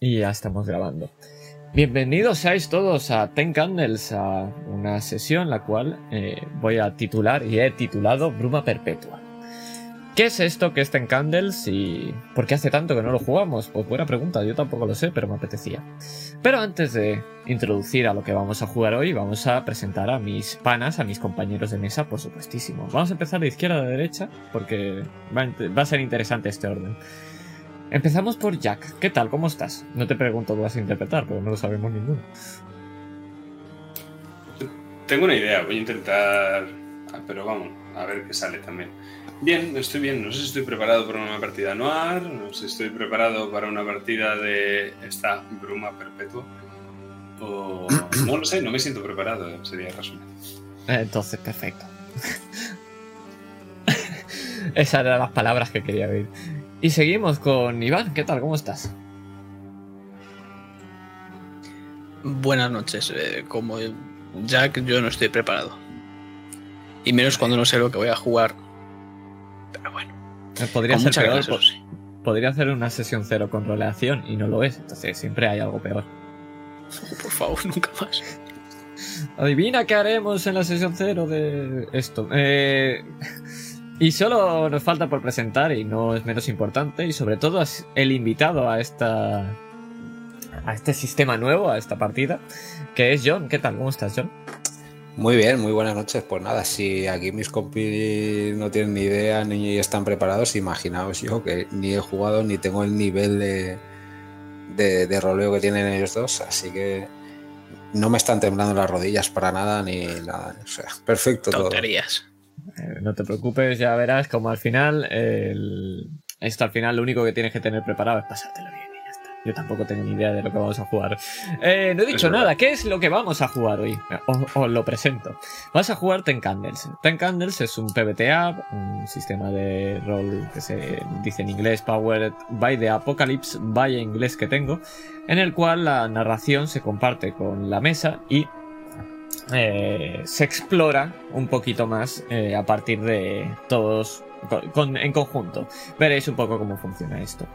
Y ya estamos grabando. Bienvenidos seáis todos a Ten Candles, a una sesión la cual eh, voy a titular y he titulado Bruma Perpetua. ¿Qué es esto que es Ten Candles y por qué hace tanto que no lo jugamos? Pues buena pregunta, yo tampoco lo sé, pero me apetecía. Pero antes de introducir a lo que vamos a jugar hoy, vamos a presentar a mis panas, a mis compañeros de mesa, por supuestísimo. Vamos a empezar de izquierda a derecha, porque va a, ser interesante este orden. Empezamos por Jack. ¿Qué tal? ¿Cómo estás? No te pregunto qué vas a interpretar, porque no lo sabemos ninguno. Tengo una idea, voy a intentar. ah, Pero vamos, a ver qué sale también. Bien, estoy bien. No sé si estoy preparado para una partida noir, no sé si estoy preparado para una partida de esta bruma perpetua. O. No lo sé, no me siento preparado, sería el resumen. Eh, Entonces, perfecto. Esas eran las palabras que quería oír. Y seguimos con Iván. ¿Qué tal? ¿Cómo estás? Buenas noches. eh, como Jack, yo no estoy preparado. Y menos cuando no sé lo que voy a jugar. Pero bueno, Eh, Podría ser peor. eso sí. Podría hacer una sesión cero con roleación y no lo es. Entonces siempre hay algo peor. Por favor, nunca más. Adivina qué haremos en la sesión cero de esto. Eh, y solo nos falta por presentar, y no es menos importante, y sobre todo es el invitado a esta. a este sistema nuevo, a esta partida, que es John. ¿Qué tal? ¿Cómo estás, John? Muy bien, muy buenas noches. Pues nada, si aquí mis compis no tienen ni idea ni están preparados, imaginaos yo que ni he jugado ni tengo el nivel de, de, de roleo que tienen ellos dos, así que no me están temblando las rodillas para nada ni nada. O sea, perfecto todo. Eh, no te preocupes, ya verás como al final. el- Esto al final lo único que tienes que tener preparado es pasártelo bien y ya está. Yo tampoco tengo ni idea de lo que vamos a jugar. Eh, no he dicho nada. ¿Qué es lo que vamos a jugar hoy? Os, os lo presento. Vas a jugar Ten Candles. Ten Candles es un PBTA, un sistema de rol que se dice en inglés Powered by the Apocalypse, vaya inglés que tengo, en el cual la narración se comparte con la mesa y eh, se explora un poquito más eh, a partir de todos en conjunto. Veréis un poco cómo funciona esto.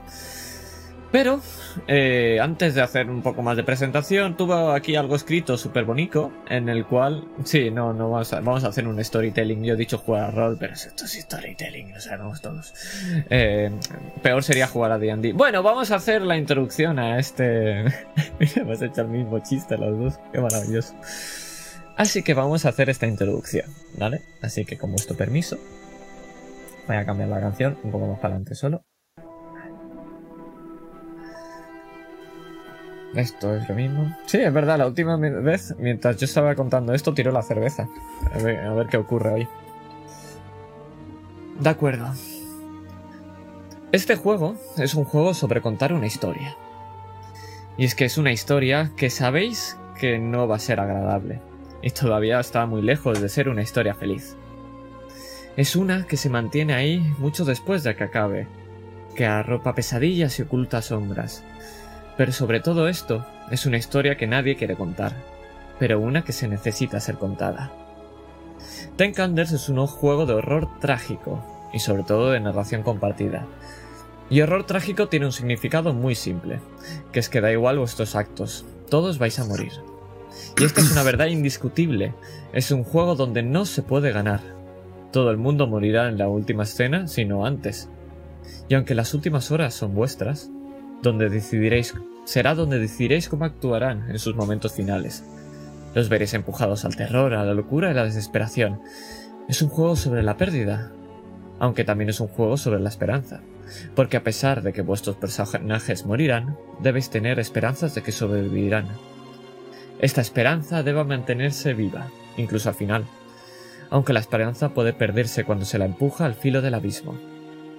Pero eh, antes de hacer un poco más de presentación, tuve aquí algo escrito súper bonito en el cual, sí, no, no vamos a, vamos a hacer un storytelling. Yo he dicho jugar a rol, pero esto es storytelling, lo sabemos todos. Eh, peor sería jugar a D&D. Bueno, vamos a hacer la introducción a este. Mira, hemos hecho el mismo chiste los dos, qué maravilloso. Así que vamos a hacer esta introducción, ¿vale? Así que con vuestro permiso, voy a cambiar la canción un poco más para adelante solo. Esto es lo mismo. Sí, es verdad, la última vez, mientras yo estaba contando esto, tiró la cerveza. A ver, a ver qué ocurre hoy. De acuerdo. Este juego es un juego sobre contar una historia. Y es que es una historia que sabéis que no va a ser agradable. Y todavía está muy lejos de ser una historia feliz. Es una que se mantiene ahí mucho después de que acabe, que arropa pesadillas y oculta sombras. Pero sobre todo esto, es una historia que nadie quiere contar, pero una que se necesita ser contada. Ten Candles es un juego de horror trágico, y sobre todo de narración compartida. Y horror trágico tiene un significado muy simple, que es que da igual vuestros actos, todos vais a morir. Y esta es una verdad indiscutible, es un juego donde no se puede ganar. Todo el mundo morirá en la última escena, si no antes. Y aunque las últimas horas son vuestras, donde decidiréis será donde decidiréis cómo actuarán en sus momentos finales. Los veréis empujados al terror, a la locura y la desesperación. Es un juego sobre la pérdida, aunque también es un juego sobre la esperanza, porque a pesar de que vuestros personajes morirán, debéis tener esperanzas de que sobrevivirán. Esta esperanza debe mantenerse viva, incluso al final, aunque la esperanza puede perderse cuando se la empuja al filo del abismo.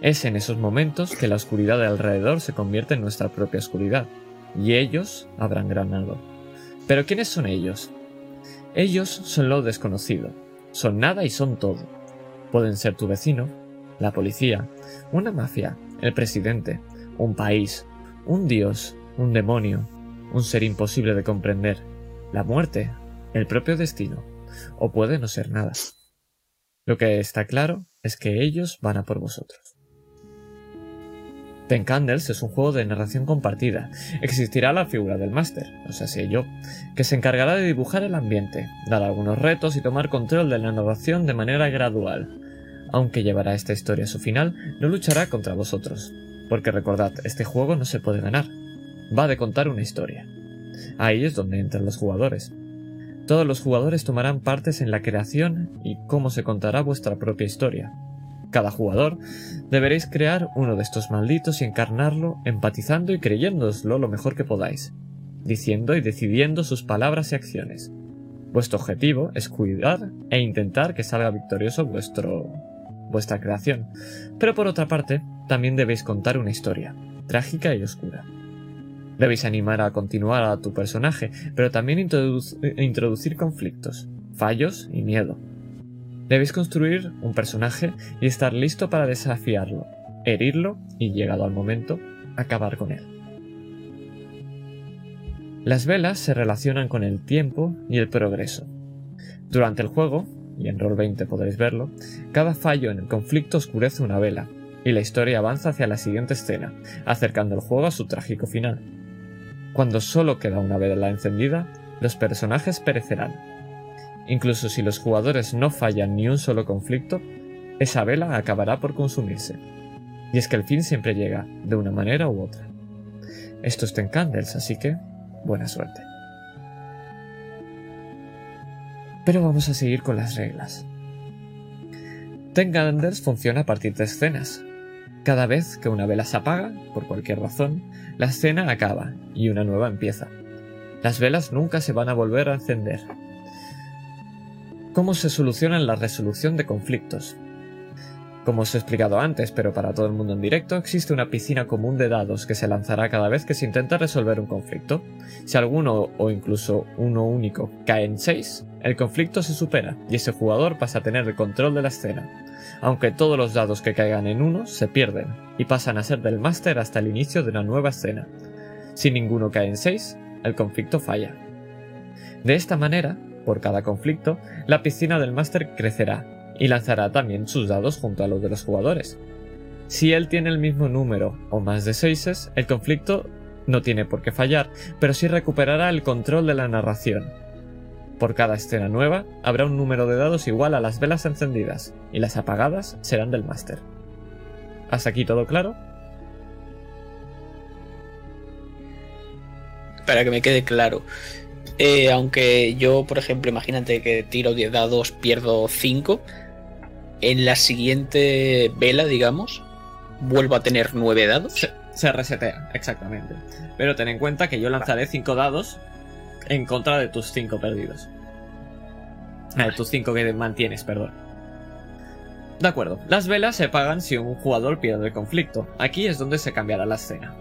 Es en esos momentos que la oscuridad de alrededor se convierte en nuestra propia oscuridad, y ellos habrán ganado. Pero ¿quiénes son ellos? Ellos son lo desconocido, son nada y son todo. Pueden ser tu vecino, la policía, una mafia, el presidente, un país, un dios, un demonio, un ser imposible de comprender, la muerte, el propio destino, o puede no ser nada. Lo que está claro es que ellos van a por vosotros. Ten Candles es un juego de narración compartida. Existirá la figura del máster, o sea, si yo, que se encargará de dibujar el ambiente, dar algunos retos y tomar control de la narración de manera gradual. Aunque llevará esta historia a su final, no luchará contra vosotros. Porque recordad, este juego no se puede ganar. Va de contar una historia. Ahí es donde entran los jugadores. Todos los jugadores tomarán partes en la creación y cómo se contará vuestra propia historia. Cada jugador deberéis crear uno de estos malditos y encarnarlo empatizando y creyéndoslo lo mejor que podáis, diciendo y decidiendo sus palabras y acciones. Vuestro objetivo es cuidar e intentar que salga victorioso vuestro vuestra creación, pero por otra parte, también debéis contar una historia, trágica y oscura. Debéis animar a continuar a tu personaje, pero también introducir conflictos, fallos y miedo. Debéis construir un personaje y estar listo para desafiarlo, herirlo y, llegado al momento, acabar con él. Las velas se relacionan con el tiempo y el progreso. Durante el juego, y en Roll 20 podréis verlo, cada fallo en el conflicto oscurece una vela, y la historia avanza hacia la siguiente escena, acercando el juego a su trágico final. Cuando solo queda una vela encendida, los personajes perecerán. Incluso si los jugadores no fallan ni un solo conflicto, esa vela acabará por consumirse. Y es que el fin siempre llega, de una manera u otra. Esto es Ten Candles, así que buena suerte. Pero vamos a seguir con las reglas. Ten Candles funciona a partir de escenas. Cada vez que una vela se apaga, por cualquier razón, la escena acaba y una nueva empieza. Las velas nunca se van a volver a encender. ¿Cómo se soluciona la resolución de conflictos? Como os he explicado antes, pero para todo el mundo en directo, existe una piscina común de dados que se lanzará cada vez que se intenta resolver un conflicto. Si alguno o incluso uno único cae en 6, el conflicto se supera y ese jugador pasa a tener el control de la escena. Aunque todos los dados que caigan en uno se pierden y pasan a ser del máster hasta el inicio de una nueva escena. Si ninguno cae en 6, el conflicto falla. De esta manera, por cada conflicto, la piscina del máster crecerá y lanzará también sus dados junto a los de los jugadores. Si él tiene el mismo número o más de 6, el conflicto no tiene por qué fallar, pero sí recuperará el control de la narración. Por cada escena nueva habrá un número de dados igual a las velas encendidas, y las apagadas serán del máster. ¿Hasta aquí todo claro? Para que me quede claro, eh, aunque yo, por ejemplo, imagínate que tiro 10 dados, pierdo 5, en la siguiente vela, digamos, vuelvo a tener nueve dados. Se, resetea, exactamente. Pero ten en cuenta que yo lanzaré cinco dados en contra de tus cinco perdidos. Ah, tus cinco que mantienes, perdón. De acuerdo, las velas se pagan si un jugador pierde el conflicto. Aquí es donde se cambiará la escena.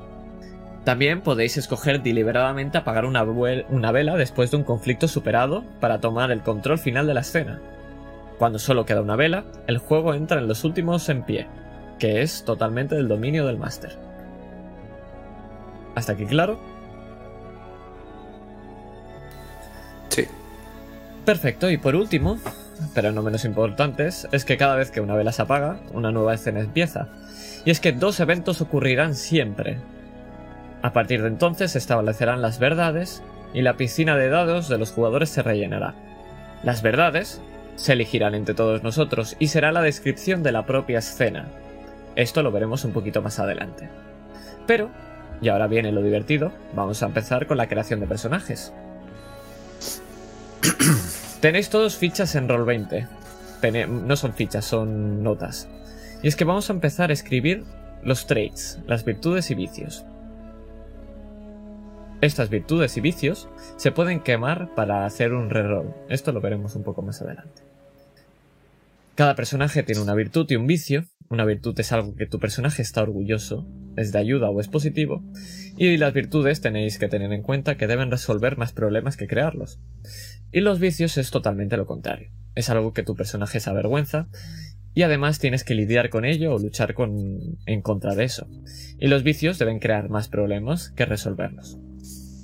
También podéis escoger deliberadamente apagar una, una vela después de un conflicto superado para tomar el control final de la escena. Cuando solo queda una vela, el juego entra en los últimos en pie, que es totalmente del dominio del máster. ¿Hasta aquí claro? Perfecto, y por último, pero no menos importantes, es que cada vez que una vela se apaga, una nueva escena empieza. Y es que dos eventos ocurrirán siempre. A partir de entonces se establecerán las verdades y la piscina de dados de los jugadores se rellenará. Las verdades se elegirán entre todos nosotros y será la descripción de la propia escena. Esto lo veremos un poquito más adelante. Pero, y ahora viene lo divertido, vamos a empezar con la creación de personajes. Tenéis todos fichas en Roll20. No son fichas, son notas. Y es que vamos a empezar a escribir los traits, las virtudes y vicios. Estas virtudes y vicios se pueden quemar para hacer un reroll. Esto lo veremos un poco más adelante. Cada personaje tiene una virtud y un vicio. Una virtud es algo que tu personaje está orgulloso, es de ayuda o es positivo. Y las virtudes tenéis que tener en cuenta que deben resolver más problemas que crearlos. Y los vicios es totalmente lo contrario. Es algo que tu personaje se avergüenza y además tienes que lidiar con ello o luchar con, en contra de eso. Y los vicios deben crear más problemas que resolverlos.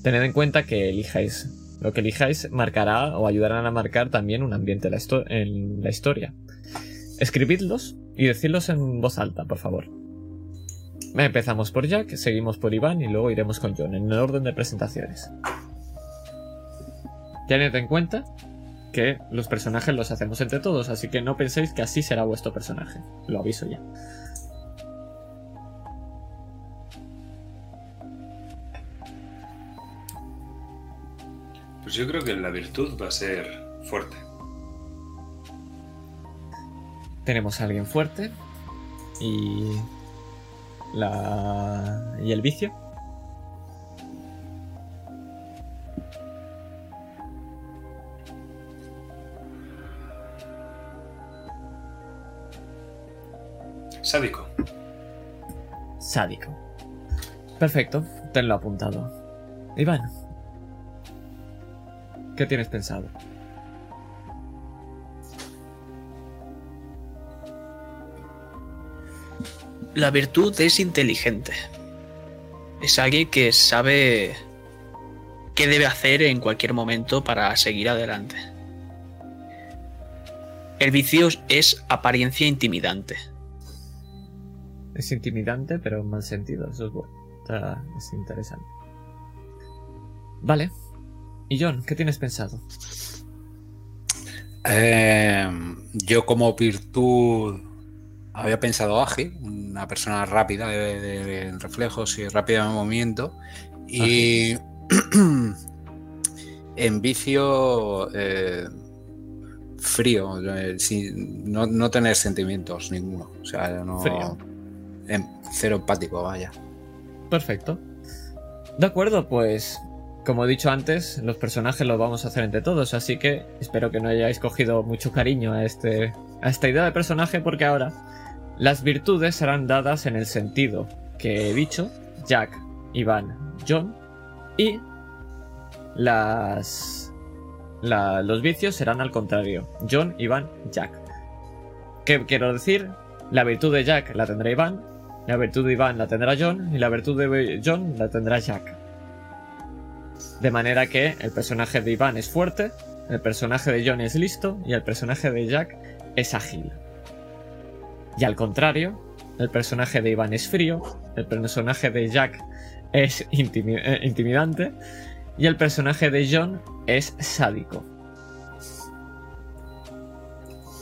Tened en cuenta que elijáis. Lo que elijáis marcará o ayudarán a marcar también un ambiente en la historia. Escribidlos y decidlos en voz alta, por favor. Empezamos por Jack, seguimos por Iván y luego iremos con John en el orden de presentaciones. Tened en cuenta que los personajes los hacemos entre todos, así que no penséis que así será vuestro personaje. Lo aviso ya. Pues yo creo que la virtud va a ser fuerte. Tenemos a alguien fuerte y la y el vicio. Sádico. Sádico. Perfecto, tenlo apuntado. Iván, ¿qué tienes pensado? La virtud es inteligente. Es alguien que sabe qué debe hacer en cualquier momento para seguir adelante. El vicio es apariencia intimidante. Es intimidante, pero en mal sentido. Eso es bueno. Está- es interesante. Vale. Y John, ¿qué tienes pensado? Eh, yo como virtud había pensado ágil, una persona rápida de, de- de reflejos y rápida de movimiento. Y en vicio eh, frío, eh, sin- no, no tener sentimientos ninguno. O sea, no, Frío. Em- cero empático, vaya. Perfecto. De acuerdo, pues como he dicho antes, los personajes los vamos a hacer entre todos, así que espero que no hayáis cogido mucho cariño a este a esta idea de personaje porque ahora las virtudes serán dadas en el sentido que he dicho, Jack, Iván, John y las la- los vicios serán al contrario, John, Iván, Jack. ¿Qué quiero decir? La virtud de Jack la tendrá Iván, la virtud de Iván la tendrá John y la virtud de John la tendrá Jack. De manera que el personaje de Iván es fuerte, el personaje de John es listo y el personaje de Jack es ágil. Y al contrario, el personaje de Iván es frío, el personaje de Jack es intimi- eh, intimidante y el personaje de John es sádico.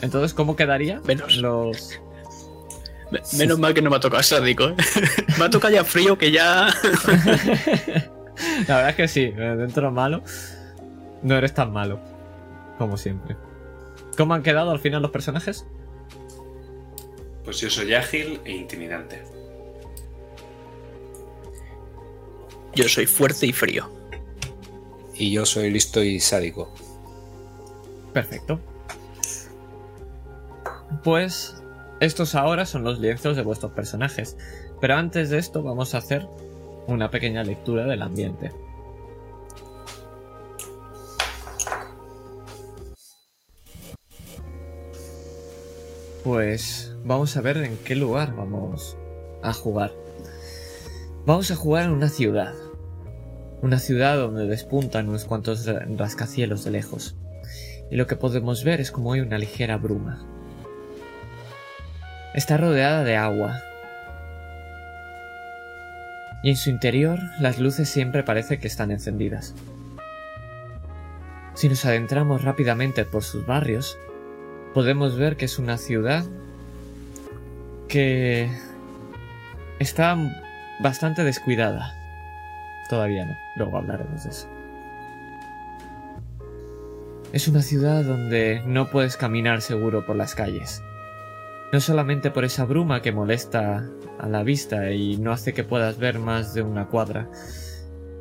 Entonces, ¿cómo quedaría? Menos. Los... Me- Menos mal que no me ha tocado sádico. ¿eh? me ha tocado ya frío que ya. La verdad es que sí, eh, dentro de lo malo, no eres tan malo. Como siempre. ¿Cómo han quedado al final los personajes? Pues yo soy ágil e intimidante. Yo soy fuerte y frío. Y yo soy listo y sádico. Perfecto. Pues estos ahora son los lienzos de vuestros personajes. Pero antes de esto vamos a hacer una pequeña lectura del ambiente. Pues vamos a ver en qué lugar vamos a jugar. Vamos a jugar en una ciudad. Una ciudad donde despuntan unos cuantos ra- rascacielos de lejos. Y lo que podemos ver es como hay una ligera bruma. Está rodeada de agua. Y en su interior las luces siempre parece que están encendidas. Si nos adentramos rápidamente por sus barrios, podemos ver que es una ciudad que está bastante descuidada. Todavía no, luego hablaremos de eso. Es una ciudad donde no puedes caminar seguro por las calles. No solamente por esa bruma que molesta a la vista y no hace que puedas ver más de una cuadra,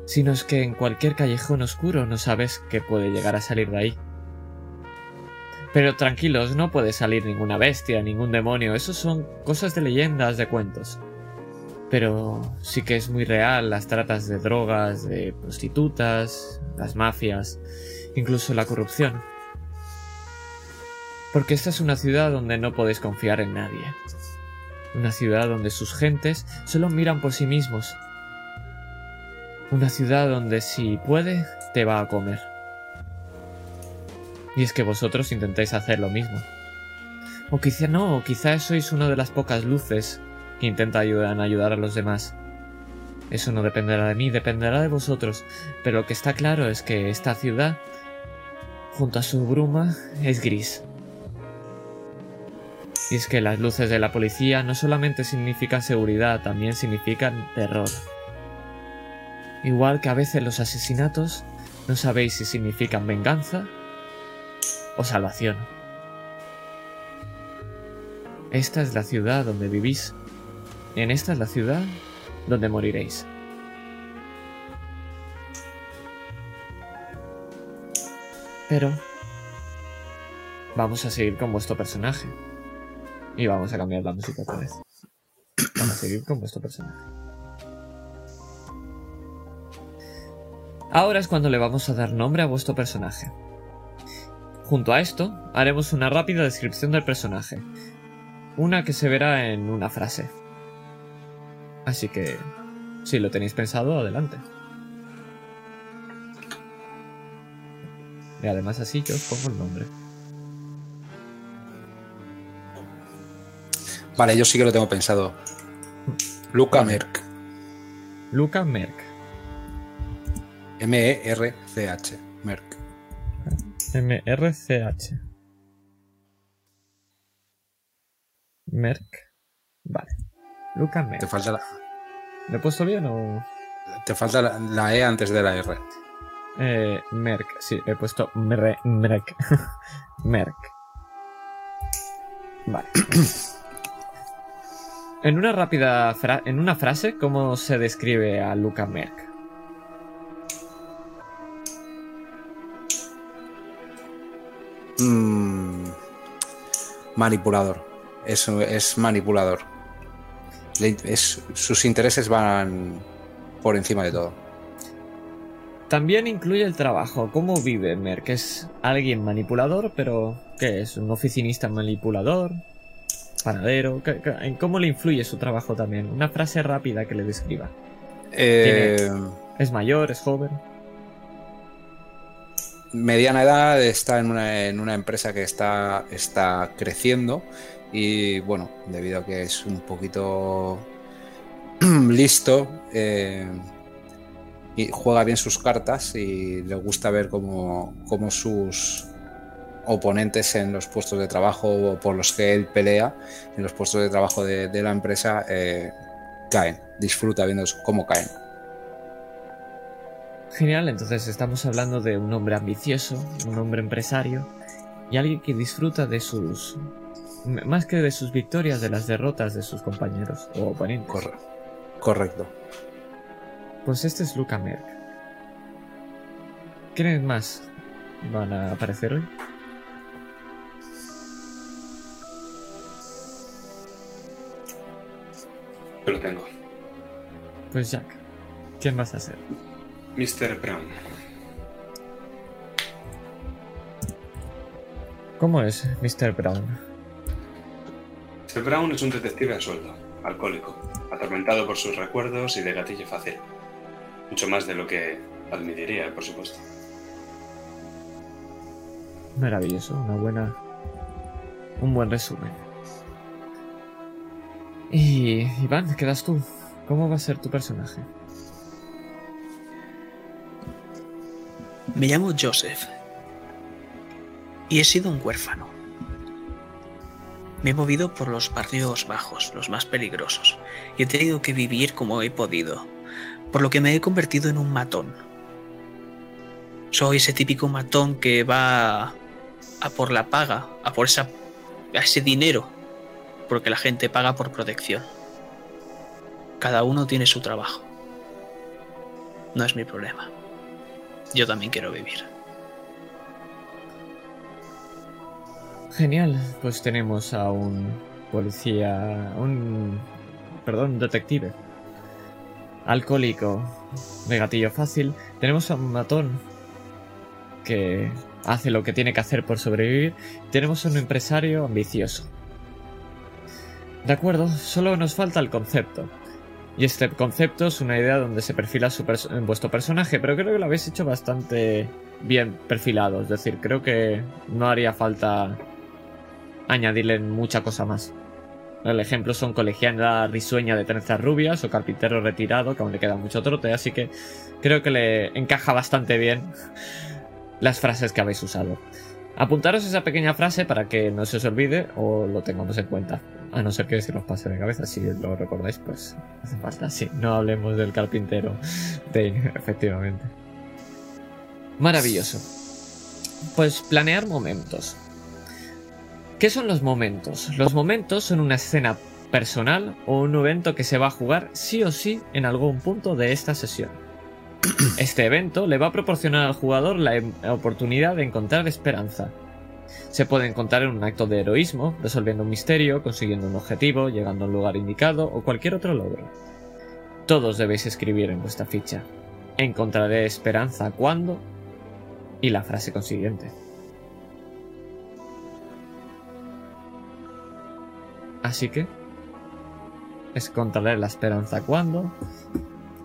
sino es que en cualquier callejón oscuro no sabes qué puede llegar a salir de ahí. Pero tranquilos, no puede salir ninguna bestia, ningún demonio, eso son cosas de leyendas, de cuentos. Pero sí que es muy real las tratas de drogas, de prostitutas, las mafias, incluso la corrupción. Porque esta es una ciudad donde no podéis confiar en nadie. Una ciudad donde sus gentes solo miran por sí mismos. Una ciudad donde si puede, te va a comer. Y es que vosotros intentáis hacer lo mismo. O quizá no, o quizá sois una de las pocas luces que intenta ayudar, ayudar a los demás. Eso no dependerá de mí, dependerá de vosotros. Pero lo que está claro es que esta ciudad, junto a su bruma, es gris. Y es que las luces de la policía no solamente significan seguridad, también significan terror. Igual que a veces los asesinatos no sabéis si significan venganza o salvación. Esta es la ciudad donde vivís. En esta es la ciudad donde moriréis. Pero vamos a seguir con vuestro personaje. Y vamos a cambiar la música otra vez. Vamos a seguir con vuestro personaje. Ahora es cuando le vamos a dar nombre a vuestro personaje. Junto a esto, haremos una rápida descripción del personaje. Una que se verá en una frase. Así que, si lo tenéis pensado, adelante. Y además así yo os pongo el nombre. Vale, yo sí que lo tengo pensado. Luca Merck. Luca Merck. M-E-R-C-H. Merck. M-R-C-H. Merck. Vale. Luca Merck. Te falta la, ¿Lo he puesto bien o...? te falta la, la E antes de la R. Eh, Merck, sí, he puesto Merck. Merck. Vale. En una rápida fra- en una frase, ¿cómo se describe a Luca Merck? Mm, manipulador. Es, es manipulador. Le- es- sus intereses van por encima de todo. También incluye el trabajo. ¿Cómo vive Merck? ¿Es alguien manipulador? Pero, ¿qué es? ¿Un oficinista manipulador? ¿Panadero? ¿Qué- qué- en ¿Cómo le influye su trabajo también? Una frase rápida que le describa. Eh, ¿Es mayor? ¿Es joven? mediana edad, está en una, en una empresa que está, está creciendo y bueno, debido a que es un poquito listo eh, y juega bien sus cartas y le gusta ver cómo, cómo sus oponentes en los puestos de trabajo por los que él pelea, en los puestos de trabajo de, de la empresa, eh, caen, disfruta viendo cómo caen. Genial, entonces estamos hablando de un hombre ambicioso, un hombre empresario y alguien que disfruta de sus... más que de sus victorias, de las derrotas de sus compañeros o oponentes. Corre- correcto. Pues este es Luca Merck. ¿Quiénes más van a aparecer hoy? Yo lo tengo. Pues Jack. ¿Quién vas a ser? Mr. Brown. ¿Cómo es Mr. Brown? Mr. Brown es un detective a sueldo, alcohólico, atormentado por sus recuerdos y de gatillo fácil. Mucho más de lo que admitiría, por supuesto. Maravilloso, una buena. Un buen resumen. Y Iván, quedas tú. ¿Cómo va a ser tu personaje? Me llamo Joseph. Y he sido un huérfano. Me he movido por los barrios bajos, los más peligrosos, y he tenido que vivir como he podido, por lo que me he convertido en un matón. Soy ese típico matón que va a por la paga, a por esa, a ese dinero, porque la gente paga por protección. Cada uno tiene su trabajo. No es mi problema. Yo también quiero vivir. Genial, pues tenemos a un policía, un, perdón, detective, alcohólico, de gatillo fácil. Tenemos a un matón que hace lo que tiene que hacer por sobrevivir. Tenemos a un empresario ambicioso. De acuerdo, solo nos falta el concepto. Y este concepto es una idea donde se perfila su vuestro personaje, pero creo que lo habéis hecho bastante bien perfilado. Es decir, creo que no haría falta añadirle mucha cosa más. El ejemplo son colegiala risueña de trenzas rubias o carpintero retirado, que aún le queda mucho trote, así que creo que le encaja bastante bien las frases que habéis usado. Apuntaros esa pequeña frase para que no se os olvide o lo tengamos en cuenta. A no ser que se nos pase de cabeza, si lo recordáis, pues hace falta. Sí, no hablemos del carpintero Dane, efectivamente. Maravilloso. Pues planear momentos. ¿Qué son los momentos? Los momentos son una escena personal o un evento que se va a jugar sí o sí en algún punto de esta sesión. Este evento le va a proporcionar al jugador la em- oportunidad de encontrar esperanza. Se puede encontrar en un acto de heroísmo, resolviendo un misterio, consiguiendo un objetivo, llegando a un lugar indicado o cualquier otro logro. Todos debéis escribir en vuestra ficha. Encontraré esperanza cuando y la frase consiguiente. Así que encontraré la esperanza cuando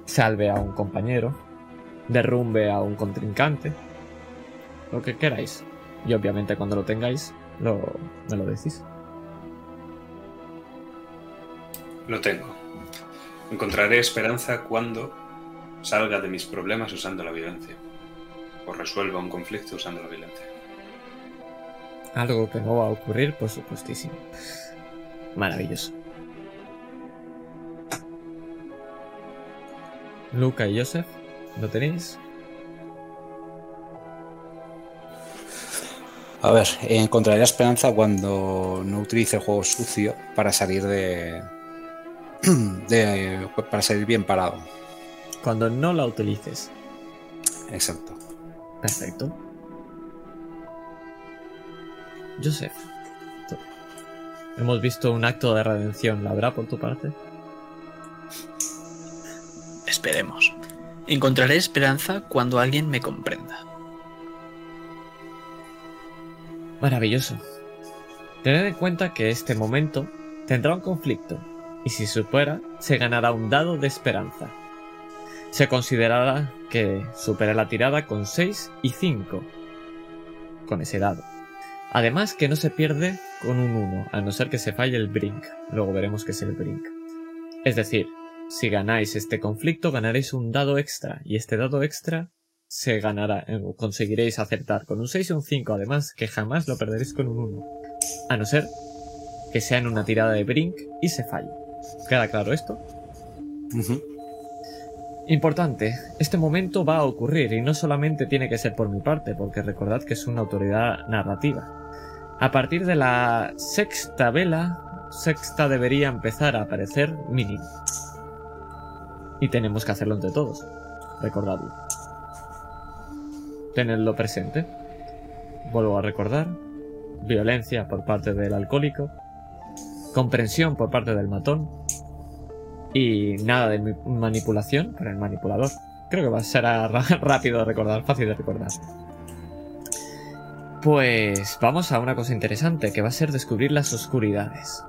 salve a un compañero, derrumbe a un contrincante, lo que queráis. Y obviamente cuando lo tengáis, lo, me lo decís. Lo tengo. Encontraré esperanza cuando salga de mis problemas usando la violencia. O resuelva un conflicto usando la violencia. Algo que no va a ocurrir, por supuestísimo. Maravilloso. Luca y Joseph, ¿lo tenéis? A ver, encontraré esperanza cuando no utilice el juego sucio para salir de, de. para salir bien parado. Cuando no la utilices. Exacto. Perfecto. Joseph. tú. Hemos visto un acto de redención. ¿La habrá por tu parte? Esperemos. Encontraré esperanza cuando alguien me comprenda. Maravilloso. Tened en cuenta que este momento tendrá un conflicto, y si supera, se ganará un dado de esperanza. Se considerará que supera la tirada con 6 y 5 con ese dado. Además que no se pierde con un 1, a no ser que se falle el brink. Luego veremos qué es el brink. Es decir, si ganáis este conflicto ganaréis un dado extra, y este dado extra se ganará, eh, conseguiréis acertar con un 6 y un 5, además que jamás lo perderéis con un 1. A no ser que sea en una tirada de brink y se falle. ¿Queda claro esto? Importante, este momento va a ocurrir y no solamente tiene que ser por mi parte, porque recordad que es una autoridad narrativa. A partir de la sexta vela, sexta debería empezar a aparecer mínimo. Y tenemos que hacerlo entre todos. Recordadlo. Tenedlo presente. Vuelvo a recordar. Violencia por parte del alcohólico. Comprensión por parte del matón. Y nada de manipulación para el manipulador. Creo que va a ser rápido de recordar, fácil de recordar. Pues vamos a una cosa interesante, que va a ser descubrir las oscuridades.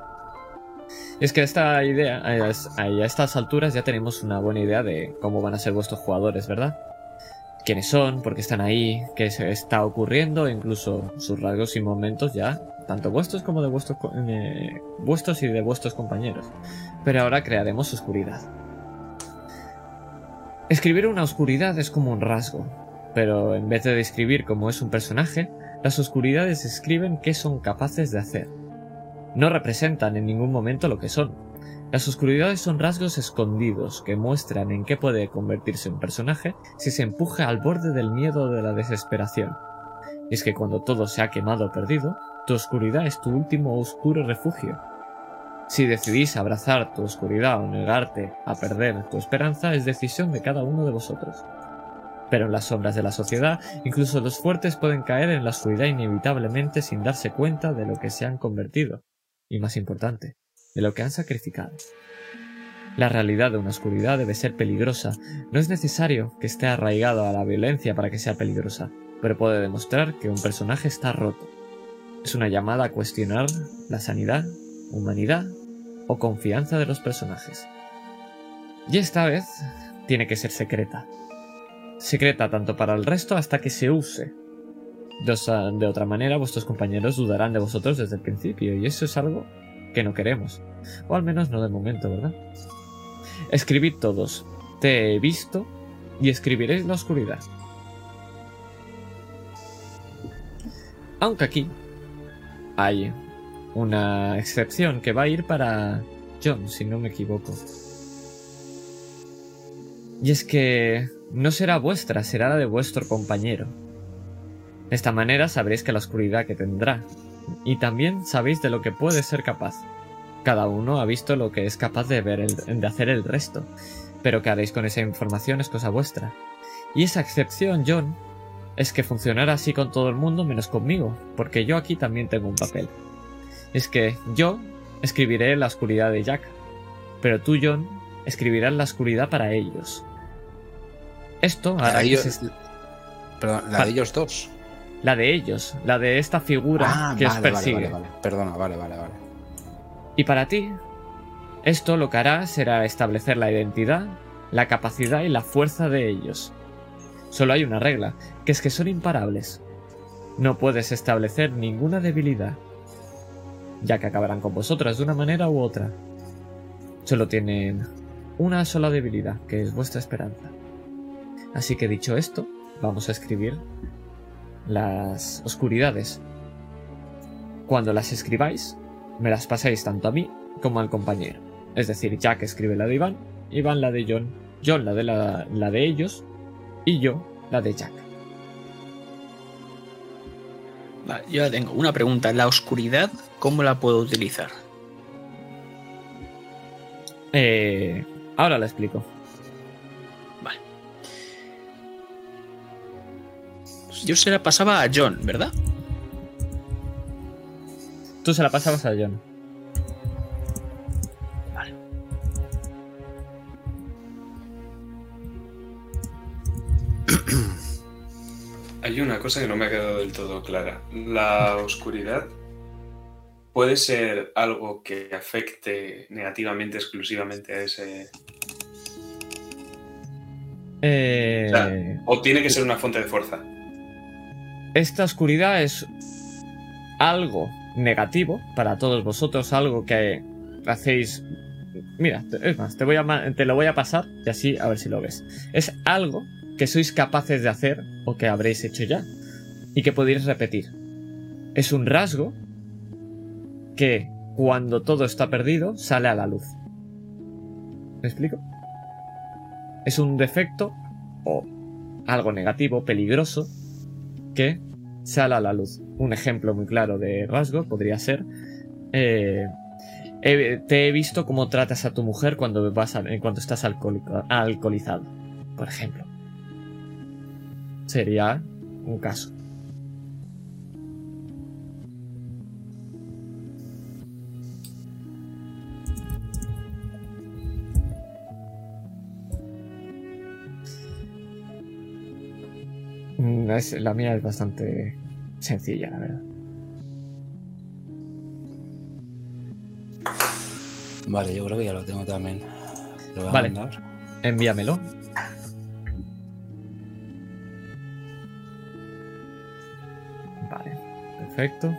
Es que esta idea, es- a estas alturas ya tenemos una buena idea de cómo van a ser vuestros jugadores, ¿verdad? Quiénes son, por qué están ahí, qué se está ocurriendo, incluso sus rasgos y momentos ya, tanto vuestros como de vuestros, eh, vuestros y de vuestros compañeros. Pero ahora crearemos oscuridad. Escribir una oscuridad es como un rasgo, pero en vez de describir cómo es un personaje, las oscuridades escriben qué son capaces de hacer. No representan en ningún momento lo que son. Las oscuridades son rasgos escondidos que muestran en qué puede convertirse un personaje si se empuja al borde del miedo o de la desesperación. Y es que cuando todo se ha quemado o perdido, tu oscuridad es tu último oscuro refugio. Si decidís abrazar tu oscuridad o negarte a perder tu esperanza, es decisión de cada uno de vosotros. Pero en las sombras de la sociedad, incluso los fuertes pueden caer en la oscuridad inevitablemente sin darse cuenta de lo que se han convertido, y más importante, de lo que han sacrificado. La realidad de una oscuridad debe ser peligrosa. No es necesario que esté arraigado a la violencia para que sea peligrosa, pero puede demostrar que un personaje está roto. Es una llamada a cuestionar la sanidad, humanidad o confianza de los personajes. Y esta vez tiene que ser secreta. Secreta tanto para el resto hasta que se use. De, otra manera, vuestros compañeros dudarán de vosotros desde el principio, y eso es algo que no queremos. O al menos no de momento, ¿verdad? Escribid todos. Te he visto y escribiréis la oscuridad. Aunque aquí hay una excepción que va a ir para John, si no me equivoco. Y es que no será vuestra, será la de vuestro compañero. De esta manera sabréis que la oscuridad que tendrá. Y también sabéis de lo que puede ser capaz. Cada uno ha visto lo que es capaz de ver de hacer el resto. Pero qué haréis con esa información es cosa vuestra. Y esa excepción, John, es que funcionará así con todo el mundo menos conmigo, porque yo aquí también tengo un papel. Es que yo escribiré la oscuridad de Jack, pero tú, John, escribirás la oscuridad para ellos. Esto hará ellos, que se- Perdón, la Pa- de ellos dos. La de ellos, la de esta figura Ah, que os vale, vale, persigue. vale, vale. Perdona, vale, vale, vale. Y para ti, esto lo que hará será establecer la identidad, la capacidad y la fuerza de ellos. Solo hay una regla, que es que son imparables. No puedes establecer ninguna debilidad, ya que acabarán con vosotras de una manera u otra. Solo tienen una sola debilidad, que es vuestra esperanza. Así que dicho esto, vamos a escribir las oscuridades. Cuando las escribáis, me las pasáis tanto a mí como al compañero. Es decir, Jack escribe la de Iván, Iván la de John, John la de, la, la de ellos y yo la de Jack. Vale, yo ya tengo una pregunta. ¿La oscuridad cómo la puedo utilizar? Eh, ahora la explico. Yo se la pasaba a John, ¿verdad? Tú se la pasabas a John. Vale. Hay una cosa que no me ha quedado del todo clara. La oscuridad puede ser algo que afecte negativamente exclusivamente a ese... Eh. O tiene que ser una fuente de fuerza. Esta oscuridad es algo negativo para todos vosotros, algo que hacéis. Mira, es más, te, te lo voy a pasar y así a ver si lo ves. Es algo que sois capaces de hacer o que habréis hecho ya y que podéis repetir. Es un rasgo que cuando todo está perdido sale a la luz. ¿Me explico? Es un defecto o algo negativo, peligroso, que sale a la luz. Un ejemplo muy claro de rasgo podría ser... eh, te he visto cómo tratas a tu mujer cuando, vas a- eh, cuando estás alcoholizado, por ejemplo. Sería un caso. Es- la mía es bastante sencilla, la verdad. Vale, yo creo que ya lo tengo también. Lo voy a Vale. mandar. Envíamelo. Vale, perfecto.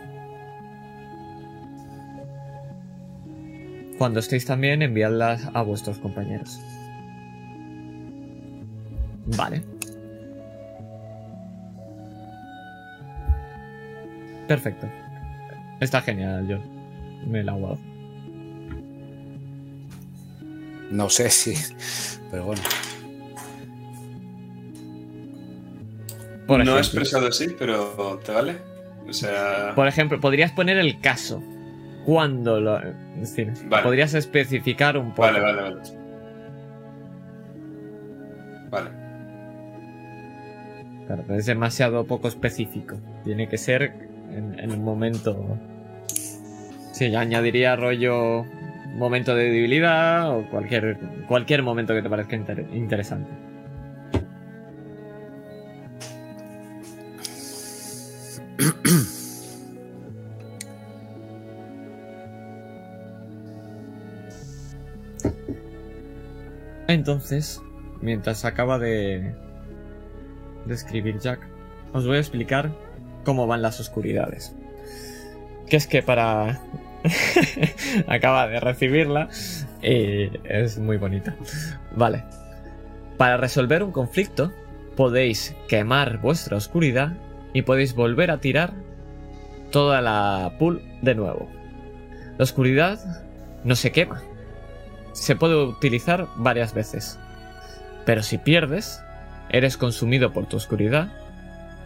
Cuando estéis también, enviadlas a vuestros compañeros. Vale. Perfecto. Está genial, John. Me la he guardado. No sé si. Pero bueno. Por no ejemplo. expresado así, pero ¿te vale? O sea... Por ejemplo, podrías poner el caso. Cuando lo. Es decir, Vale. podrías especificar un poco. Vale, vale, vale. Vale. Claro, pero es demasiado poco específico. Tiene que ser en, en el momento. Sí, añadiría rollo momento de debilidad o cualquier, cualquier momento que te parezca inter- interesante. Entonces, mientras acaba de, de escribir Jack, os voy a explicar cómo van las oscuridades. Que es que para acaba de recibirla y es muy bonita. Vale. Para resolver un conflicto, podéis quemar vuestra oscuridad y podéis volver a tirar toda la pool de nuevo. La oscuridad no se quema. Se puede utilizar varias veces. Pero si pierdes, eres consumido por tu oscuridad,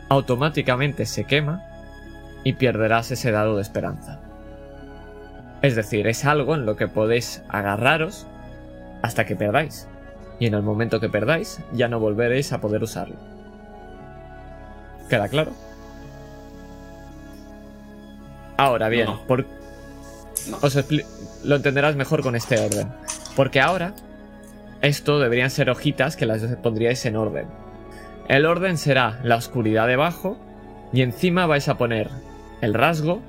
automáticamente se quema y perderás ese dado de esperanza. Es decir, es algo en lo que podéis agarraros hasta que perdáis. Y en el momento que perdáis, ya no volveréis a poder usarlo. ¿Queda claro? Ahora bien, No. por... Os lo entenderás mejor con este orden. Porque ahora, esto deberían ser hojitas que las pondríais en orden. El orden será la oscuridad debajo y encima vais a poner el rasgo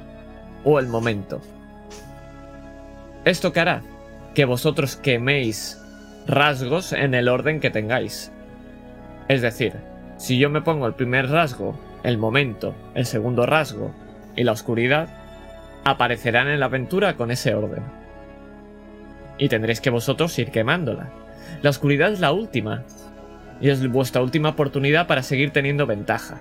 o el momento. ¿Esto qué hará? Que vosotros queméis rasgos en el orden que tengáis. Es decir, si yo me pongo el primer rasgo, el momento, el segundo rasgo y la oscuridad, aparecerán en la aventura con ese orden. Y tendréis que vosotros ir quemándola. La oscuridad es la última. Y es vuestra última oportunidad para seguir teniendo ventaja.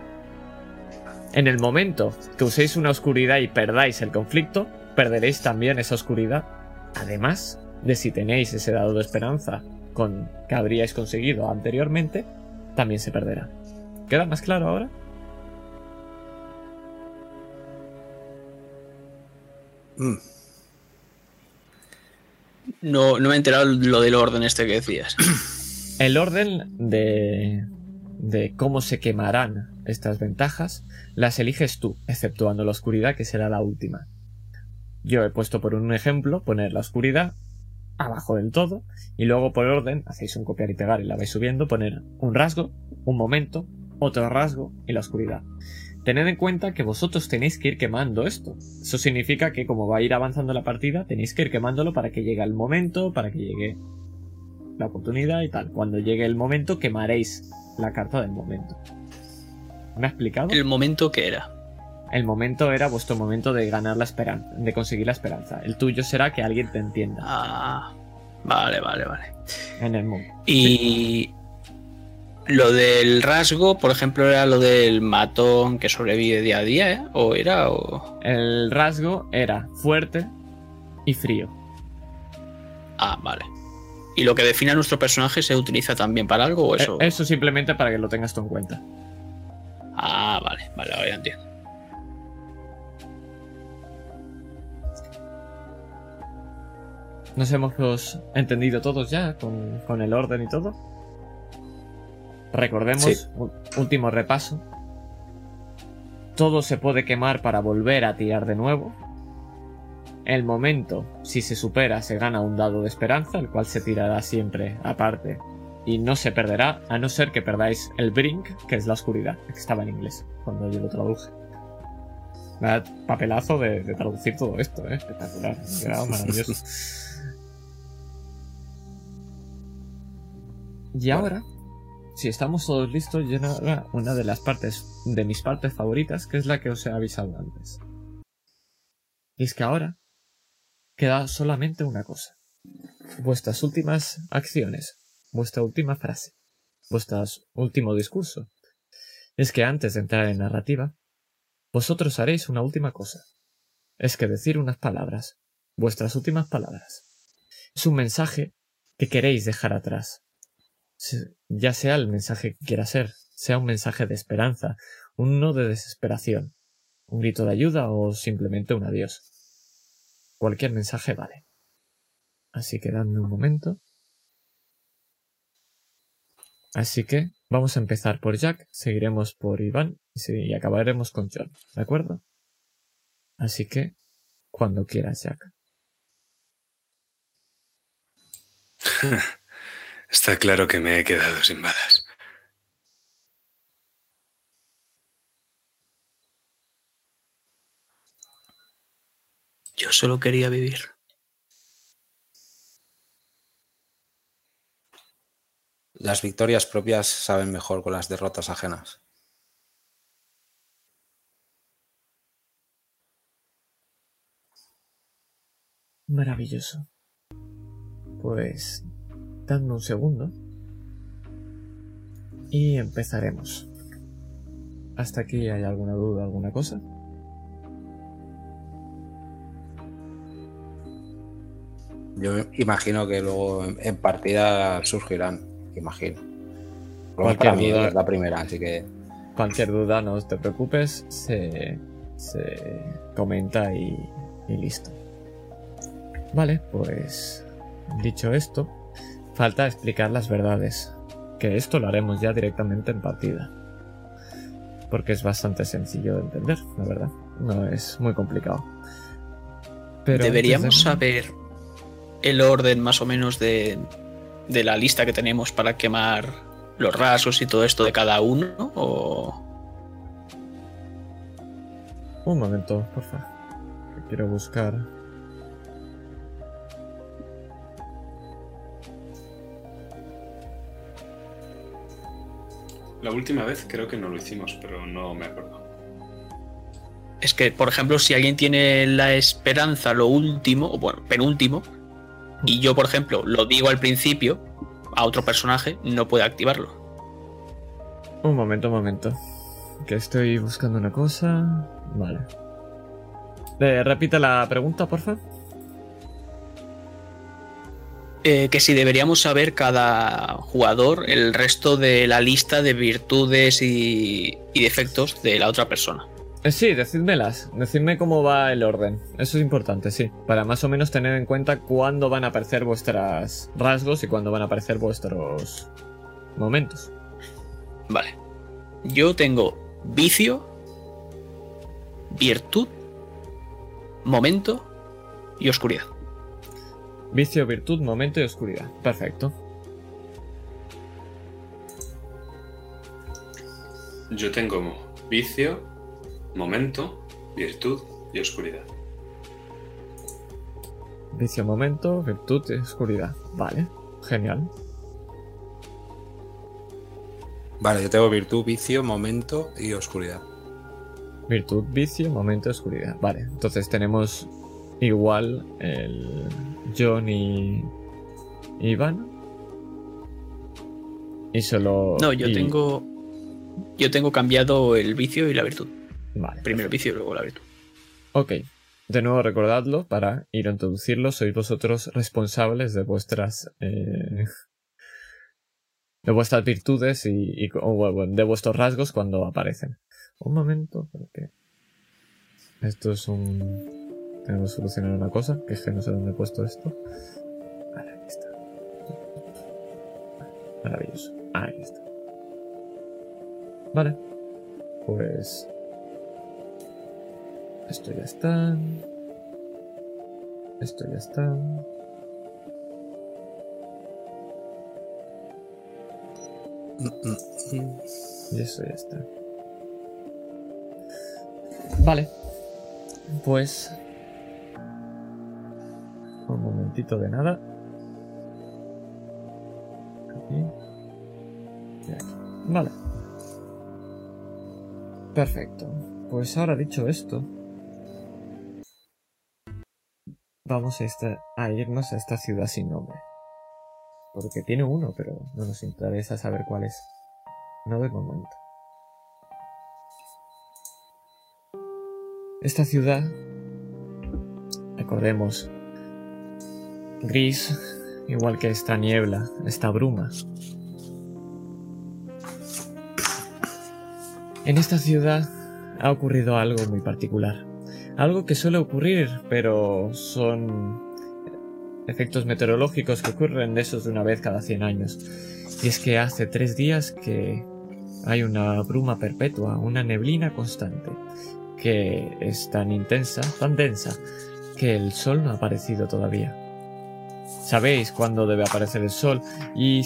En el momento que uséis una oscuridad y perdáis el conflicto, perderéis también esa oscuridad. Además de si tenéis ese dado de esperanza con que habríais conseguido anteriormente, también se perderá. ¿Queda más claro ahora? Mm, No, no me he enterado lo del orden este que decías. El orden de, de cómo se quemarán estas ventajas las eliges tú, exceptuando la oscuridad, que será la última. Yo he puesto por un ejemplo poner la oscuridad abajo del todo y luego por orden hacéis un copiar y pegar y la vais subiendo, poner un rasgo, un momento, otro rasgo y la oscuridad. Tened en cuenta que vosotros tenéis que ir quemando esto. Eso significa que como va a ir avanzando la partida, tenéis que ir quemándolo para que llegue el momento, para que llegue la oportunidad y tal. Cuando llegue el momento, quemaréis la carta del momento. ¿Me ha explicado? El momento que era. El momento era vuestro momento de ganar la esperanza, de conseguir la esperanza. El tuyo será que alguien te entienda Ah, vale, vale, vale. en el mundo. Y lo del rasgo, por ejemplo, era lo del matón que sobrevive día a día, ¿eh? ¿O era o...? El rasgo era fuerte y frío. Ah, vale. ¿Y lo que define a nuestro personaje se utiliza también para algo o eso? Eh, Eso simplemente para que lo tengas tú en cuenta. Ah, vale, vale, ahora ya entiendo. ¿Nos hemos pues, entendido todos ya con, con el orden y todo? Recordemos, Sí. último repaso. Todo se puede quemar para volver a tirar de nuevo. El momento, si se supera, se gana un dado de esperanza, el cual se tirará siempre aparte. Y no se perderá, a no ser que perdáis el brink, que es la oscuridad, que estaba en inglés cuando yo lo traduje. Vaya papelazo de, de traducir todo esto, ¿eh? espectacular. Quedado maravilloso. Y ahora, si estamos todos listos, llega ahora una de las partes, de mis partes favoritas, que es la que os he avisado antes. Y es que ahora queda solamente una cosa. Vuestras últimas acciones, vuestra última frase, vuestro último discurso. Es que antes de entrar en narrativa, vosotros haréis una última cosa. Es que decir unas palabras, vuestras últimas palabras. Es un mensaje que queréis dejar atrás ya sea el mensaje que quiera ser, sea un mensaje de esperanza, un no de desesperación, un grito de ayuda o simplemente un adiós. Cualquier mensaje vale. Así que dadme un momento. Así que vamos a empezar por Jack, seguiremos por Iván y acabaremos con John, ¿de acuerdo? Así que, cuando quieras, Jack. Está claro que me he quedado sin balas. Yo solo quería vivir. Las victorias propias saben mejor con las derrotas ajenas. Maravilloso. Pues dadme un segundo y empezaremos. ¿Hasta aquí hay alguna duda, alguna cosa? Yo imagino que luego en, en partida surgirán, imagino. Luego Cualquier para mí duda. es la primera, así que Cualquier duda, no te preocupes, se, se comenta y, y listo. Vale, pues dicho esto, falta explicar las verdades, que esto lo haremos ya directamente en partida. Porque es bastante sencillo de entender, la verdad. No es muy complicado. Pero Deberíamos de- saber el orden más o menos de, de la lista que tenemos para quemar los rasgos y todo esto de cada uno. O... Un momento, porfa. Que quiero buscar. La última vez creo que no lo hicimos, pero no me acuerdo. Es que, por ejemplo, si alguien tiene la esperanza, lo último, o bueno, penúltimo, y yo, por ejemplo, lo digo al principio a otro personaje, no puede activarlo. Un momento, un momento. Que estoy buscando una cosa. Vale. Eh, repite la pregunta, porfa. Eh, que si deberíamos saber cada jugador el resto de la lista de virtudes y, y defectos de la otra persona. Eh, sí, decídmelas. Decidme cómo va el orden. Eso es importante, sí. Para más o menos tener en cuenta cuándo van a aparecer vuestros rasgos y cuándo van a aparecer vuestros momentos. Vale. Yo tengo vicio, virtud, momento y oscuridad. Vicio, virtud, momento y oscuridad. Perfecto. Yo tengo vicio, momento, virtud y oscuridad. Vicio, momento, virtud y oscuridad. Vale. Genial. Vale, yo tengo virtud, vicio, momento y oscuridad. Virtud, vicio, momento, oscuridad. Vale, entonces tenemos igual el John y Iván. Y solo. No, yo y- tengo. Yo tengo cambiado el vicio y la virtud. Vale. Primero el vicio y luego la virtud. Ok. De nuevo recordadlo para ir a introducirlo. Sois vosotros responsables de vuestras. eh, de vuestras virtudes y, y- o, bueno, de vuestros rasgos cuando aparecen. Un momento, porque. Esto es un. Tengo que solucionar una cosa, que es que no sé dónde he puesto esto. Vale, aquí está. Maravilloso. Ahí está. Vale. Pues. Esto ya está. Esto ya está. Mm, mm, mm. Y eso ya está. Vale. Pues. Un momentito de nada. Aquí. Y aquí. Vale. Perfecto. Pues ahora dicho esto. Vamos a, esta- a irnos a esta ciudad sin nombre. Porque tiene uno, pero no nos interesa saber cuál es. No de momento. Esta ciudad, recordemos, gris, igual que esta niebla, esta bruma. En esta ciudad ha ocurrido algo muy particular. Algo que suele ocurrir, pero son efectos meteorológicos que ocurren de esos de una vez cada 100 años. Y es que hace tres días que hay una bruma perpetua, una neblina constante, que es tan intensa, tan densa, que el sol no ha aparecido todavía. Sabéis cuándo debe aparecer el sol y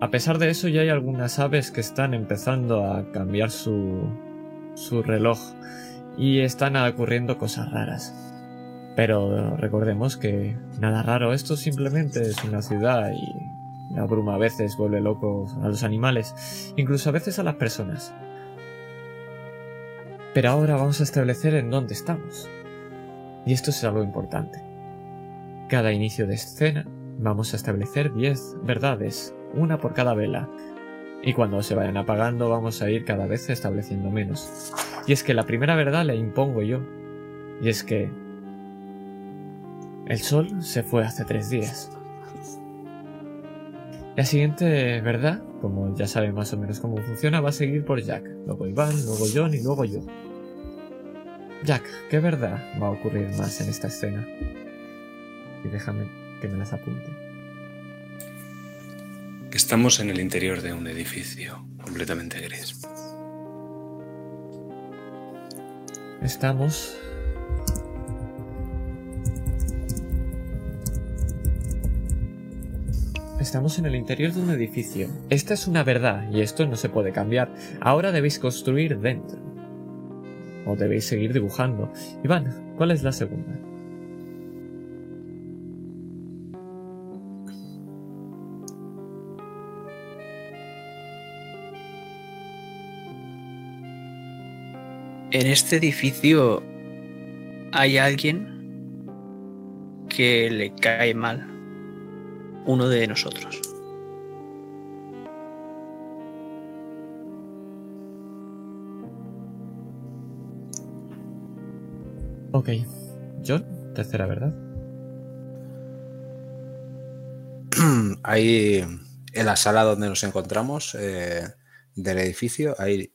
a pesar de eso ya hay algunas aves que están empezando a cambiar su, su reloj y están ocurriendo cosas raras. Pero recordemos que nada raro, esto simplemente es una ciudad y la bruma a veces vuelve locos a los animales, incluso a veces a las personas. Pero ahora vamos a establecer en dónde estamos. Y esto es algo importante. Cada inicio de escena vamos a establecer 10 verdades, una por cada vela. Y cuando se vayan apagando vamos a ir cada vez estableciendo menos. Y es que la primera verdad la impongo yo. Y es que el sol se fue hace tres días. La siguiente verdad, como ya saben más o menos cómo funciona, va a seguir por Jack. Luego Iván, luego John y luego yo. Jack, ¿qué verdad va a ocurrir más en esta escena? Y déjame que me las apunte. Estamos en el interior de un edificio completamente gris. Estamos Estamos en el interior de un edificio. Esta es una verdad y esto no se puede cambiar. Ahora debéis construir dentro. O debéis seguir dibujando. Iván, ¿cuál es la segunda? En este edificio hay alguien que le cae mal. Uno de nosotros. Ok. John, tercera verdad. Ahí en la sala donde nos encontramos eh, del edificio hay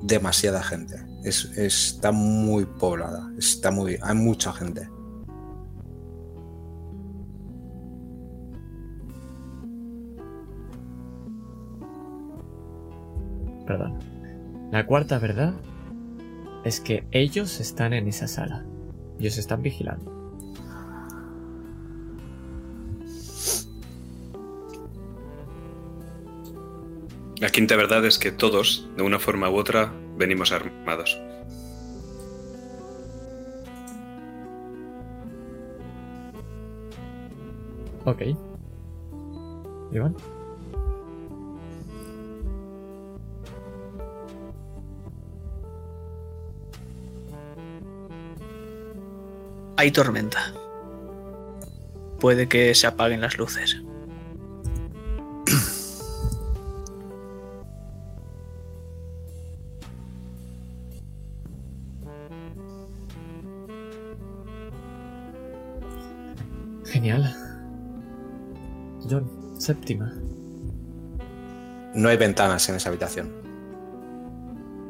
demasiada gente. Es, está muy poblada. Está muy. Hay mucha gente. Perdón. La cuarta verdad es que ellos están en esa sala. Ellos están vigilando. La quinta verdad es que todos, de una forma u otra, venimos armados. Ok. Iván. Hay tormenta. Puede que se apaguen las luces. Genial. John, séptima. No hay ventanas en esa habitación.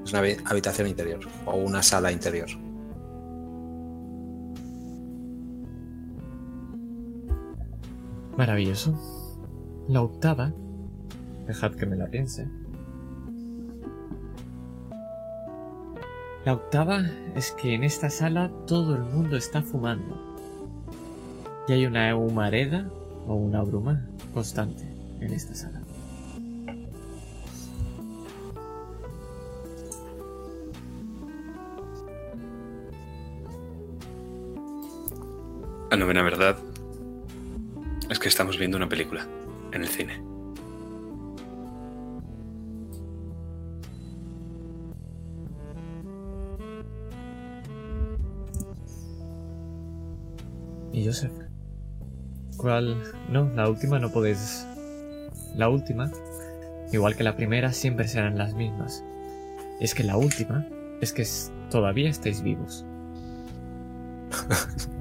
Es una habi- habitación interior o una sala interior. Maravilloso. La octava. Dejad que me la piense. La octava es que en esta sala todo el mundo está fumando. Y hay una humareda o una bruma constante en esta sala. La novena verdad es que estamos viendo una película en el cine. ¿Y Joseph? No, la última no podéis. La última, igual que la primera, siempre serán las mismas. Es que la última es que todavía estáis vivos.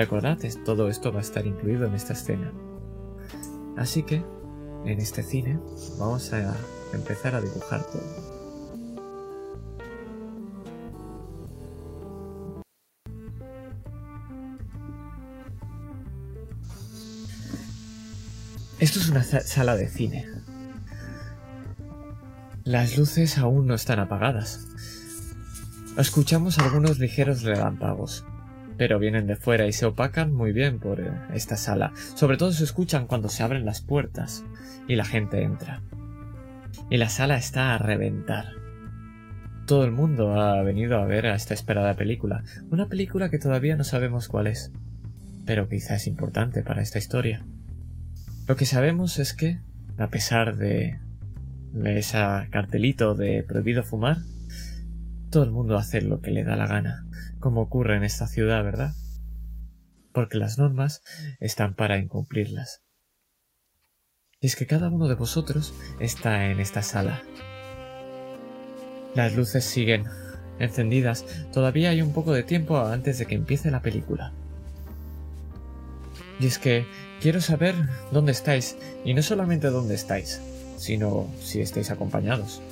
Recordad, todo esto va a estar incluido en esta escena. Así que, en este cine, vamos a empezar a dibujar todo. Esto es una sa- sala de cine. Las luces aún no están apagadas. Escuchamos algunos ligeros relámpagos, pero vienen de fuera y se opacan muy bien por eh, esta sala. Sobre todo se escuchan cuando se abren las puertas y la gente entra. Y la sala está a reventar. Todo el mundo ha venido a ver a esta esperada película, una película que todavía no sabemos cuál es, pero quizá es importante para esta historia. Lo que sabemos es que a pesar de, de ese cartelito de prohibido fumar, todo el mundo hace lo que le da la gana, como ocurre en esta ciudad, ¿verdad? Porque las normas están para incumplirlas. Y es que cada uno de vosotros está en esta sala. Las luces siguen encendidas. Todavía hay un poco de tiempo antes de que empiece la película. Y es que quiero saber dónde estáis, y no solamente dónde estáis, sino si estáis acompañados.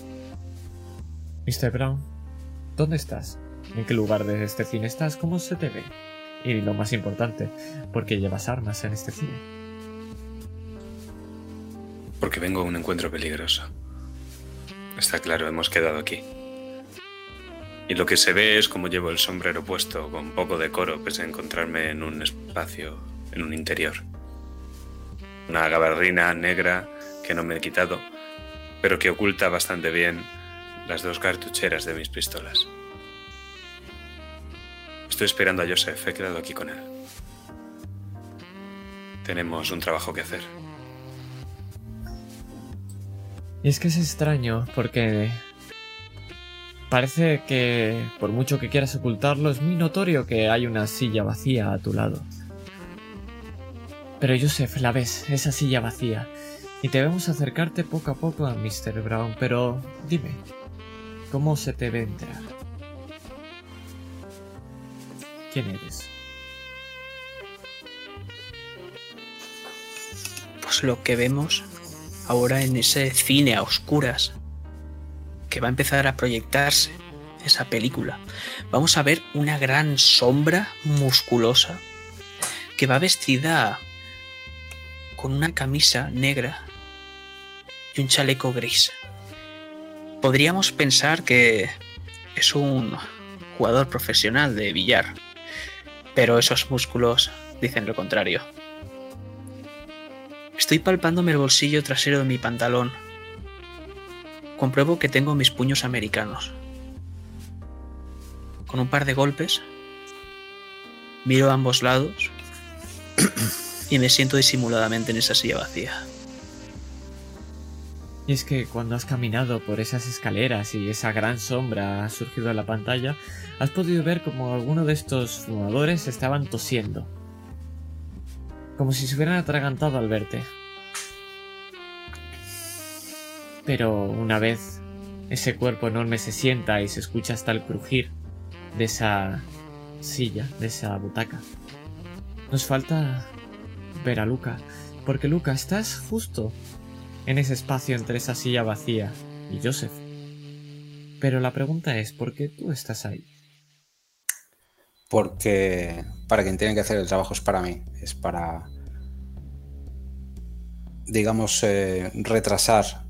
Mr. Brown, ¿dónde estás? ¿En qué lugar de este cine estás? ¿Cómo se te ve? Y lo más importante, ¿por qué llevas armas en este cine? Porque vengo a un encuentro peligroso. Está claro, hemos quedado aquí. Y lo que se ve es como llevo el sombrero puesto con poco decoro pese a encontrarme en un espacio, en un interior. Una gabardina negra que no me he quitado, pero que oculta bastante bien las dos cartucheras de mis pistolas. Estoy esperando a Joseph, he quedado aquí con él. Tenemos un trabajo que hacer. Y es que es extraño porque parece que por mucho que quieras ocultarlo es muy notorio que hay una silla vacía a tu lado. Pero Joseph, la ves, esa silla vacía. Y debemos acercarte poco a poco a Mr. Brown, pero dime, ¿cómo se te ve? ¿Quién eres? Pues lo que vemos ahora en ese cine a oscuras que va a empezar a proyectarse esa película. Vamos a ver una gran sombra musculosa que va vestida con una camisa negra y un chaleco gris. Podríamos pensar que es un jugador profesional de billar, pero esos músculos dicen lo contrario. Estoy palpándome el bolsillo trasero de mi pantalón. Compruebo que tengo mis puños americanos. Con un par de golpes, miro a ambos lados y me siento disimuladamente en esa silla vacía. Y es que cuando has caminado por esas escaleras y esa gran sombra ha surgido en la pantalla, has podido ver como alguno de estos fumadores estaban tosiendo. Como si se hubieran atragantado al verte. Pero una vez ese cuerpo enorme se sienta y se escucha hasta el crujir de esa silla, de esa butaca, nos falta ver a Luca, porque Luca, estás justo en ese espacio entre esa silla vacía y Joseph. Pero la pregunta es, ¿por qué tú estás ahí? Porque para quien tiene que hacer el trabajo es para mí, es para, digamos, eh, retrasar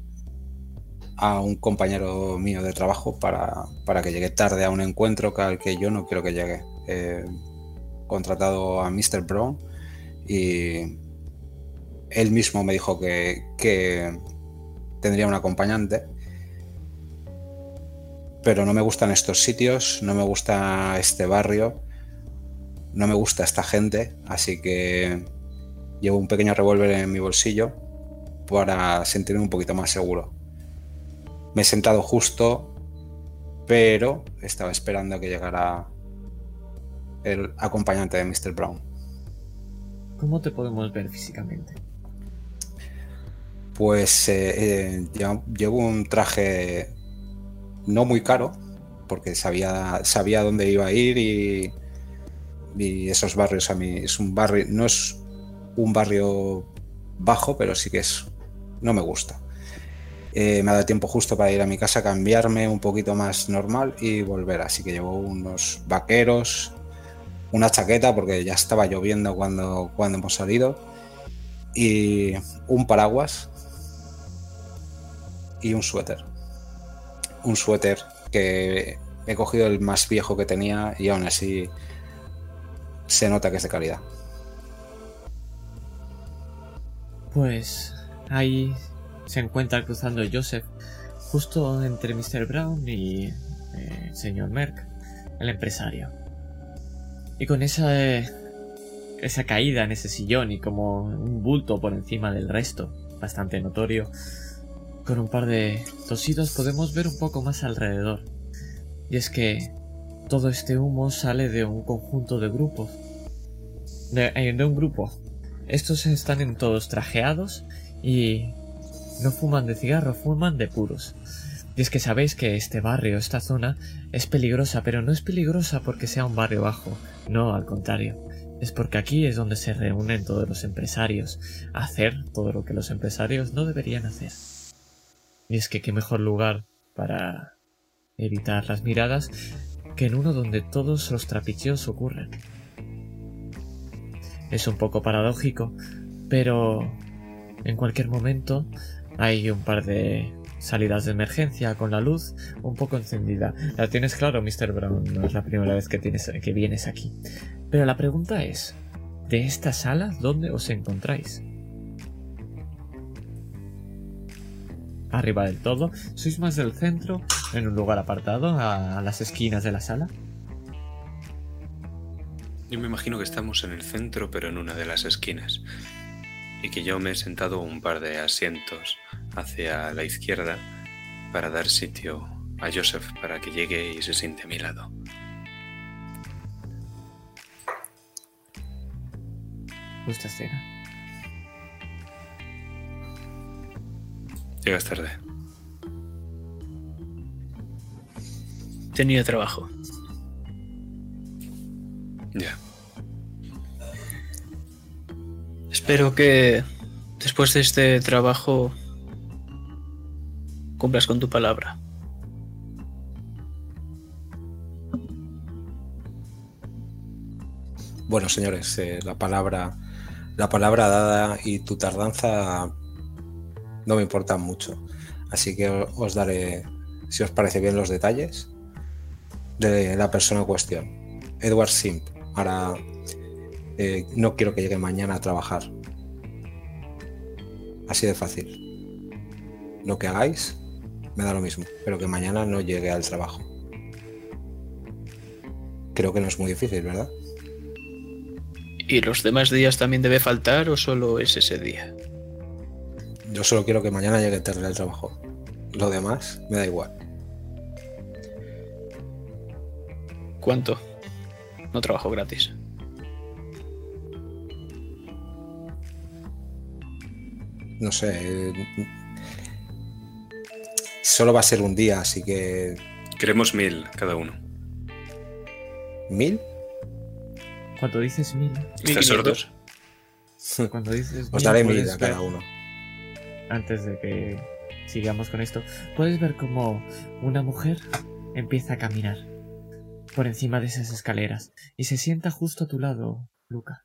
a un compañero mío de trabajo para, para, que llegue tarde a un encuentro al que yo no quiero que llegue. He contratado a Mr. Brown y él mismo me dijo que, tendría un acompañante. Pero no me gustan estos sitios, no me gusta este barrio, no me gusta esta gente, así que llevo un pequeño revólver en mi bolsillo para sentirme un poquito más seguro. Me he sentado justo, pero estaba esperando que llegara el acompañante de Mr. Brown. ¿Cómo te podemos ver físicamente? Pues eh, eh, llevo un traje no muy caro, porque sabía, sabía dónde iba a ir y, esos barrios a mí es un barrio, no es un barrio bajo, pero sí que es, no me gusta. Eh, me ha dado tiempo justo para ir a mi casa, cambiarme un poquito más normal y volver. Así que llevo unos vaqueros, una chaqueta porque ya estaba lloviendo cuando, cuando hemos salido y un paraguas y un suéter. Un suéter que he cogido el más viejo que tenía y aún así se nota que es de calidad. Pues ahí se encuentra cruzando Joseph justo entre Mr. Brown y eh, señor Merck, el empresario. Y con esa, esa caída en ese sillón y como un bulto por encima del resto, bastante notorio. Con un par de tosidos podemos ver un poco más alrededor. Y es que todo este humo sale de un conjunto de grupos. De, eh, de un grupo. Estos están en todos trajeados y no fuman de cigarro, fuman de puros. Y es que sabéis que este barrio, esta zona, es peligrosa, pero no es peligrosa porque sea un barrio bajo, no, al contrario. Es porque aquí es donde se reúnen todos los empresarios, a hacer todo lo que los empresarios no deberían hacer. Y es que qué mejor lugar para evitar las miradas que en uno donde todos los trapicheos ocurren. Es un poco paradójico, pero en cualquier momento hay un par de salidas de emergencia con la luz un poco encendida. La tienes claro, Mr. Brown, no es la primera vez que, tienes, que vienes aquí. Pero la pregunta es, ¿de esta sala dónde os encontráis? Arriba del todo, ¿sois más del centro, en un lugar apartado, a, las esquinas de la sala? Yo me imagino que estamos en el centro, pero en una de las esquinas. Y que yo me he sentado un par de asientos hacia la izquierda para dar sitio a Joseph para que llegue y se siente a mi lado. Escena. Llegas tarde. Tenía trabajo. Ya. Espero que después de este trabajo cumplas con tu palabra. Bueno, señores, eh, la palabra la palabra dada y tu tardanza no me importan mucho. Así que os daré, si os parece bien, los detalles de la persona en cuestión. Edward Simp. Ahora eh, no quiero que llegue mañana a trabajar. Así de fácil. Lo que hagáis me da lo mismo, pero que mañana no llegue al trabajo. Creo que no es muy difícil, ¿verdad? ¿Y los demás días también debe faltar o solo es ese día? Yo solo quiero que mañana llegue tarde al trabajo. Lo demás me da igual. ¿Cuánto? No trabajo gratis. No sé. eh, Solo va a ser un día, así que. Queremos mil cada uno. ¿Mil? Cuando dices mil, ¿Estás sordos? cuando dices Os mil, daré mil puedes a cada ver- uno. Antes de que sigamos con esto, puedes ver como una mujer empieza a caminar por encima de esas escaleras y se sienta justo a tu lado, Luca.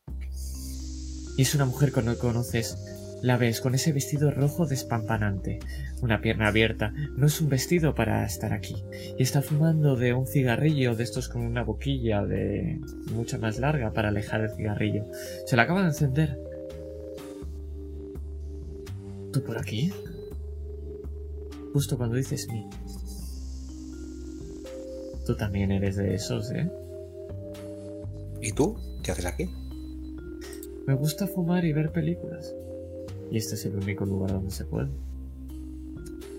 Y es una mujer que no conoces. La ves con ese vestido rojo despampanante, una pierna abierta. No es un vestido para estar aquí. Y está fumando de un cigarrillo de estos con una boquilla de mucho más larga para alejar el cigarrillo. Se la acaba de encender. ¿Tú por aquí? Justo cuando dices mi. Tú también eres de esos, ¿eh? ¿Y tú? ¿Qué haces aquí? Me gusta fumar y ver películas. Y este es el único lugar donde se puede.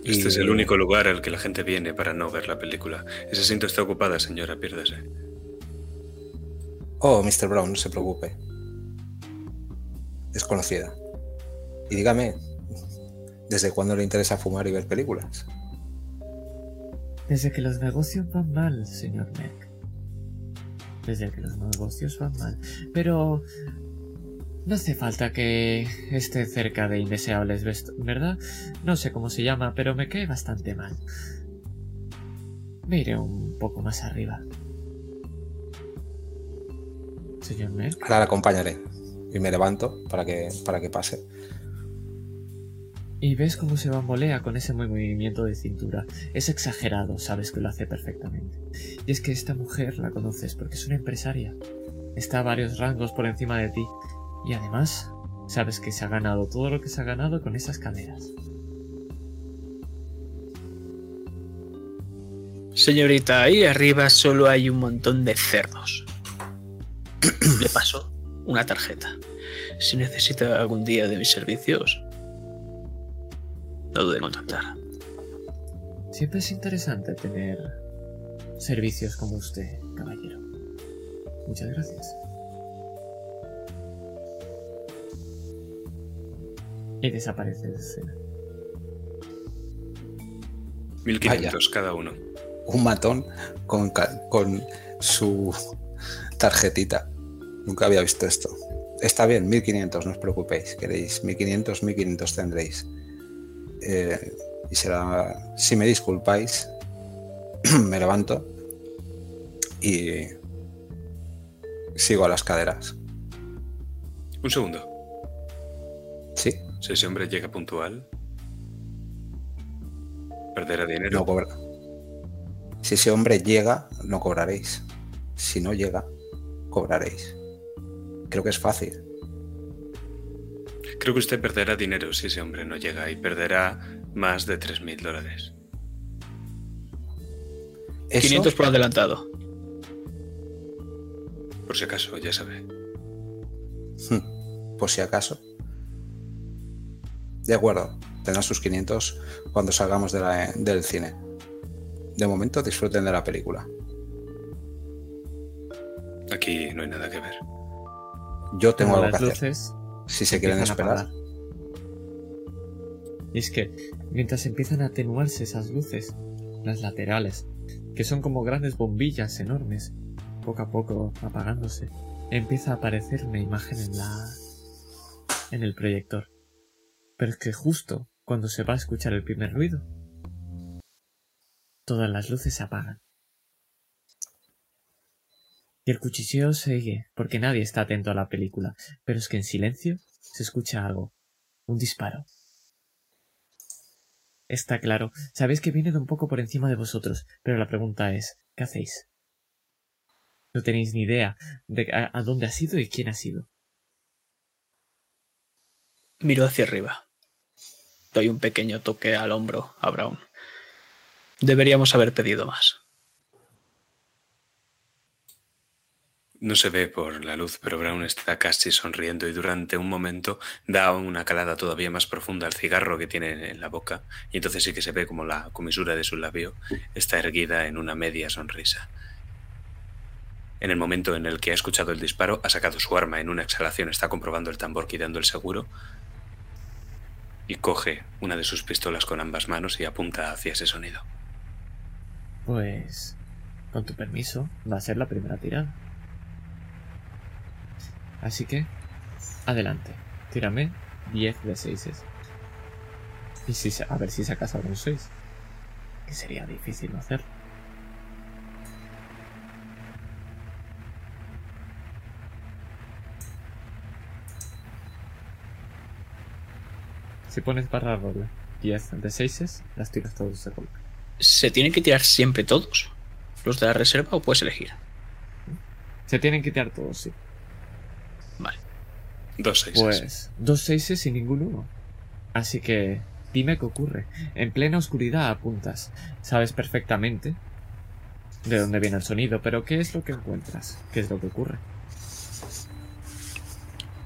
Este Y- es el único lugar al que la gente viene para no ver la película. Ese asiento está ocupada, señora, piérdese. Oh, Mr. Brown, no se preocupe. Desconocida. Y dígame, ¿desde cuándo le interesa fumar y ver películas? Desde que los negocios van mal, señor Merck. Desde que los negocios van mal. Pero... No hace falta que esté cerca de indeseables, ¿verdad? No sé cómo se llama, pero me cae bastante mal. Me iré un poco más arriba. Señor Merck. Ahora la acompañaré. Y me levanto para que, para que pase. Y ves cómo se bambolea con ese movimiento de cintura. Es exagerado, sabes que lo hace perfectamente. Y es que esta mujer la conoces porque es una empresaria. Está a varios rangos por encima de ti. Y además, sabes que se ha ganado todo lo que se ha ganado con esas caderas. Señorita, ahí arriba solo hay un montón de cerdos. Le paso una tarjeta. Si necesita algún día de mis servicios, no dude en contactar. Siempre es interesante tener servicios como usted, caballero. Muchas gracias. Y desaparece de escena. 1500 cada uno. Un matón con, con su tarjetita. Nunca había visto esto. Está bien, 1500, no os preocupéis. Queréis 1500, 1500 tendréis. Eh, y será, si me disculpáis, me levanto y sigo a las caderas. Un segundo. Sí, Si ese hombre llega puntual, perderá dinero. no cobra. Si ese hombre llega, no cobraréis. Si no llega, cobraréis. Creo que es fácil. Creo que usted perderá dinero si ese hombre no llega y perderá más de 3.000 dólares. Eso, 500 por adelantado. Por si acaso, ya sabe. Hmm, por si acaso. De acuerdo, tendrán sus 500 cuando salgamos de la- del cine. De momento disfruten de la película. Aquí no hay nada que ver. Yo tengo Como algo que las hacer. Si se quieren esperar. Y es que mientras empiezan a atenuarse esas luces, las laterales, que son como grandes bombillas enormes, poco a poco apagándose, empieza a aparecer una imagen en la en el proyector. Pero es que justo cuando se va a escuchar el primer ruido, todas las luces se apagan. Y el cuchicheo sigue, porque nadie está atento a la película, pero es que en silencio se escucha algo. Un disparo. Está claro, sabéis que vienen un poco por encima de vosotros, pero la pregunta es, ¿qué hacéis? No tenéis ni idea de a, a dónde ha sido y quién ha sido. Miro hacia arriba. Doy un pequeño toque al hombro a Brown. Deberíamos haber pedido más. No se ve por la luz, pero Brown está casi sonriendo y durante un momento da una calada todavía más profunda al cigarro que tiene en la boca y entonces sí que se ve como la comisura de su labio está erguida en una media sonrisa. En el momento en el que ha escuchado el disparo, ha sacado su arma en una exhalación, está comprobando el tambor quitando el seguro y coge una de sus pistolas con ambas manos y apunta hacia ese sonido. Pues, con tu permiso, va a ser la primera tirada. Así que, adelante. Tírame 10 de 6. Y si, a ver si sacas algún 6. Que sería difícil no hacerlo. Si pones barra roble 10 de 6, las tiras todos de golpe. ¿Se tienen que tirar siempre todos? ¿Los de la reserva o puedes elegir? Se tienen que tirar todos, sí. Dos seises. Pues dos seises y ningún uno. Así que dime qué ocurre. En plena oscuridad apuntas. Sabes perfectamente de dónde viene el sonido, pero ¿qué es lo que encuentras? ¿Qué es lo que ocurre?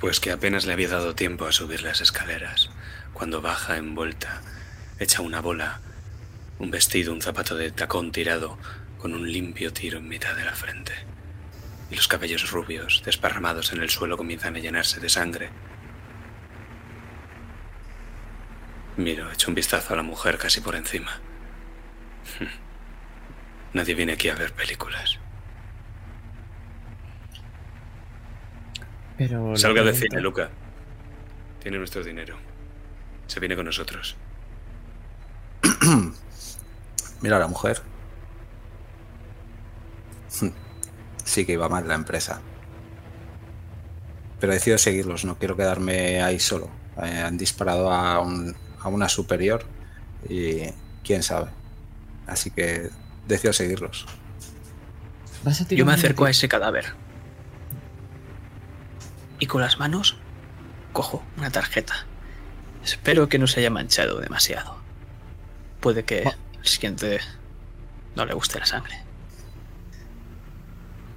Pues que apenas le había dado tiempo a subir las escaleras. Cuando baja envuelta, echa una bola, un vestido, un zapato de tacón tirado, con un limpio tiro en mitad de la frente. Y los cabellos rubios, desparramados en el suelo, comienzan a llenarse de sangre. Miro, echo un vistazo a la mujer casi por encima. Nadie viene aquí a ver películas. Pero Salga de cine, Luca. Tiene nuestro dinero. Se viene con nosotros. Mira a la mujer. Sí que iba mal la empresa. Pero decido seguirlos, no quiero quedarme ahí solo. Eh, han disparado a, un- a una superior y quién sabe. Así que decido seguirlos. Vas a tirar Yo me acerco a ese cadáver. Y con las manos cojo una tarjeta. Espero que no se haya manchado demasiado. Puede que Oh. al siguiente no le guste la sangre.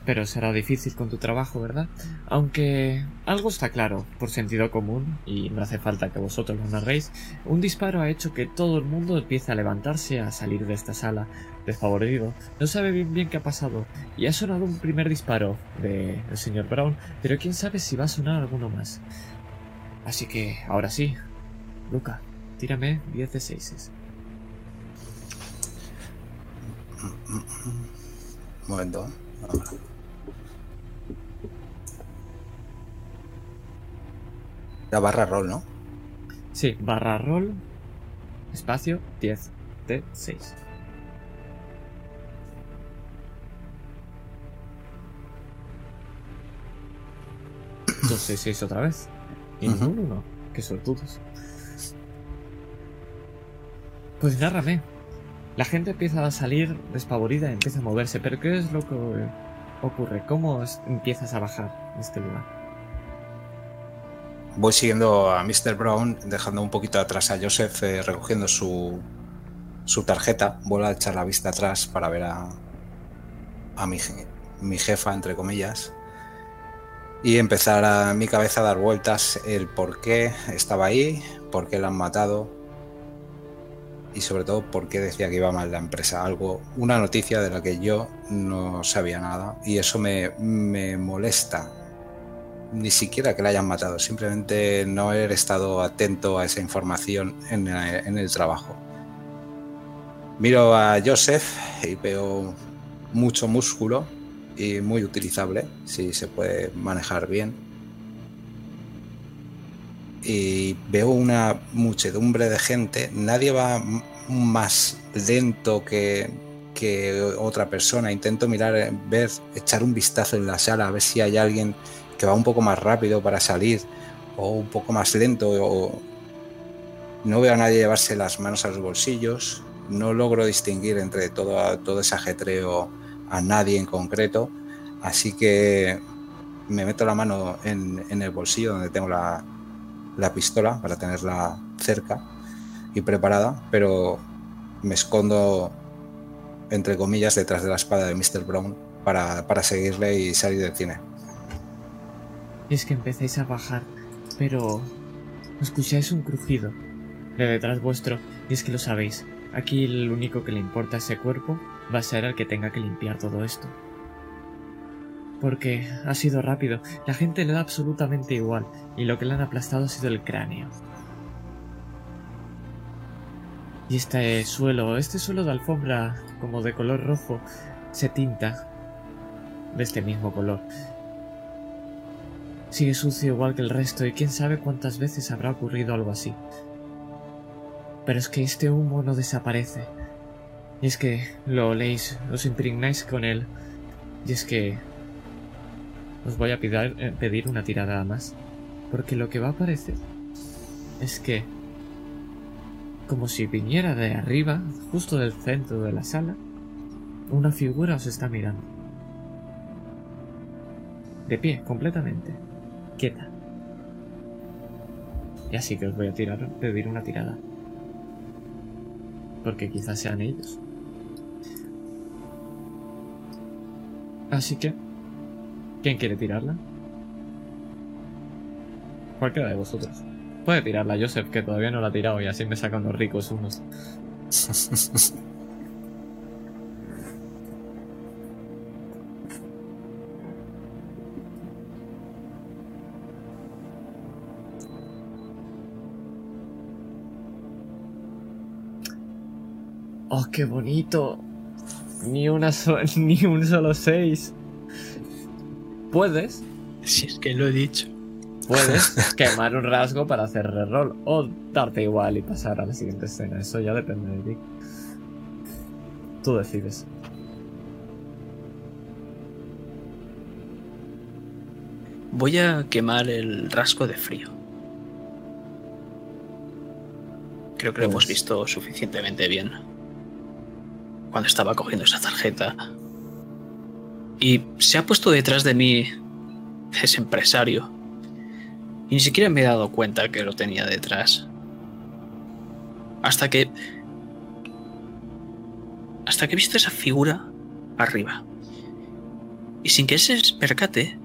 Pero será difícil con tu trabajo, ¿verdad? Aunque algo está claro, por sentido común, y no hace falta que vosotros lo narréis, un disparo ha hecho que todo el mundo empiece a levantarse a salir de esta sala, desfavorecido. No sabe bien bien qué ha pasado, y ha sonado un primer disparo de el señor Brown, pero quién sabe si va a sonar alguno más. Así que, ahora sí, Luca, tírame 10 de 6. Un momento. La barra roll, ¿no? Sí, barra roll, espacio 10 de 6. 2, 6, 6 otra vez. Y Ujú. ningún uno. Qué sortudos. Pues nárrame. La gente empieza a salir despavorida, empieza a moverse, pero ¿qué es lo que ocurre? ¿Cómo empiezas a bajar de este lugar? Voy siguiendo a Mr. Brown, dejando un poquito atrás a Joseph, eh, recogiendo su, su tarjeta. Vuelvo a echar la vista atrás para ver a, a mi, mi jefa, entre comillas. Y empezar a mi cabeza a dar vueltas el por qué estaba ahí, por qué la han matado y sobre todo por qué decía que iba mal la empresa. Algo, una noticia de la que yo no sabía nada y eso me, me molesta ni siquiera que la hayan matado, simplemente no haber estado atento a esa información en, eh, en el trabajo. Miro a Joseph y veo mucho músculo y muy utilizable, si se puede manejar bien. Y veo una muchedumbre de gente, nadie va más lento que, que otra persona. Intento mirar, ver, echar un vistazo en la sala, a ver si hay alguien que va un poco más rápido para salir o un poco más lento o no veo a nadie llevarse las manos a los bolsillos no logro distinguir entre todo, todo ese ajetreo a nadie en concreto así que me meto la mano en, el bolsillo donde tengo la, la pistola para tenerla cerca y preparada pero me escondo entre comillas detrás de la espada de Mr. Brown para, para seguirle y salir del cine Y es que empezáis a bajar, pero escucháis un crujido de detrás vuestro, y es que lo sabéis. Aquí el único que le importa a ese cuerpo va a ser el que tenga que limpiar todo esto. Porque ha sido rápido, la gente le da absolutamente igual, y lo que le han aplastado ha sido el cráneo. Y este suelo, este suelo de alfombra como de color rojo, se tinta de este mismo color. Sigue sucio igual que el resto y quién sabe cuántas veces habrá ocurrido algo así. Pero es que este humo no desaparece. Y es que lo oléis, os impregnáis con él. Y es que os voy a eh, pedir una tirada más. Porque lo que va a aparecer es que, como si viniera de arriba, justo del centro de la sala, una figura os está mirando. De pie, completamente. Y así que os voy a tirar, pedir una tirada. Porque quizás sean ellos. Así que... ¿Quién quiere tirarla? Cualquiera de vosotros. Puede tirarla Joseph, que todavía no la ha tirado y así me sacan los ricos unos. ¡Oh, qué bonito! Ni, una so- ni un solo seis. Puedes, Si es que lo he dicho. puedes quemar un rasgo para hacer reroll o darte igual y pasar a la siguiente escena. Eso ya depende de ti. Tú decides. Voy a quemar el rasgo de frío. Creo que lo hemos Pues- visto suficientemente bien. Cuando estaba cogiendo esa tarjeta. Y se ha puesto detrás de mí ese empresario. Y ni siquiera me he dado cuenta que lo tenía detrás. Hasta que... Hasta que he visto esa figura arriba. y sin que se percate,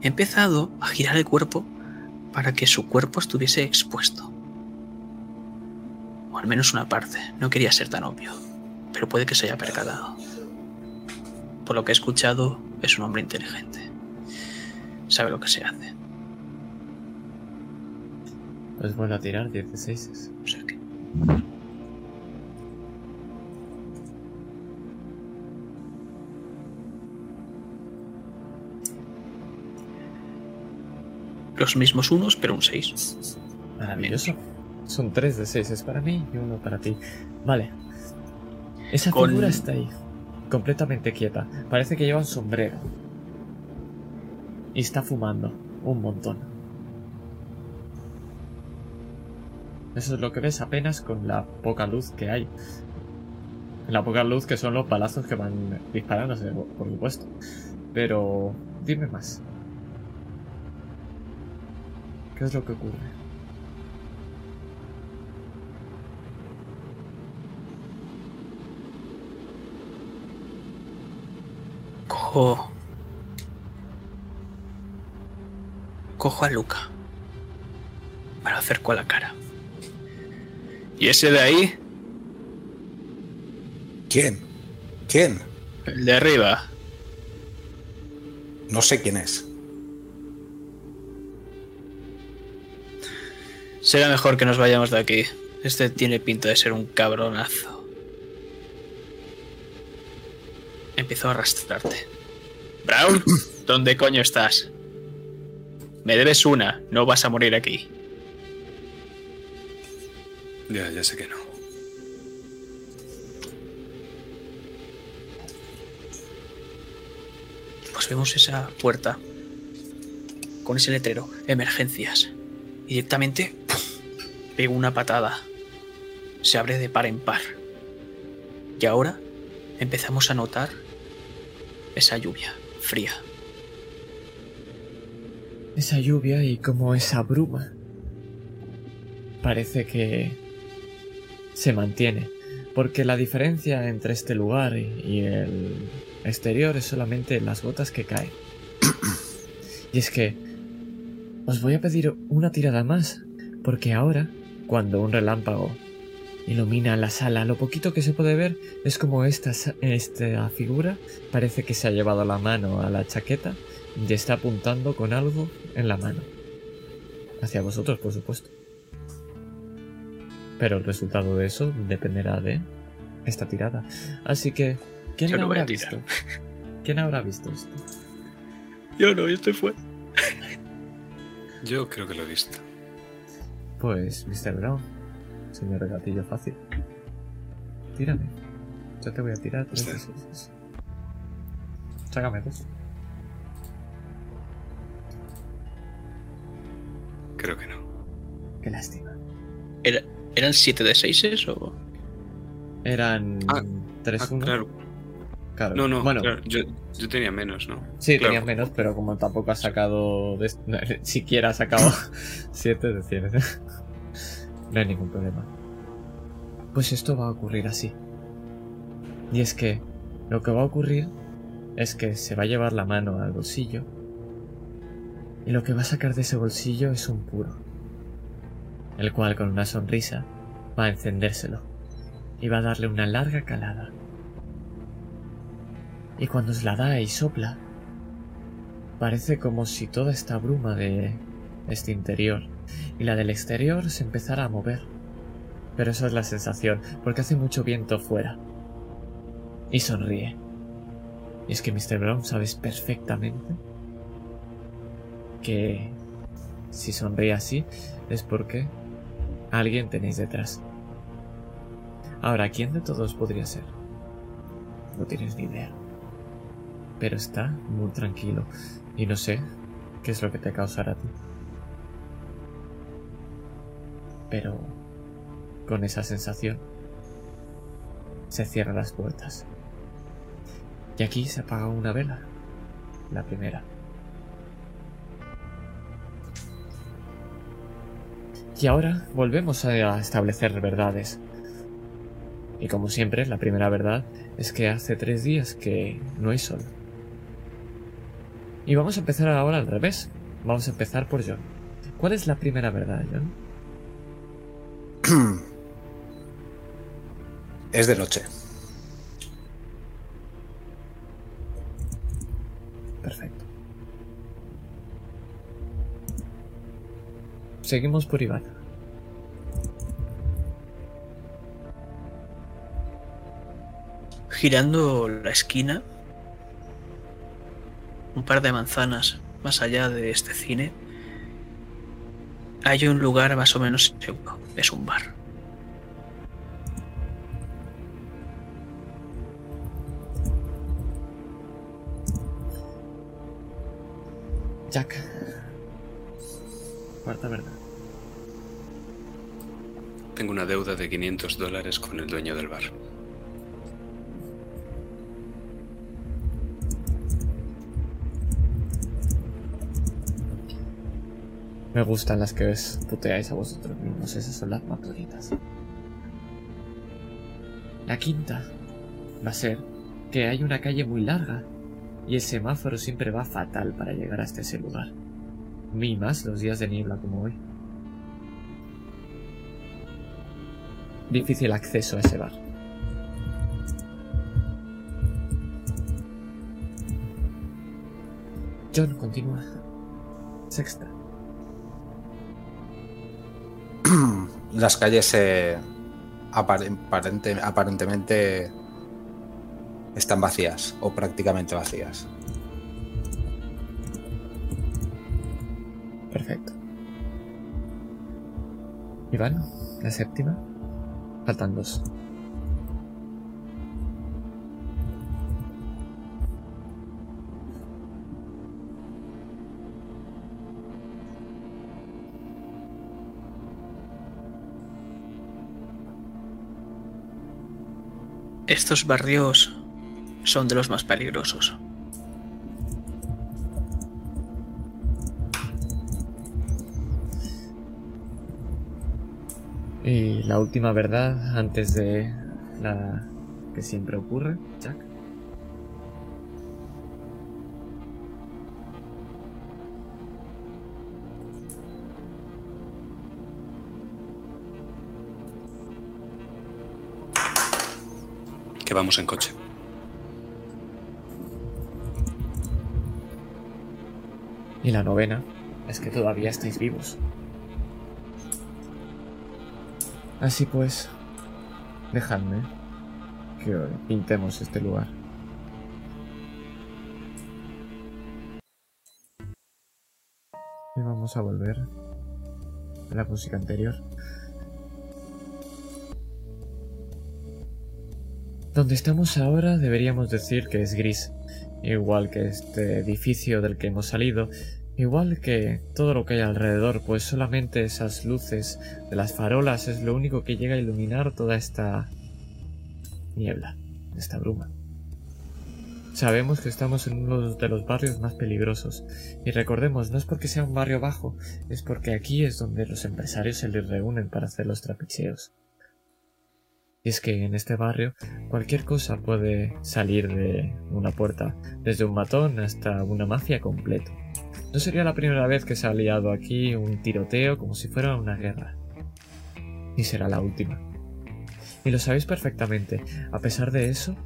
he empezado a girar el cuerpo para que su cuerpo estuviese expuesto. O al menos una parte. No quería ser tan obvio, pero puede que se haya percatado. Por lo que he escuchado, es un hombre inteligente. Sabe lo que se hace. Pues vuelvo a tirar 16. O sea que... Los mismos unos, pero un 6. Maravilloso. Son 3 de 6 es para mí y uno para ti. Vale. Esa Con- figura está ahí. Completamente quieta. Parece que lleva un sombrero. Y está fumando. Un montón. Eso es lo que ves apenas con la poca luz que hay. La poca luz que son los balazos que van disparándose, por supuesto. Pero dime más. ¿Qué es lo que ocurre? Cojo. Cojo a Luca. Me lo acerco a la cara. ¿Y ese de ahí? ¿Quién? ¿Quién? El de arriba. No sé quién es. Será mejor que nos vayamos de aquí. Este tiene pinta de ser un cabronazo. Empezó a arrastrarte. Brown, ¿dónde coño estás? Me debes una, no vas a morir aquí. Ya, ya sé que no. Pues vemos esa puerta con ese letrero, emergencias. Y directamente ¡pum! pego una patada. Se abre de par en par. Y ahora empezamos a notar esa lluvia fría. Esa lluvia y como esa bruma. Parece que se mantiene. Porque la diferencia entre este lugar y- el exterior es solamente las gotas que caen. y es que os voy a pedir una tirada más. Porque ahora, cuando un relámpago ilumina la sala, lo poquito que se puede ver es como esta, sa- esta figura parece que se ha llevado la mano a la chaqueta y está apuntando con algo en la mano. Hacia vosotros, por supuesto. Pero el resultado de eso dependerá de esta tirada. Así que, ¿quién Yo no voy habrá a tirar. visto? ¿Quién habrá visto esto? Yo no, yo estoy fuera. Yo creo que lo he visto. Pues, Mr. Brown, señor gatillo fácil. Tírame. Yo te voy a tirar tres seis. Sácame dos. Creo que no. Qué lástima. Era- ¿Eran 7 de 6 o...? Eran Ah, tres Ah, uno. claro. Claro. No, no, Bueno, claro, yo, yo tenía menos, ¿no? Sí, Claro. tenías menos, pero como tampoco has sacado. de- no, siquiera has sacado 7 de 100. No hay ningún problema. Pues esto va a ocurrir así. Y es que lo que va a ocurrir es que se va a llevar la mano al bolsillo. Y lo que va a sacar de ese bolsillo es un puro. El cual con una sonrisa va a encendérselo. Y va a darle una larga calada. Y cuando os la da y sopla, parece como si toda esta bruma de este interior y la del exterior se empezara a mover. Pero eso es la sensación, porque hace mucho viento fuera. Y sonríe. Y es que Mr. Brown sabes perfectamente que si sonríe así es porque alguien tenéis detrás. Ahora, ¿quién de todos podría ser? No tienes ni idea pero está muy tranquilo y no sé qué es lo que te causará a ti. Pero con esa sensación se cierran las puertas. Y aquí se apaga una vela, la primera. Y ahora volvemos a establecer verdades. Y como siempre, la primera verdad es que hace tres días que no hay sol. Y vamos a empezar ahora al revés. Vamos a empezar por John. ¿Cuál es la primera verdad, John? Es de noche. Perfecto. Seguimos por Iván. Girando la esquina, un par de manzanas más allá de este cine, hay un lugar más o menos seguro. Es un bar. Jack. Cuarta verdad. Tengo una deuda de 500 dólares con el dueño del bar. Me gustan las que os puteáis a vosotros mismos. Esas son las más bonitas. La quinta va a ser que hay una calle muy larga y el semáforo siempre va fatal para llegar hasta ese lugar. Ni más los días de niebla como hoy. Difícil acceso a ese bar. John continúa. Sexta. Las calles eh, apare- aparente- aparentemente están vacías o prácticamente vacías. Perfecto. Iván, la séptima. Faltan dos. Estos barrios son de los más peligrosos. Y la última verdad antes de la que siempre ocurre, Jack. Vamos en coche. Y la novena es que todavía estáis vivos. Así pues, dejadme que pintemos este lugar. Y vamos a volver a la música anterior. Donde estamos ahora deberíamos decir que es gris, igual que este edificio del que hemos salido, igual que todo lo que hay alrededor, pues solamente esas luces de las farolas es lo único que llega a iluminar toda esta niebla, esta bruma. Sabemos que estamos en uno de los barrios más peligrosos, y recordemos, no es porque sea un barrio bajo, es porque aquí es donde los empresarios se les reúnen para hacer los trapicheos. Y es que en este barrio cualquier cosa puede salir de una puerta, desde un matón hasta una mafia completo. No sería la primera vez que se ha liado aquí un tiroteo como si fuera una guerra. Ni será la última. Y lo sabéis perfectamente, a pesar de eso,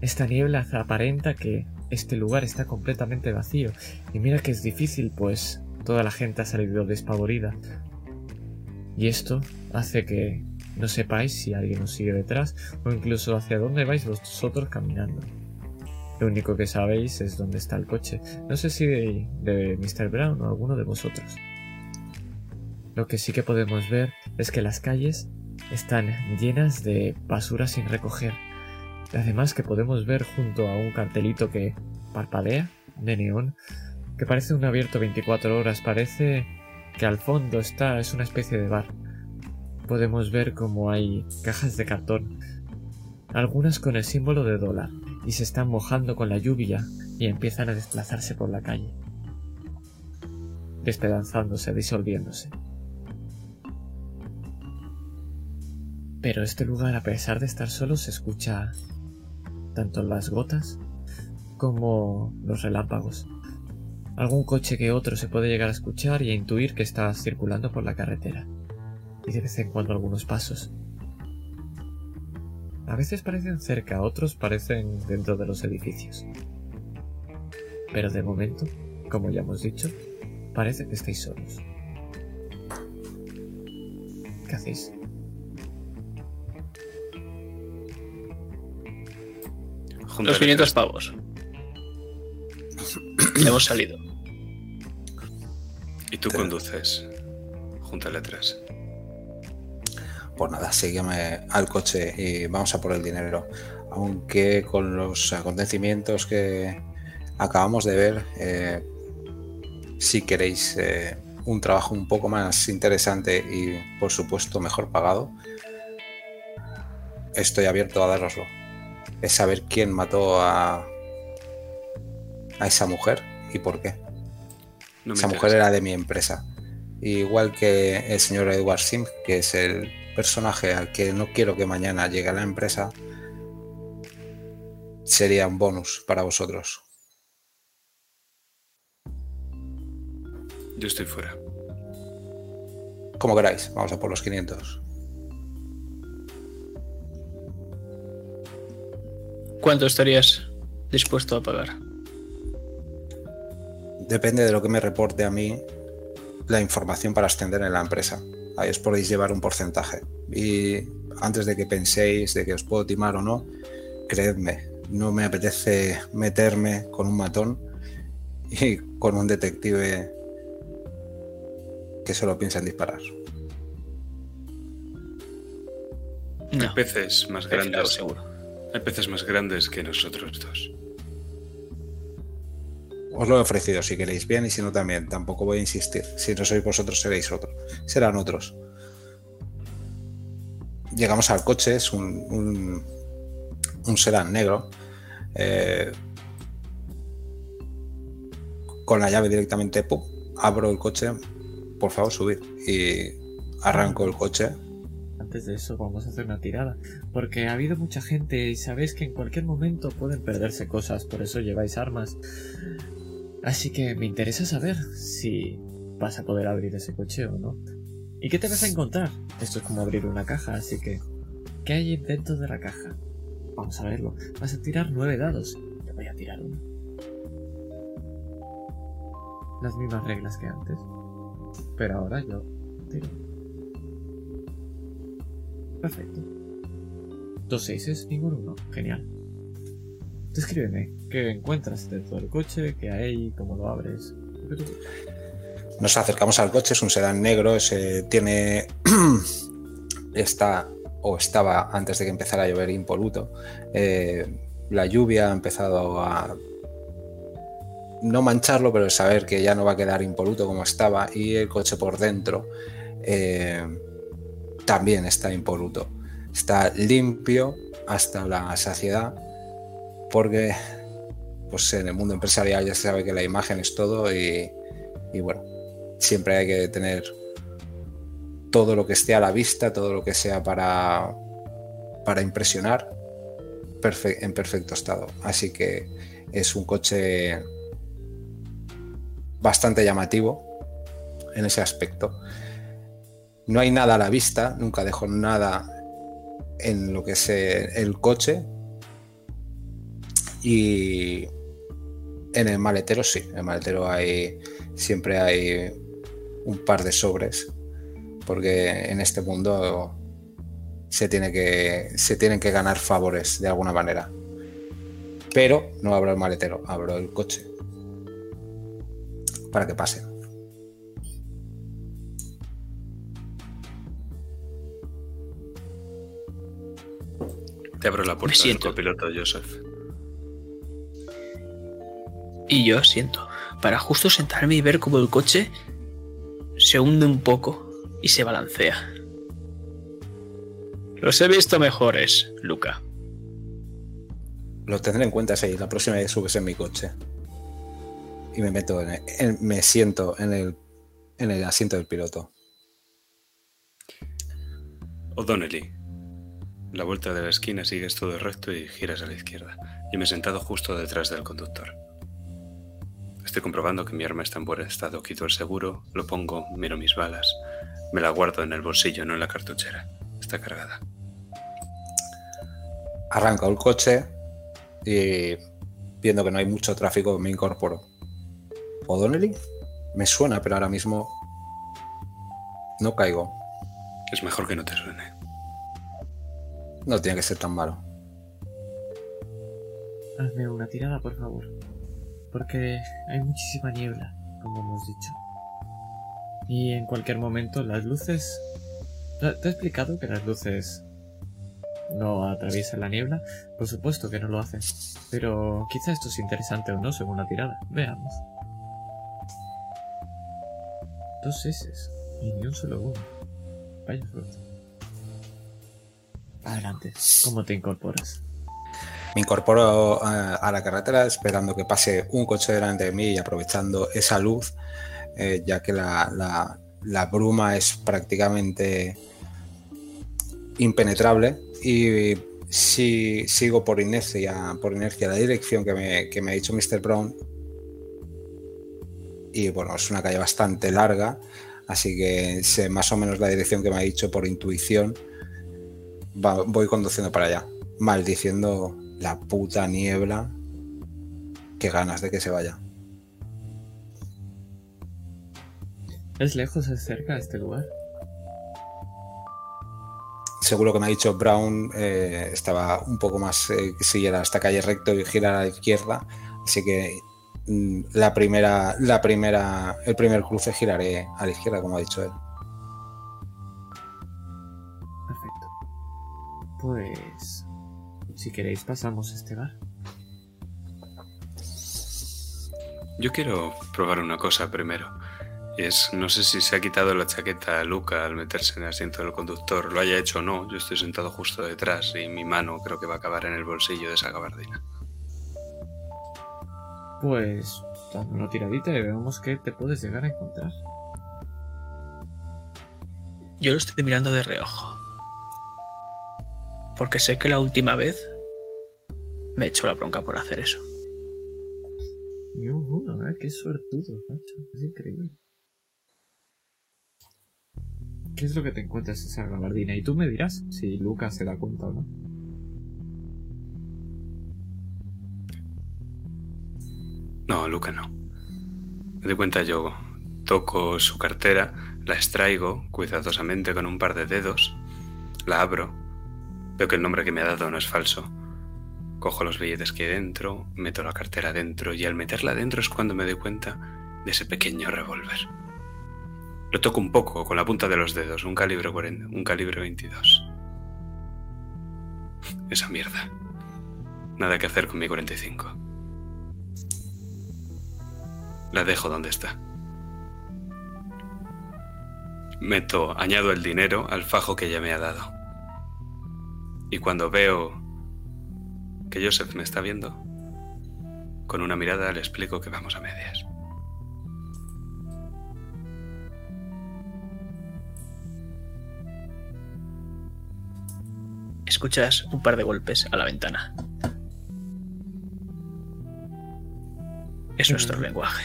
esta niebla aparenta que este lugar está completamente vacío. Y mira que es difícil, pues toda la gente ha salido despavorida. Y esto hace que no sepáis si alguien os sigue detrás o incluso hacia dónde vais vosotros caminando. Lo único que sabéis es dónde está el coche. No sé si de, de Mr. Brown o alguno de vosotros. Lo que sí que podemos ver es que las calles están llenas de basura sin recoger. Además que podemos ver junto a un cartelito que parpadea de neón, que parece un abierto 24 horas, parece que al fondo está es una especie de bar podemos ver como hay cajas de cartón, algunas con el símbolo de dólar, y se están mojando con la lluvia y empiezan a desplazarse por la calle, despedazándose, disolviéndose. Pero este lugar, a pesar de estar solo, se escucha tanto las gotas como los relámpagos. Algún coche que otro se puede llegar a escuchar y a intuir que está circulando por la carretera. Y de vez en cuando algunos pasos. A veces parecen cerca, otros parecen dentro de los edificios. Pero de momento, como ya hemos dicho, parece que estáis solos. ¿Qué hacéis? Los 500 tres. pavos. Hemos salido. Y tú conduces. Júntale tres. Pues nada, sígueme al coche y vamos a por el dinero. Aunque con los acontecimientos que acabamos de ver, eh, si queréis eh, un trabajo un poco más interesante y por supuesto mejor pagado, estoy abierto a daroslo. Es saber quién mató a, a esa mujer y por qué. No Esa interesa. mujer era de mi empresa. Igual que el señor Edward Sim, que es el personaje al que no quiero que mañana llegue a la empresa, sería un bonus para vosotros. Yo estoy fuera. Como queráis, vamos a por los 500. ¿Cuánto estarías dispuesto a pagar? Depende de lo que me reporte a mí la información para ascender en la empresa. Ahí os podéis llevar un porcentaje. Y antes de que penséis de que os puedo timar o no, creedme, no me apetece meterme con un matón y con un detective que solo piensa en disparar. Hay peces más grandes. seguro. Hay peces más grandes que nosotros dos. Os lo he ofrecido si queréis bien y si no también. Tampoco voy a insistir. Si no sois vosotros, seréis otros. Serán otros. Llegamos al coche, es un, un, un sedán negro. eh, con la llave directamente, ¡pum! abro el coche. Por favor, subid. Y arranco el coche. Antes de eso vamos a hacer una tirada, porque ha habido mucha gente y sabéis que en cualquier momento pueden perderse cosas, por eso lleváis armas. Así que me interesa saber si vas a poder abrir ese coche o no. ¿Y qué te vas a encontrar? Esto es como abrir una caja, así que... ¿Qué hay dentro de la caja? Vamos a verlo. Vas a tirar nueve dados. Yo voy a tirar uno. Las mismas reglas que antes. Pero ahora yo tiro. Perfecto. Dos seises, ningún uno. Genial. Descríbeme, ¿qué encuentras dentro del coche? ¿Qué hay? ¿Cómo lo abres? Nos acercamos al coche, es un sedán negro, ese tiene. está o estaba antes de que empezara a llover impoluto. Eh, la lluvia ha empezado a no mancharlo, pero saber que ya no va a quedar impoluto como estaba. Y el coche por dentro eh, también está impoluto. Está limpio hasta la saciedad, porque pues en el mundo empresarial ya se sabe que la imagen es todo y, bueno, siempre hay que tener todo lo que esté a la vista, todo lo que sea para, para impresionar en perfecto estado. Así que es un coche bastante llamativo en ese aspecto. No hay nada a la vista, nunca dejo nada en lo que es el coche. Y en el maletero sí, en el maletero hay siempre hay un par de sobres, porque en este mundo se tiene que se tienen que ganar favores de alguna manera. Pero no abro el maletero, abro el coche para que pasen. Te abro la puerta del siento. copiloto, Joseph. Y yo asiento, para justo sentarme y ver cómo el coche se hunde un poco y se balancea. Los he visto mejores, Luca. Lo tendré en cuenta si la próxima vez subes en mi coche. Y me meto en el- en- me siento en el, en el asiento del piloto. O'Donnelly. La vuelta de la esquina sigues todo recto y giras a la izquierda. Yo me he sentado justo detrás del conductor. Estoy comprobando que mi arma está en buen estado. Quito el seguro, lo pongo, miro mis balas. Me la guardo en el bolsillo, no en la cartuchera. Está cargada. Arranco el coche y viendo que no hay mucho tráfico me incorporo. ¿O'Donnelly? Me suena, pero ahora mismo no caigo. Es mejor que no te suene. No tiene que ser tan malo. Hazme una tirada, por favor. Porque hay muchísima niebla, como hemos dicho. Y en cualquier momento las luces... ¿Te he explicado que las luces no atraviesan la niebla? Por supuesto que no lo hacen. Pero quizá esto es interesante o no según la tirada. Veamos. Dos S y ni un solo uno. Vaya suerte. Adelante. ¿Cómo te incorporas? Me incorporo a la carretera esperando que pase un coche delante de mí y aprovechando esa luz, eh, ya que la, bruma es prácticamente impenetrable y si sigo por inercia, por inercia la dirección que me, que me ha dicho Mr. Brown y bueno, es una calle bastante larga, así que sé más o menos la dirección que me ha dicho por intuición, voy conduciendo para allá, maldiciendo la puta niebla. Qué ganas de que se vaya. ¿Es lejos, es cerca este lugar? Seguro que me ha dicho Brown eh, estaba un poco más eh, que siguiera esta calle recto y girar a la izquierda, así que mm, la primera, la primera, el primer cruce giraré a la izquierda, como ha dicho él. Perfecto. Pues... Si queréis pasamos este bar. Yo quiero probar una cosa primero. Y es, no sé si se ha quitado la chaqueta a Luca al meterse en el asiento del conductor, lo haya hecho o no. Yo estoy sentado justo detrás y mi mano creo que va a acabar en el bolsillo de esa gabardina. Pues... Dame una tiradita y veamos qué te puedes llegar a encontrar. Yo lo estoy mirando de reojo. Porque sé que la última vez me echó la bronca por hacer eso. Un uno, ¿eh? Qué suertudo, macho. Es increíble. ¿Qué es lo que te encuentras en esa gabardina? Y tú me dirás si Lucas se da cuenta o no. No, Luca no. Me doy cuenta yo. Toco su cartera, la extraigo cuidadosamente con un par de dedos, la abro, veo que el nombre que me ha dado no es falso. Cojo los billetes que hay dentro, meto la cartera dentro y al meterla dentro es cuando me doy cuenta de ese pequeño revólver. Lo toco un poco con la punta de los dedos, un calibre 40, un calibre 22. Esa mierda. Nada que hacer con mi 45. La dejo donde está. Meto, añado el dinero al fajo que ella me ha dado. Y cuando veo que Joseph me está viendo, con una mirada le explico que vamos a medias. Escuchas un par de golpes a la ventana. Es nuestro Mm. lenguaje.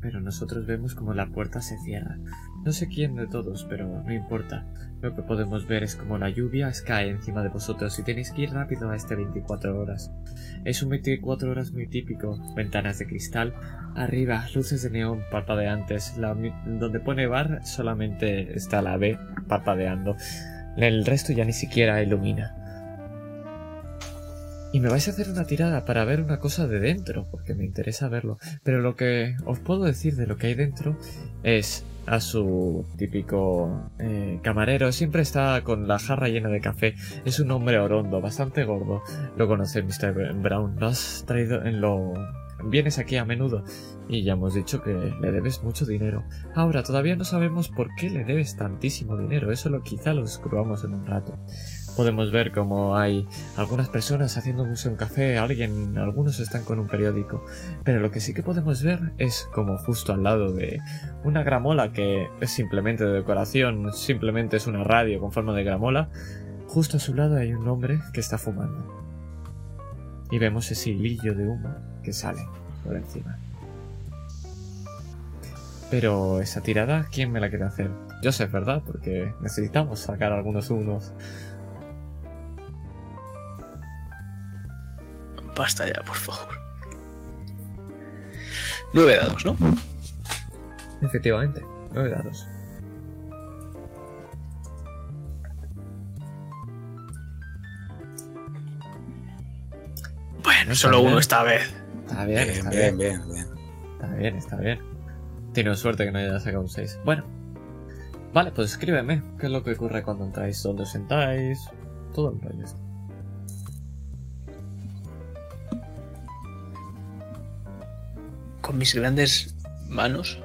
Pero nosotros vemos como la puerta se cierra. No sé quién de todos, pero no importa. Lo que podemos ver es como la lluvia cae encima de vosotros y tenéis que ir rápido a este 24 horas. Es un 24 horas muy típico. Ventanas de cristal. Arriba, luces de neón parpadeantes. Donde pone bar solamente está la B parpadeando. El resto ya ni siquiera ilumina. Y me vais a hacer una tirada para ver una cosa de dentro, porque me interesa verlo. Pero lo que os puedo decir de lo que hay dentro es a su típico eh, camarero. Siempre está con la jarra llena de café. Es un hombre orondo, bastante gordo. Lo conoce Mr. Brown. Lo has traído en lo... Vienes aquí a menudo. Y ya hemos dicho que le debes mucho dinero. Ahora, todavía no sabemos por qué le debes tantísimo dinero. Eso lo quizá lo descubramos en un rato. Podemos ver cómo hay algunas personas haciendo mucho un café, alguien, algunos están con un periódico. Pero lo que sí que podemos ver es como justo al lado de una gramola que es simplemente de decoración, simplemente es una radio con forma de gramola, justo a su lado hay un hombre que está fumando. Y vemos ese hilillo de humo que sale. por encima. Pero esa tirada, ¿quién me la quiere hacer? Sé, ¿verdad? Porque necesitamos sacar algunos unos. Basta ya, por favor. Nueve dados, ¿no? Efectivamente, nueve dados. Bueno, Está solo bien. uno esta vez. Está bien, Bien, está bien, bien. bien, bien. Está bien, está bien. Tiene suerte que no haya sacado un 6. Bueno. Vale, pues escríbeme. ¿Qué es lo que ocurre cuando entráis? ¿Dónde os sentáis? Todo el rollo. este. Con mis grandes manos,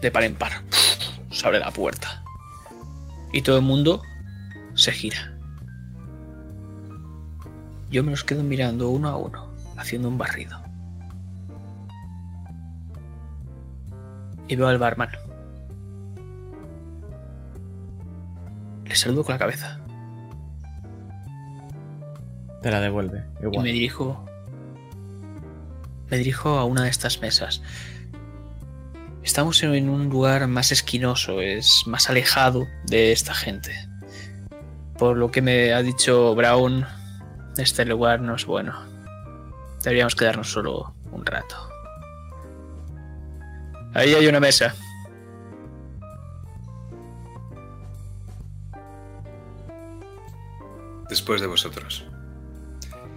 de par en par, se abre la puerta. Y todo el mundo se gira. Yo me los quedo mirando uno a uno, haciendo un barrido. Y veo al barman. Le saludo con la cabeza Te la devuelve. y me dirijo. Me dirijo a una de estas mesas. Estamos en un lugar más esquinoso, es más alejado de esta gente. Por lo que me ha dicho Brown, este lugar no es bueno. Deberíamos quedarnos solo un rato. Ahí hay una mesa. Después de vosotros.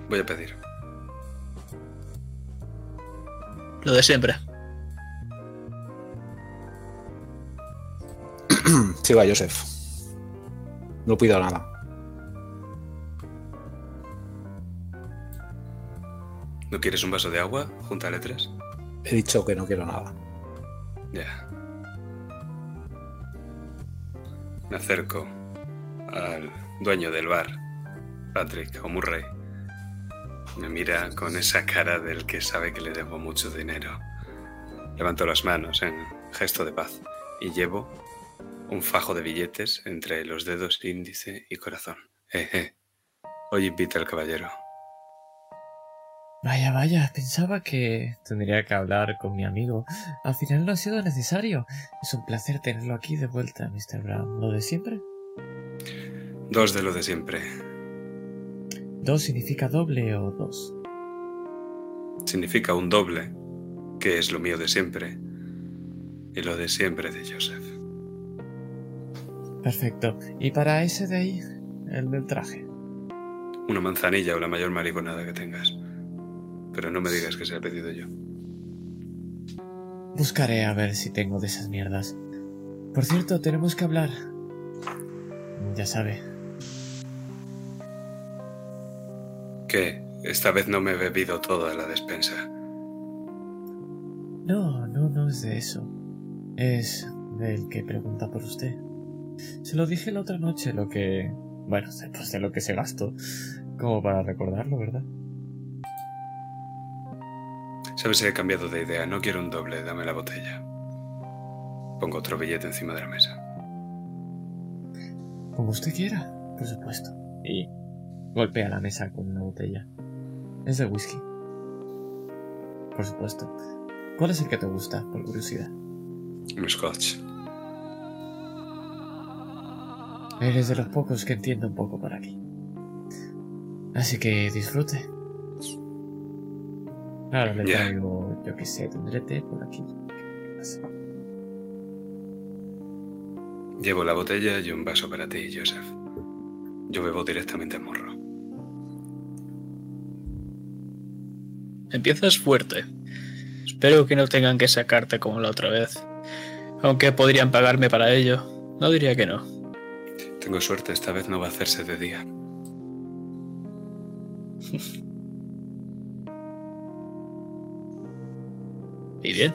Voy a pedir. Lo de siempre. Siga, Joseph. No pido nada. ¿No quieres un vaso de agua junto a letras? He dicho que no quiero nada. Ya. Me acerco al dueño del bar, Patrick o Murray. Me mira con esa cara del que sabe que le debo mucho dinero. Levanto las manos en gesto de paz y llevo un fajo de billetes entre los dedos índice y corazón. Eh, eh. Hoy invita al caballero. Vaya, vaya, pensaba que tendría que hablar con mi amigo. Al final no ha sido necesario. Es un placer tenerlo aquí de vuelta, Mr. Brown. ¿Lo de siempre? Dos de lo de siempre. ¿Dos significa doble o dos? Significa un doble, que es lo mío de siempre, y lo de siempre de Joseph. Perfecto. ¿Y para ese de ahí? El del traje. Una manzanilla o la mayor mariconada que tengas. Pero no me digas que se ha pedido yo. Buscaré a ver si tengo de esas mierdas. Por cierto, tenemos que hablar. Ya sabe. Que esta vez no me he bebido toda la despensa. No, no, no es de eso. Es del que pregunta por usted. Se lo dije la otra noche lo que... Bueno, después de lo que se gastó. Como para recordarlo, ¿verdad? Sabes, he cambiado de idea. No quiero un doble, dame la botella. Pongo otro billete encima de la mesa. Como usted quiera, por supuesto. Y golpea la mesa con una botella. Es de whisky. Por supuesto. ¿Cuál es el que te gusta, por curiosidad? Un scotch. Eres de los pocos que entiende un poco por aquí. Así que disfrute. Ahora le traigo, yo qué sé, tendré té por aquí. Llevo la botella y un vaso para ti, Joseph. Yo bebo directamente al morro. Empiezas fuerte. Espero que no tengan que sacarte como la otra vez. Aunque podrían pagarme para ello. No diría que no. Tengo suerte, esta vez no va a hacerse de día. ¿Y bien?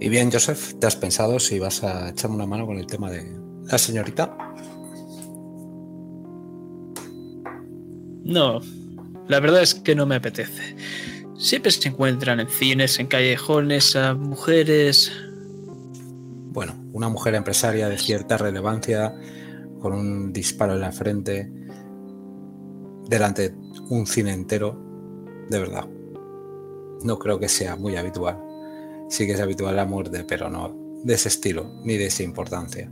Y bien, Joseph, ¿te has pensado si vas a echarme una mano con el tema de la señorita? No. La verdad es que no me apetece. Siempre se encuentran en cines, en callejones, a mujeres. Bueno, una mujer empresaria de cierta relevancia, con un disparo en la frente, delante de un cine entero, de verdad. no creo que sea muy habitual. Sí que es habitual la muerte, pero no de ese estilo, ni de esa importancia.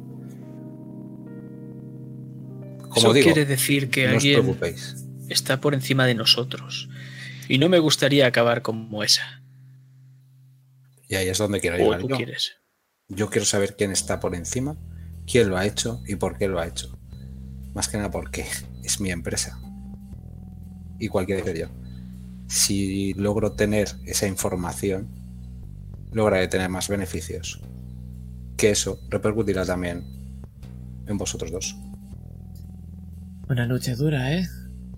Eso quiere decir que no os alguien preocupéis. está por encima de nosotros. Y no me gustaría acabar como esa. Y ahí es donde quiero O llegar tú yo. quieres. Yo quiero saber quién está por encima, quién lo ha hecho y por qué lo ha hecho. Más que nada porque es mi empresa. Y cualquier ser yo. Si logro tener esa información, lograré tener más beneficios. Que eso repercutirá también en vosotros dos. Una noche dura, ¿eh?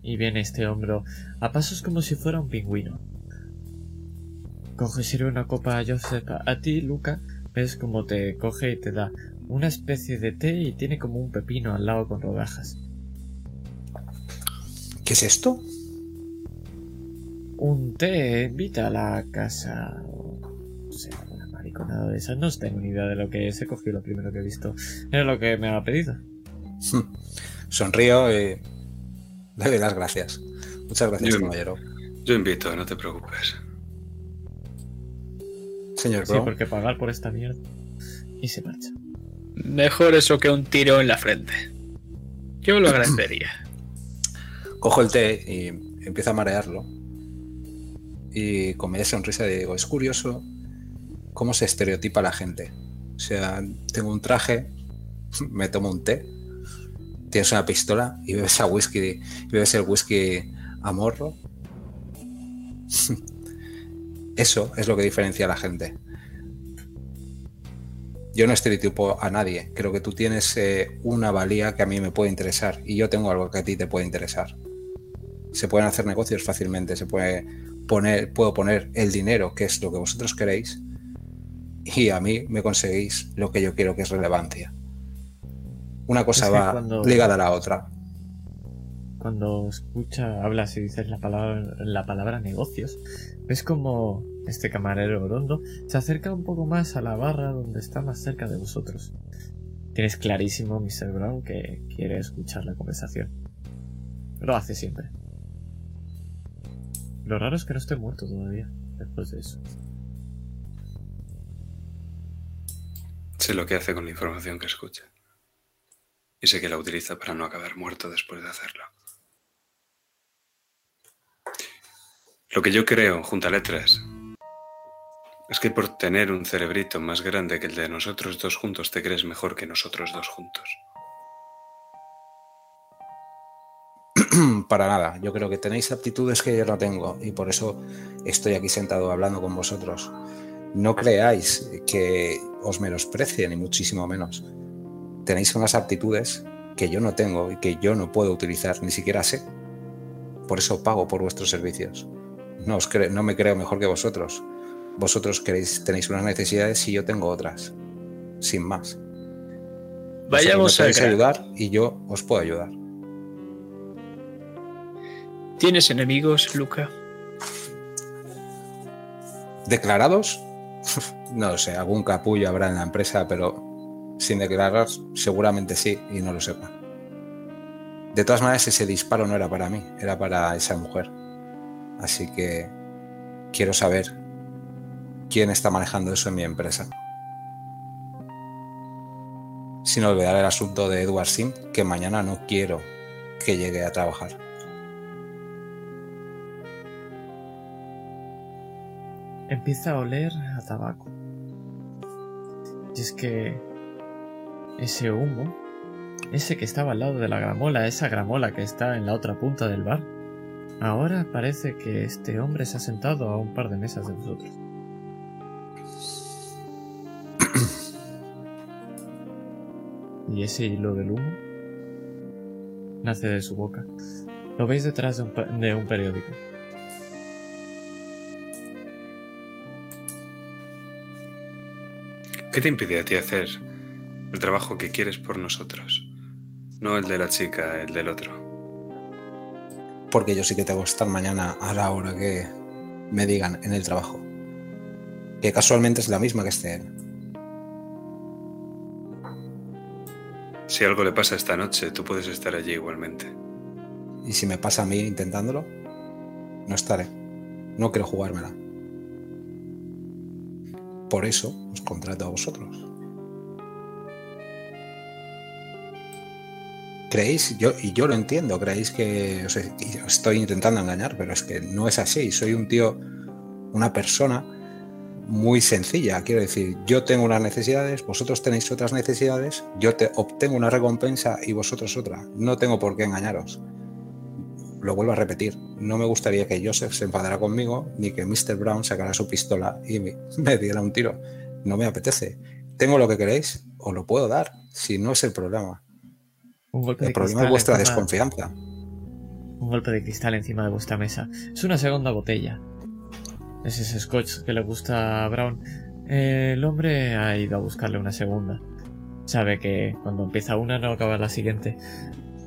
Y viene este hombro a pasos como si fuera un pingüino. Coge y sirve una copa a Joseph. A ti, Luca, ves como te coge y te da una especie de té y tiene como un pepino al lado con rodajas. ¿Qué es esto? Un té invita a la casa. O sea, una mariconada de esas. No tengo ni idea de lo que es. He cogido lo primero que he visto. Es lo que me ha pedido. Sonrío y le doy las gracias. Muchas gracias, Yo- caballero. Yo invito, no te preocupes. Señor Sí, Brown, porque pagar por esta mierda. Y se marcha. Mejor eso que un tiro en la frente. Yo lo agradecería. cojo el té y empiezo a marearlo. Y con media sonrisa digo, es curioso cómo se estereotipa la gente. O sea, tengo un traje, me tomo un té, tienes una pistola y bebes a whisky, y bebes el whisky a morro. Eso es lo que diferencia a la gente. Yo no estereotipo a nadie. Creo que tú tienes eh, una valía que a mí me puede interesar y yo tengo algo que a ti te puede interesar. Se pueden hacer negocios fácilmente, se puede poner, puedo poner el dinero, que es lo que vosotros queréis, y a mí me conseguís lo que yo quiero, que es relevancia. Una cosa Es que va cuando- ligada a la otra. Cuando escucha, hablas y dices la palabra, la palabra negocios, ves como este camarero orondo se acerca un poco más a la barra donde está más cerca de vosotros. Tienes clarísimo, Mr. Brown, que quiere escuchar la conversación. Lo hace siempre. Lo raro es que no esté muerto todavía, después de eso. Sé lo que hace con la información que escucha. Y sé que la utiliza para no acabar muerto después de hacerlo. Lo que yo creo, junto a letras, es que por tener un cerebrito más grande que el de nosotros dos juntos, te crees mejor que nosotros dos juntos. Para nada, yo creo que tenéis aptitudes que yo no tengo y por eso estoy aquí sentado hablando con vosotros. No creáis que os menosprecie, ni muchísimo menos. Tenéis unas aptitudes que yo no tengo y que yo no puedo utilizar, ni siquiera sé. Por eso pago por vuestros servicios. No, os no me creo mejor que vosotros. Vosotros queréis, tenéis unas necesidades y yo tengo otras. Sin más. Vayamos a al grano. ayudar y yo os puedo ayudar. ¿Tienes enemigos, Luca? ¿Declarados? no sé, algún capullo habrá en la empresa, pero sin declarar seguramente sí y no lo sepa. De todas maneras, ese disparo no era para mí, era para esa mujer. Así que quiero saber quién está manejando eso en mi empresa. Sin olvidar el asunto de Edward Sim, que mañana no quiero que llegue a trabajar. Empieza a oler a tabaco. Y es que ese humo, ese que estaba al lado de la gramola, esa gramola que está en la otra punta del bar, ahora parece que este hombre se ha sentado a un par de mesas de vosotros. Y ese hilo del humo nace de su boca. Lo veis detrás de un, de un periódico. ¿Qué te impide a ti hacer el trabajo que quieres por nosotros? No el de la chica, el del otro. porque yo sí que tengo que estar mañana a la hora que me digan en el trabajo. Que casualmente es la misma que esté él. Si algo le pasa esta noche, tú puedes estar allí igualmente. Y si me pasa a mí intentándolo, no estaré. No quiero jugármela. por eso os contrato a vosotros. Creéis, yo, y yo lo entiendo, creéis que os, estoy intentando engañar, pero es que no es así. Soy un tío, una persona muy sencilla. Quiero decir, yo tengo unas necesidades, vosotros tenéis otras necesidades, yo te obtengo una recompensa y vosotros otra. No tengo por qué engañaros. Lo vuelvo a repetir, no me gustaría que Joseph se enfadara conmigo ni que Mr. Brown sacara su pistola y me, me diera un tiro. No me apetece. Tengo lo que queréis, os lo puedo dar, si no es el problema el problema es vuestra desconfianza. Un golpe de cristal encima de vuestra mesa. Es una segunda botella. Es ese scotch que le gusta a Brown. el hombre ha ido a buscarle una segunda. Sabe que cuando empieza una no acaba la siguiente.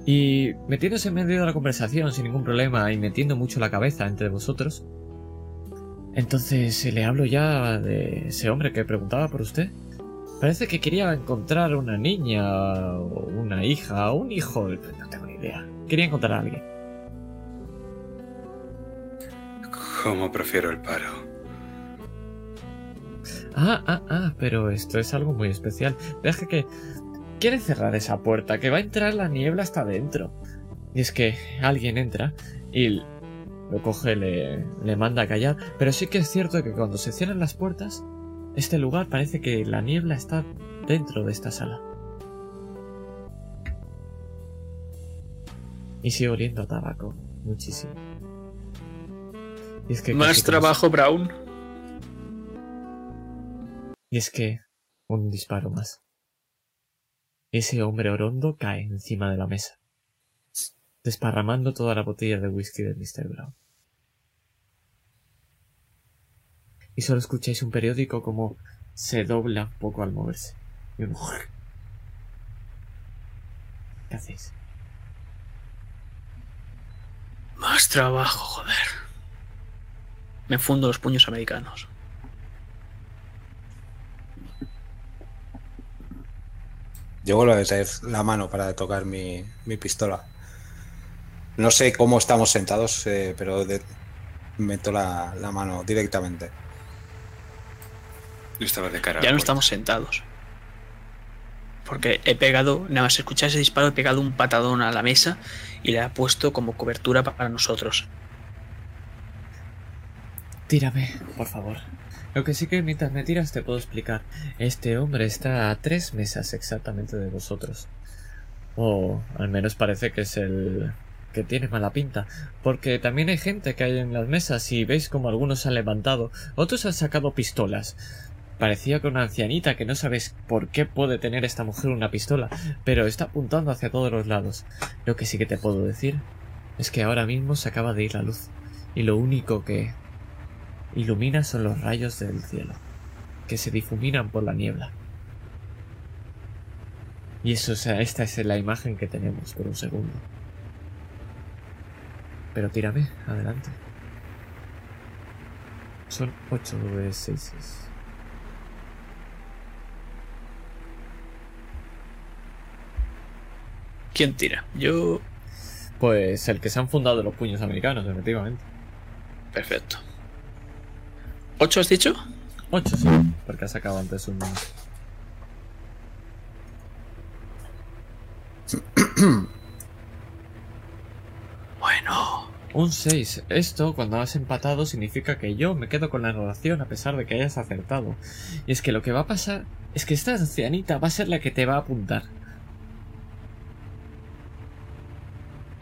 Y metiéndose en medio de la conversación sin ningún problema y metiendo mucho la cabeza entre vosotros, entonces le hablo ya de ese hombre que preguntaba por usted. Parece que quería encontrar una niña, o una hija, o un hijo. No tengo ni idea. Quería encontrar a alguien. ¿Cómo prefiero el paro? Ah, ah, ah, pero esto es algo muy especial. Deje que... Quiere cerrar esa puerta, que va a entrar la niebla hasta dentro. Y es que alguien entra y lo coge, le, le manda a callar. Pero sí que es cierto que cuando se cierran las puertas, este lugar parece que la niebla está dentro de esta sala. Y sigue oliendo a tabaco, muchísimo. Y es que Más trabajo, Brown. Y es que un disparo más. Ese hombre orondo cae encima de la mesa, desparramando toda la botella de whisky de Mr. Brown. Y solo escucháis un periódico como se dobla un poco al moverse. Y un... ¿Qué hacéis? Más trabajo, joder. Me fundo los puños americanos. Yo vuelvo a meter la mano para tocar mi, pistola. No sé cómo estamos sentados, eh, pero meto la mano directamente estaba de cara. Ya no estamos sentados. Porque he pegado, nada más escuchar ese disparo, he pegado un patadón a la mesa y le he puesto como cobertura para nosotros. Tírame, por favor. Lo que sí que mientras me tiras te puedo explicar. Este hombre está a tres mesas exactamente de vosotros. O al menos parece que es el que tiene mala pinta. Porque también hay gente que hay en las mesas y veis como algunos han levantado, otros han sacado pistolas. Parecía que una ancianita que no sabes por qué puede tener esta mujer una pistola, pero está apuntando hacia todos los lados. Lo que sí que te puedo decir es que ahora mismo se acaba de ir la luz, y lo único que ilumina son los rayos del cielo, que se difuminan por la niebla. Y eso, sea, esta es la imagen que tenemos por un segundo. Pero tírame, adelante. Son 8 de 6. ¿Quién tira? Yo. Pues el que se han fundado los puños americanos, efectivamente. Perfecto. ¿Ocho has dicho? Ocho, sí, porque has sacado antes un. bueno. Un 6. Esto, cuando has empatado, significa que yo me quedo con la relación a pesar de que hayas acertado. Y es que lo que va a pasar es que esta ancianita va a ser la que te va a apuntar.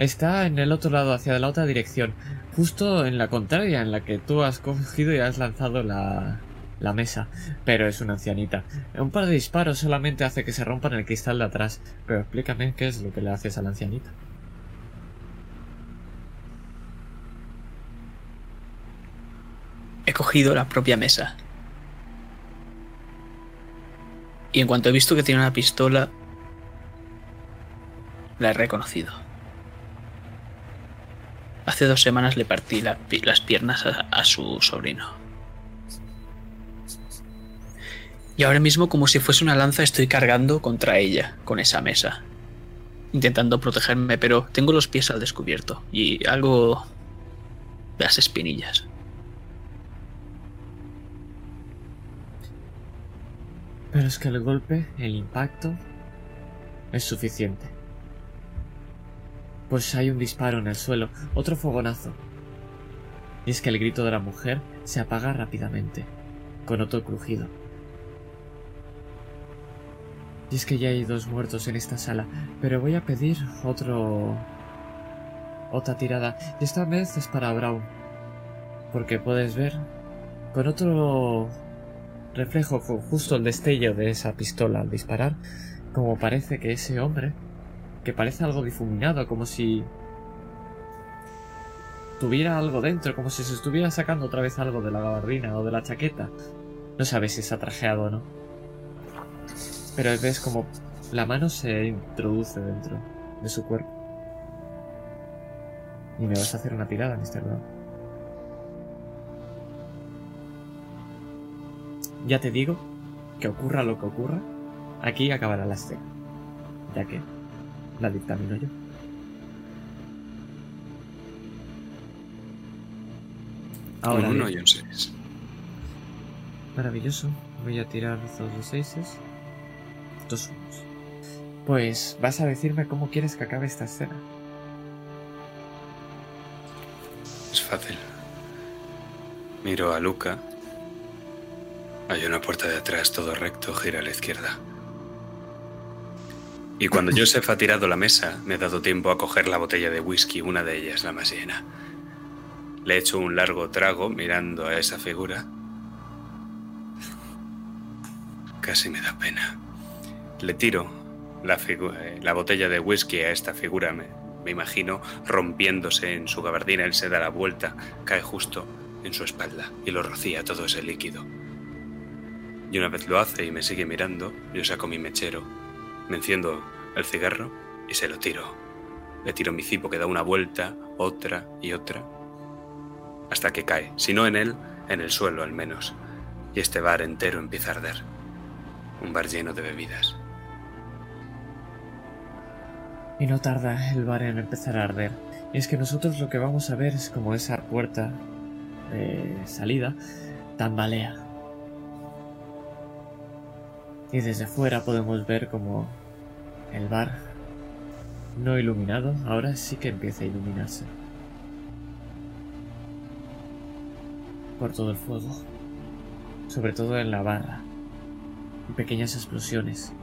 Está en el otro lado, hacia la otra dirección. Justo en la contraria, en la que tú has cogido y has lanzado la, la mesa. Pero es una ancianita. Un par de disparos solamente hace que se rompan el cristal de atrás. Pero explícame qué es lo que le haces a la ancianita. He cogido la propia mesa. Y en cuanto he visto que tiene una pistola, la he reconocido. Hace dos semanas le partí las piernas a, su sobrino. Y ahora mismo, como si fuese una lanza, estoy cargando contra ella, con esa mesa. Intentando protegerme, pero tengo los pies al descubierto y algo... las espinillas. Pero es que el golpe, el impacto, es suficiente. Pues hay un disparo en el suelo, otro fogonazo. Y es que el grito de la mujer se apaga rápidamente, con otro crujido. Y es que ya hay dos muertos en esta sala, pero voy a pedir otro... otra tirada. Y esta vez es para Brown. Porque puedes ver, con otro reflejo, con justo el destello de esa pistola al disparar, como parece que ese hombre, que parece algo difuminado, como si tuviera algo dentro, como si se estuviera sacando otra vez algo de la gabardina o de la chaqueta. No sabes si está trajeado o no. Pero ves como la mano se introduce dentro de su cuerpo. Y me vas a hacer una tirada, Mr. Brown. Ya te digo que ocurra lo que ocurra, aquí acabará la escena. Ya que la dictamino yo. Ahora un 1 bien. y un 6. Maravilloso. Voy a tirar todos los seises. Dos unos. Pues vas a decirme cómo quieres que acabe esta escena. Es fácil. Miro a Luca. Hay una puerta de atrás, todo recto, gira a la izquierda. Y cuando Joseph ha tirado la mesa, me he dado tiempo a coger la botella de whisky, una de ellas, la más llena. Le he hecho un largo trago mirando a esa figura. Casi me da pena. Le tiro la, eh, la botella de whisky a esta figura, me, me imagino, rompiéndose en su gabardina. Él se da la vuelta, cae justo en su espalda y lo rocía todo ese líquido. Y una vez lo hace y me sigue mirando, yo saco mi mechero, me enciendo el cigarro y se lo tiro. Le tiro mi cipo que da una vuelta, otra y otra, hasta que cae, si no en él, en el suelo al menos. Y este bar entero empieza a arder. Un bar lleno de bebidas. Y no tarda el bar en empezar a arder. Y es que nosotros lo que vamos a ver es como esa puerta de salida tambalea. Y desde fuera podemos ver como el bar, no iluminado, ahora sí que empieza a iluminarse. Por todo el fuego. Sobre todo en la barra. Y pequeñas explosiones.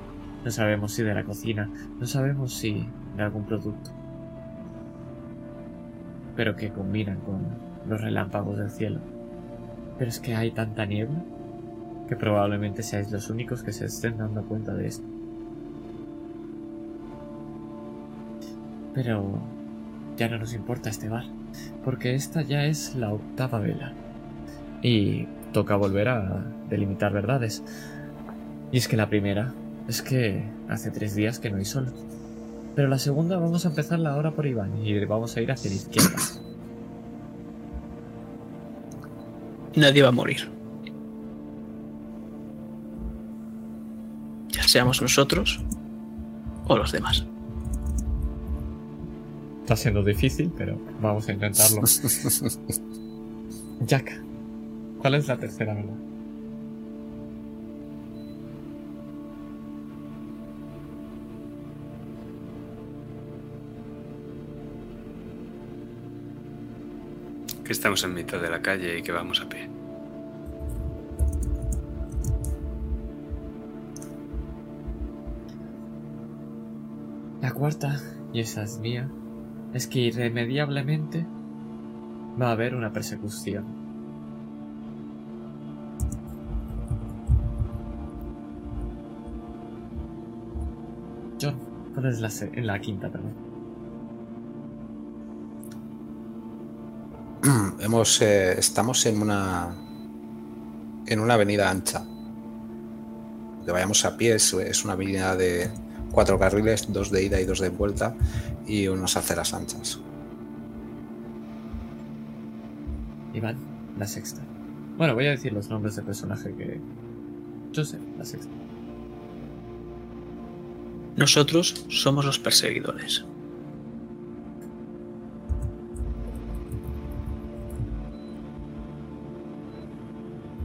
No sabemos si de la cocina, no sabemos si de algún producto. Pero que combinan con los relámpagos del cielo. Pero es que hay tanta niebla que probablemente seáis los únicos que se estén dando cuenta de esto. Pero ya no nos importa este bar, porque esta ya es la octava vela. Y toca volver a delimitar verdades. Y es que la primera es que hace tres días que no hay sol. Pero la segunda vamos a empezarla ahora por Iván y vamos a ir hacia la izquierda. Nadie va a morir. Ya seamos nosotros o los demás. Está siendo difícil, pero vamos a intentarlo. Jack, ¿cuál es la tercera verdad? Que estamos en mitad de la calle y que vamos a pie. La cuarta, y esa es mía, es que irremediablemente va a haber una persecución. John, ¿cuál es la, se- la quinta, perdón? Hemos, eh, estamos en una en una avenida ancha. Que vayamos a pie, es una avenida de cuatro carriles, dos de ida y dos de vuelta, y unas aceras anchas. Iván, la sexta. Bueno, voy a decir los nombres del personaje que... Joseph, la sexta. Nosotros somos los perseguidores.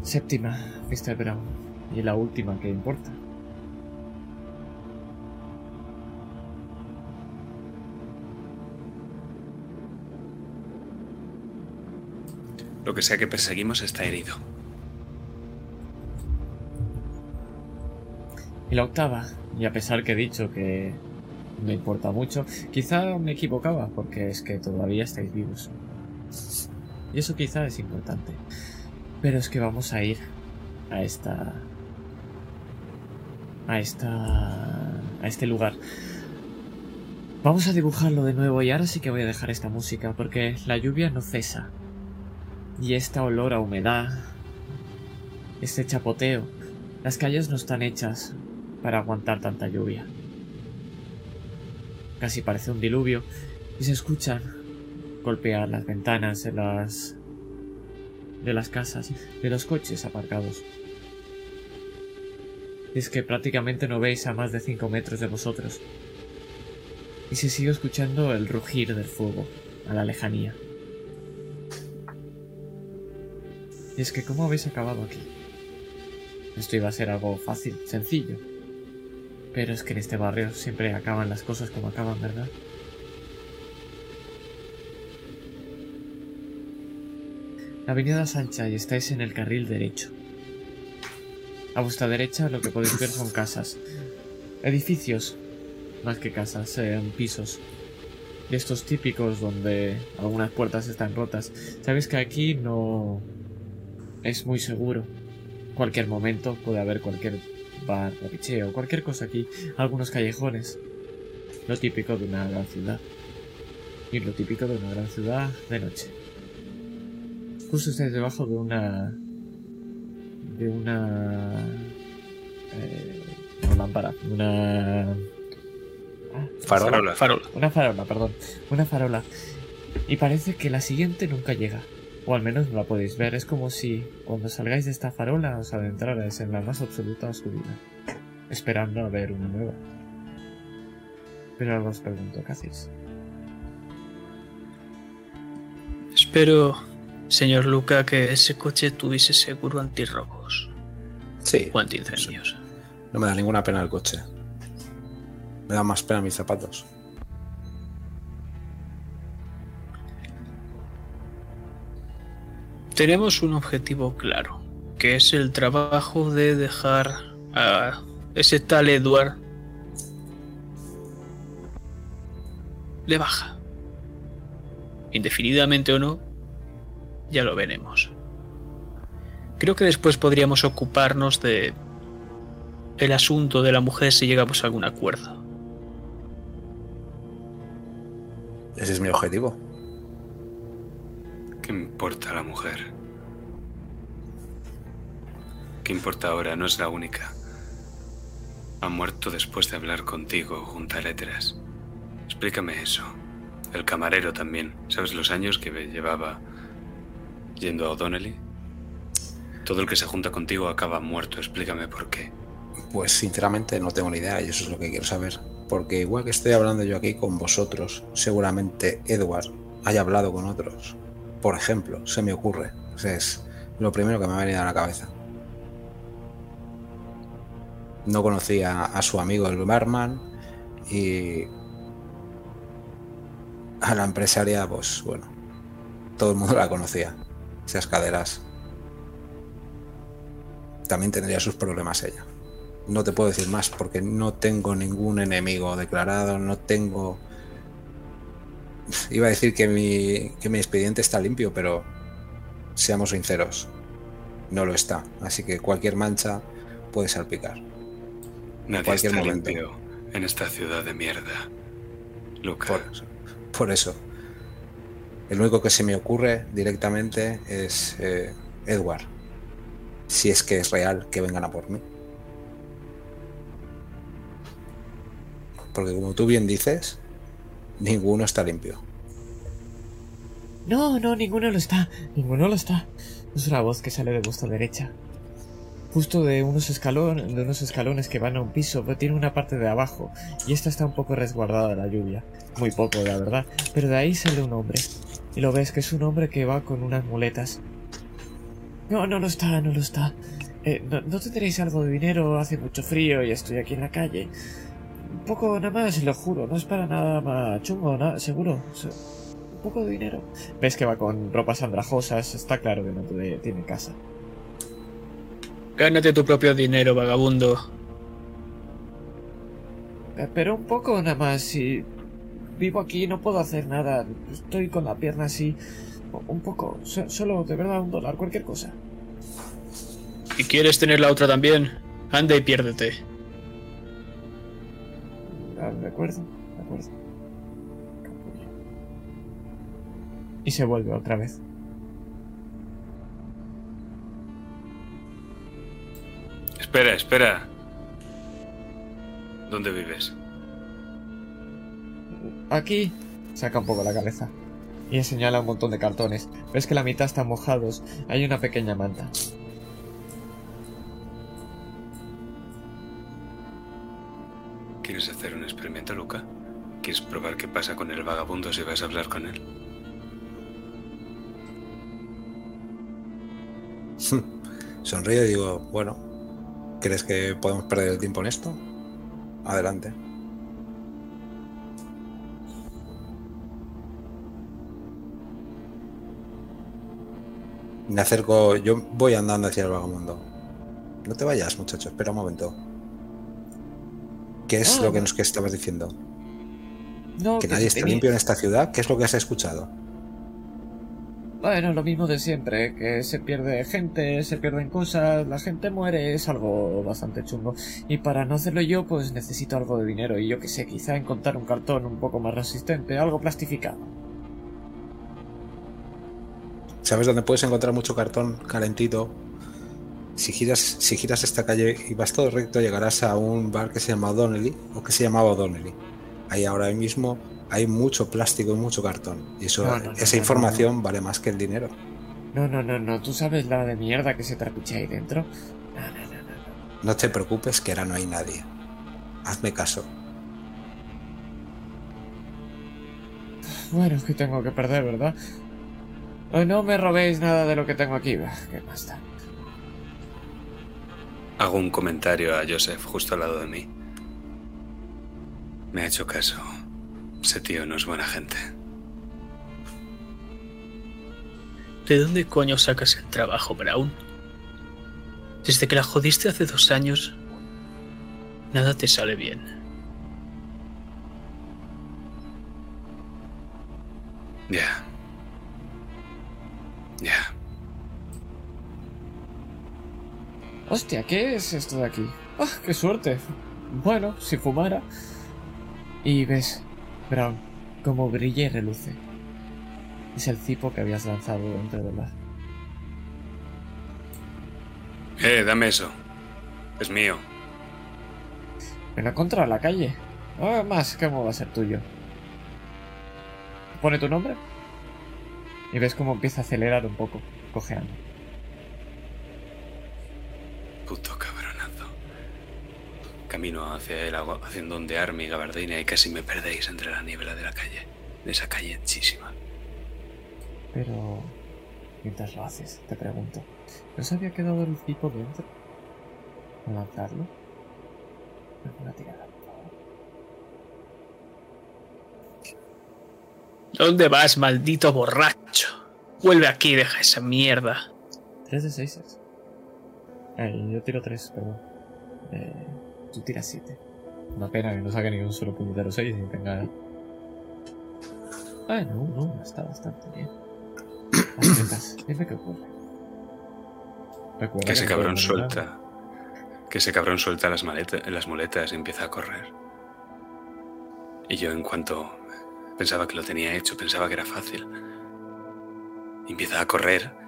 Séptima, Mr. Brown. y la última que importa. Que sea que perseguimos está herido. Y la octava, y a pesar que he dicho que me importa mucho, quizá me equivocaba, porque es que todavía estáis vivos. Y eso quizá es importante. Pero es que vamos a ir a esta... a esta... a este lugar. Vamos a dibujarlo de nuevo y ahora sí que voy a dejar esta música porque la lluvia no cesa. Y esta olor a humedad, este chapoteo, las calles no están hechas para aguantar tanta lluvia. Casi parece un diluvio y se escuchan golpear las ventanas de las de las casas, de los coches aparcados. Es que prácticamente no veis a más de 5 metros de vosotros. Y se sigue escuchando el rugir del fuego a la lejanía. Y es que, ¿cómo habéis acabado aquí? Esto iba a ser algo fácil, sencillo. Pero es que en este barrio siempre acaban las cosas como acaban, ¿verdad? La avenida es ancha y estáis en el carril derecho. A vuestra derecha lo que podéis ver son casas. Edificios. Más que casas, sean pisos. De estos típicos donde algunas puertas están rotas. Sabéis que aquí no es muy seguro. Cualquier momento puede haber cualquier bar, o cualquier cosa aquí. Algunos callejones. Lo típico de una gran ciudad. Y lo típico de una gran ciudad de noche. Justo estáis debajo de una... De una... Eh, una lámpara. Una... ah, Farola. Farola. Una farola, perdón. Una farola. Y parece que la siguiente nunca llega. O al menos no la podéis ver. Es como si cuando salgáis de esta farola os adentrarais en la más absoluta oscuridad. Esperando a ver una nueva. Pero ahora os pregunto, ¿qué hacéis? Espero, señor Luca, que ese coche tuviese seguro antirrobos Sí, o antiincendios. no me da ninguna pena el coche. Me da más pena mis zapatos. Tenemos un objetivo claro, que es el trabajo de dejar a ese tal Edward de baja. Indefinidamente o no, ya lo veremos. Creo que después podríamos ocuparnos de el asunto de la mujer si llegamos a algún acuerdo. Ese es mi objetivo. ¿Qué importa la mujer? ¿Qué importa ahora? No es la única. Ha muerto después de hablar contigo junto a letras. Explícame eso. El camarero también. ¿Sabes los años que llevaba yendo a O'Donnelly? Todo el que se junta contigo acaba muerto. Explícame por qué. Pues sinceramente no tengo ni idea y eso es lo que quiero saber. Porque igual que estoy hablando yo aquí con vosotros, seguramente Edward haya hablado con otros. Por ejemplo, se me ocurre. Es lo primero que me ha venido a la cabeza. No conocía a su amigo el barman y a la empresaria, pues bueno, todo el mundo la conocía. Esas caderas. También tendría sus problemas ella. No te puedo decir más porque no tengo ningún enemigo declarado, no tengo... Iba a decir que mi, que mi expediente está limpio, pero seamos sinceros, no lo está. Así que cualquier mancha puede salpicar. Nadie cualquier está momento. limpio en esta ciudad de mierda. Luca, Por, por eso. El único que se me ocurre directamente es eh, Edward. Si es que es real que vengan a por mí. Porque como tú bien dices, ninguno está limpio. No, no, ninguno lo está. Ninguno lo está. Es una voz que sale de vuestra derecha. Justo de unos escalones, de unos escalones que van a un piso, pero tiene una parte de abajo. Y esta está un poco resguardada de la lluvia. Muy poco, la verdad. Pero de ahí sale un hombre. Y lo ves que es un hombre que va con unas muletas. No, no lo está, no lo está. Eh, ¿no, ¿No tendréis algo de dinero? Hace mucho frío y estoy aquí en la calle. Un poco nada más, lo juro. No es para nada más chungo, nada, seguro. Se- Un poco de dinero. Ves que va con ropas andrajosas. Está claro que no tiene- tiene casa. Gánate tu propio dinero, vagabundo. Eh, Pero un poco nada más. Si vivo aquí no puedo hacer nada. Estoy con la pierna así. Un poco. So- Solo de verdad un dólar, cualquier cosa. ¿Y quieres tener la otra también? Anda y piérdete. Ah, De acuerdo, de acuerdo. Capullo. Y se vuelve otra vez. Espera, espera. ¿Dónde vives? Aquí. Saca un poco la cabeza. Y señala un montón de cartones. Ves que la mitad están mojados. Hay una pequeña manta. ¿Quieres hacer un experimento, Luca? ¿Quieres probar qué pasa con el vagabundo si vas a hablar con él? Sonrío y digo, bueno, ¿crees que podemos perder el tiempo en esto? Adelante. Me acerco, yo voy andando hacia el vagamundo. No te vayas, muchacho, espera un momento. ¿Qué es Ah, lo que no. nos que estabas diciendo? No, ¿Que que nadie está limpio en esta ciudad? ¿Qué es lo que has escuchado? Bueno, lo mismo de siempre, que se pierde gente, se pierden cosas, la gente muere, es algo bastante chungo. Y para no hacerlo yo, pues necesito algo de dinero. Y yo que sé, quizá encontrar un cartón un poco más resistente, algo plastificado. ¿Sabes dónde puedes encontrar mucho cartón calentito? Si giras, si giras esta calle y vas todo recto, llegarás a un bar que se llama O'Donnelly, o que se llamaba O'Donnelly. Ahí ahora mismo hay mucho plástico y mucho cartón. Y eso, No, no, no, esa no, información vale más que el dinero. No, no, no, no, tú sabes la de mierda que se trapiche ahí dentro. No, no, no, no. te preocupes que ahora no hay nadie. Hazme caso. Bueno, que tengo que perder, ¿verdad? No me robéis nada de lo que tengo aquí. Bah, ¿Qué más da? Hago un comentario a Joseph justo al lado de mí. Me ha hecho caso. Ese tío no es buena gente. ¿De dónde coño sacas el trabajo, Brown? Desde que la jodiste hace dos años, nada te sale bien. Ya. Ya. Hostia, ¿qué es esto de aquí? ¡Ah, qué suerte! Bueno, si fumara. Y ves, Brown, como brilla y reluce. Es el cipo que habías lanzado dentro del bar. Eh, dame eso. Es mío. Me lo encontrado en la calle. Ah, más, ¿cómo va a ser tuyo? Pone tu nombre. Y ves cómo empieza a acelerar un poco, cojeando. Puto cabronazo. Camino hacia el agua haciendo ondear mi gabardina y casi me perdéis entre la niebla de la calle. De esa calle anchísima. Pero... Mientras lo haces, te pregunto. ¿No se había quedado el tipo dentro? ¿A lanzarlo? Una tirada. ¿Dónde vas, maldito borracho? Vuelve aquí y deja esa mierda. Tres de seises. Eh, yo tiro tres, perdón. Eh, tú tiras siete. Una pena que no saque ni un solo puñetero seis y tenga... Ah, no, no, está bastante bien. Aciertas. Dime qué ocurre. Recuerda Que ese cabrón suelta. Que ese cabrón suelta las, maletas, las muletas y empieza a correr. Y yo en cuanto pensaba que lo tenía hecho, pensaba que era fácil. Empieza a correr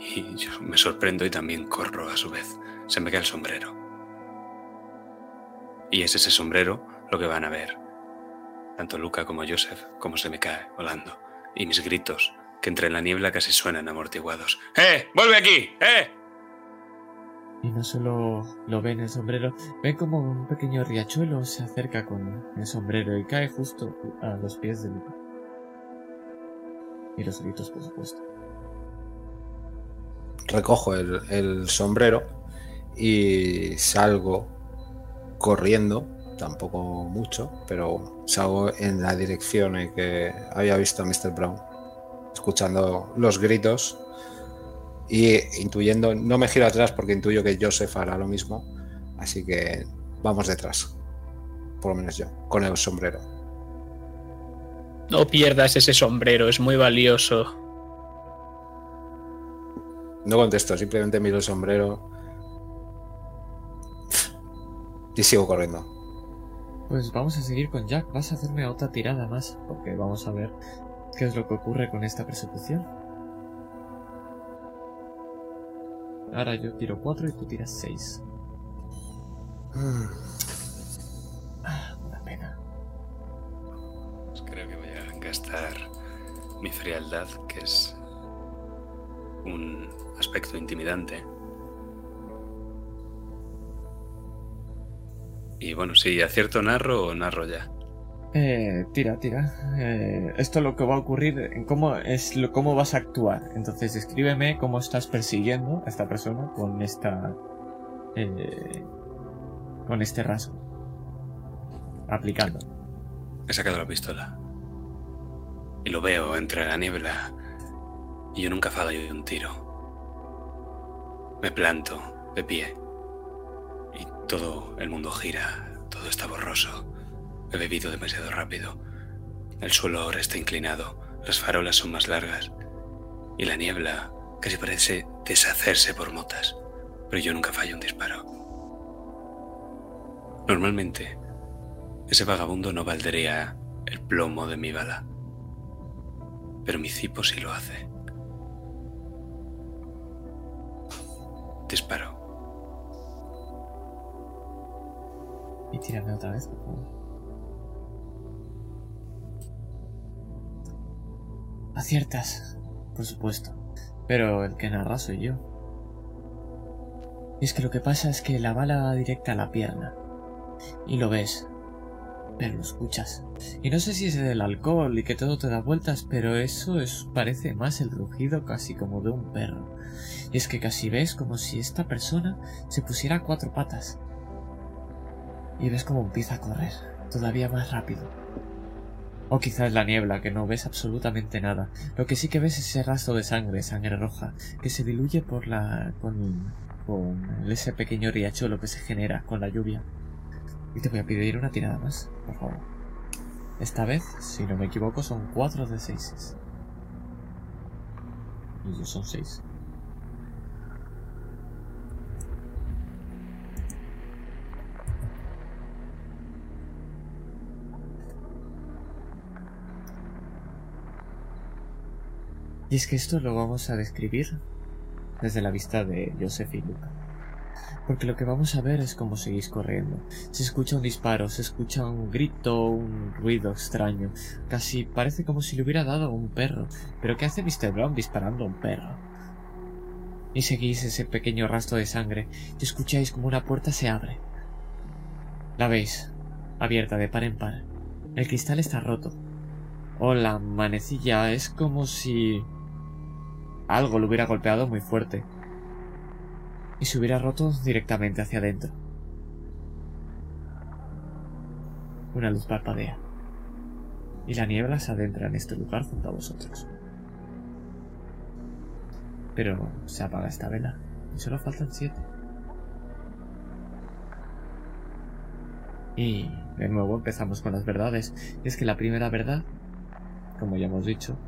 y yo me sorprendo y también corro a su vez. Se me cae el sombrero. Y es ese sombrero lo que van a ver. Tanto Luca como Joseph, como se me cae volando. Y mis gritos, que entre la niebla casi suenan amortiguados. ¡Eh! ¡Vuelve aquí! ¡Eh! Y no solo lo ven el sombrero, ven como un pequeño riachuelo se acerca con el sombrero y cae justo a los pies de Luca. Y los gritos, por supuesto. Recojo el, sombrero y salgo corriendo, tampoco mucho, pero salgo en la dirección en que había visto a Mr. Brown, escuchando los gritos y intuyendo, no me giro atrás porque intuyo que Joseph hará lo mismo, así que vamos detrás, por lo menos yo, con el sombrero. No pierdas ese sombrero, es muy valioso. No contesto, simplemente miro el sombrero y sigo corriendo. Pues vamos a seguir con Jack. Vas a hacerme otra tirada más, porque vamos a ver qué es lo que ocurre con esta persecución. Ahora yo tiro 4 y tú tiras 6. Ah, una pena. Pues creo que voy a gastar mi frialdad, que es un aspecto intimidante. Y bueno, si acierto narro o narro ya. Eh, tira, tira. Eh, esto es lo que va a ocurrir, en cómo es lo, cómo vas a actuar. Entonces, escríbeme cómo estás persiguiendo a esta persona con esta, eh, con este rasgo, aplicando. He sacado la pistola. Y lo veo entre la niebla. Y yo nunca fallo de un tiro. Me planto de pie. Y todo el mundo gira. Todo está borroso. He bebido demasiado rápido. El suelo ahora está inclinado. Las farolas son más largas. Y la niebla casi parece deshacerse por motas. Pero yo nunca fallo un disparo. Normalmente, ese vagabundo no valdría el plomo de mi bala. Pero mi cipo sí lo hace. Disparo. Y tírame otra vez. Aciertas, por supuesto. Pero el que narra soy yo. Y es que lo que pasa es que la bala va directa a la pierna. Y lo ves. Pero escuchas. Y no sé si es del alcohol y que todo te da vueltas, pero eso es, parece más el rugido casi como de un perro. Y es que casi ves como si esta persona se pusiera a cuatro patas. Y ves como empieza a correr, todavía más rápido. O quizás la niebla, que no ves absolutamente nada. Lo que sí que ves es ese rastro de sangre, sangre roja, que se diluye por la. con. con ese pequeño riachuelo que se genera con la lluvia. Y te voy a pedir una tirada más, por favor. Esta vez, si no me equivoco, son cuatro de seis. Y yo son seis. Y es que esto lo vamos a describir desde la vista de Joseph y Luca. Porque lo que vamos a ver es cómo seguís corriendo. Se escucha un disparo, se escucha un grito, un ruido extraño. Casi parece como si le hubiera dado un perro. Pero ¿qué hace Mr. Brown disparando a un perro? Y seguís ese pequeño rastro de sangre y escucháis como una puerta se abre. La veis, abierta de par en par. El cristal está roto. O la manecilla es como si algo lo hubiera golpeado muy fuerte y se hubiera roto directamente hacia adentro. Una luz parpadea y la niebla se adentra en este lugar junto a vosotros. Pero se apaga esta vela y solo faltan siete. Y de nuevo empezamos con las verdades. Y es que la primera verdad, como ya hemos dicho,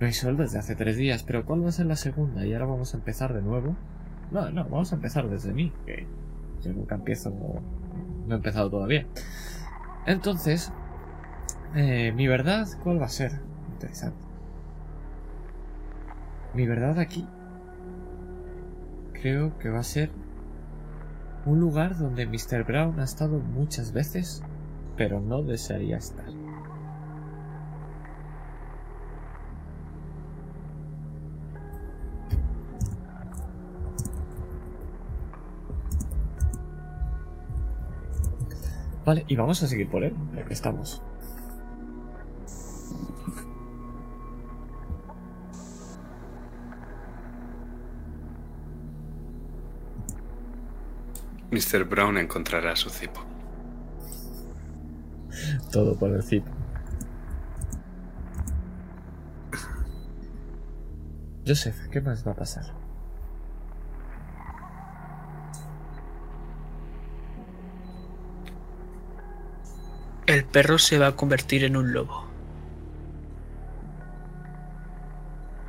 no hay sol desde hace tres días, pero ¿cuál va a ser la segunda? Y ahora vamos a empezar de nuevo. No, no, vamos a empezar desde mí, que yo nunca empiezo, no, no he empezado todavía. Entonces, eh, mi verdad, ¿cuál va a ser? Interesante. Mi verdad aquí creo que va a ser un lugar donde Mr. Brown ha estado muchas veces, pero no desearía estar. Vale, y vamos a seguir por él, ya que estamos. Mr. Brown encontrará a su cipo. Todo por el cipo. Joseph, ¿qué más va a pasar? El perro se va a convertir en un lobo.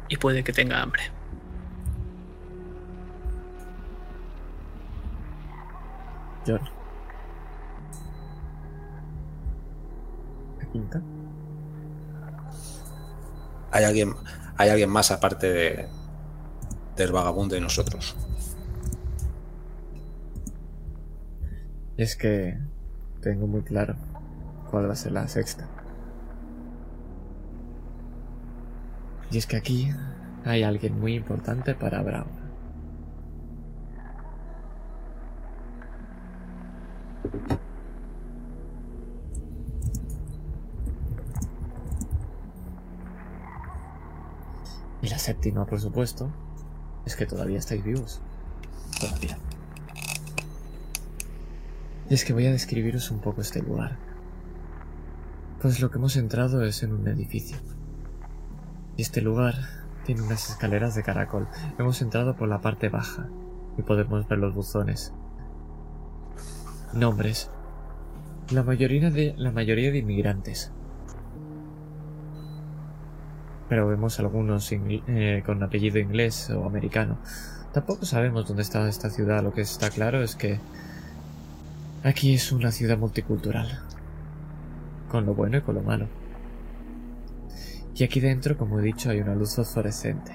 Y puede que tenga hambre. John. ¿La quinta? ¿Hay alguien, hay alguien más aparte de, del vagabundo y nosotros? Es que tengo muy claro cuál va a ser la sexta. Y es que aquí hay alguien muy importante para Brown. Y la séptima, por supuesto, es que todavía estáis vivos. Todavía. Y es que voy a describiros un poco este lugar. Pues lo que hemos entrado es en un edificio. Y este lugar tiene unas escaleras de caracol. Hemos entrado por la parte baja y podemos ver los buzones. Nombres. La mayoría de, la mayoría de inmigrantes. Pero vemos algunos eh, con apellido inglés o americano. Tampoco sabemos dónde está esta ciudad. Lo que está claro es que aquí es una ciudad multicultural. Con lo bueno y con lo malo. Y aquí dentro, como he dicho, hay una luz fosforescente.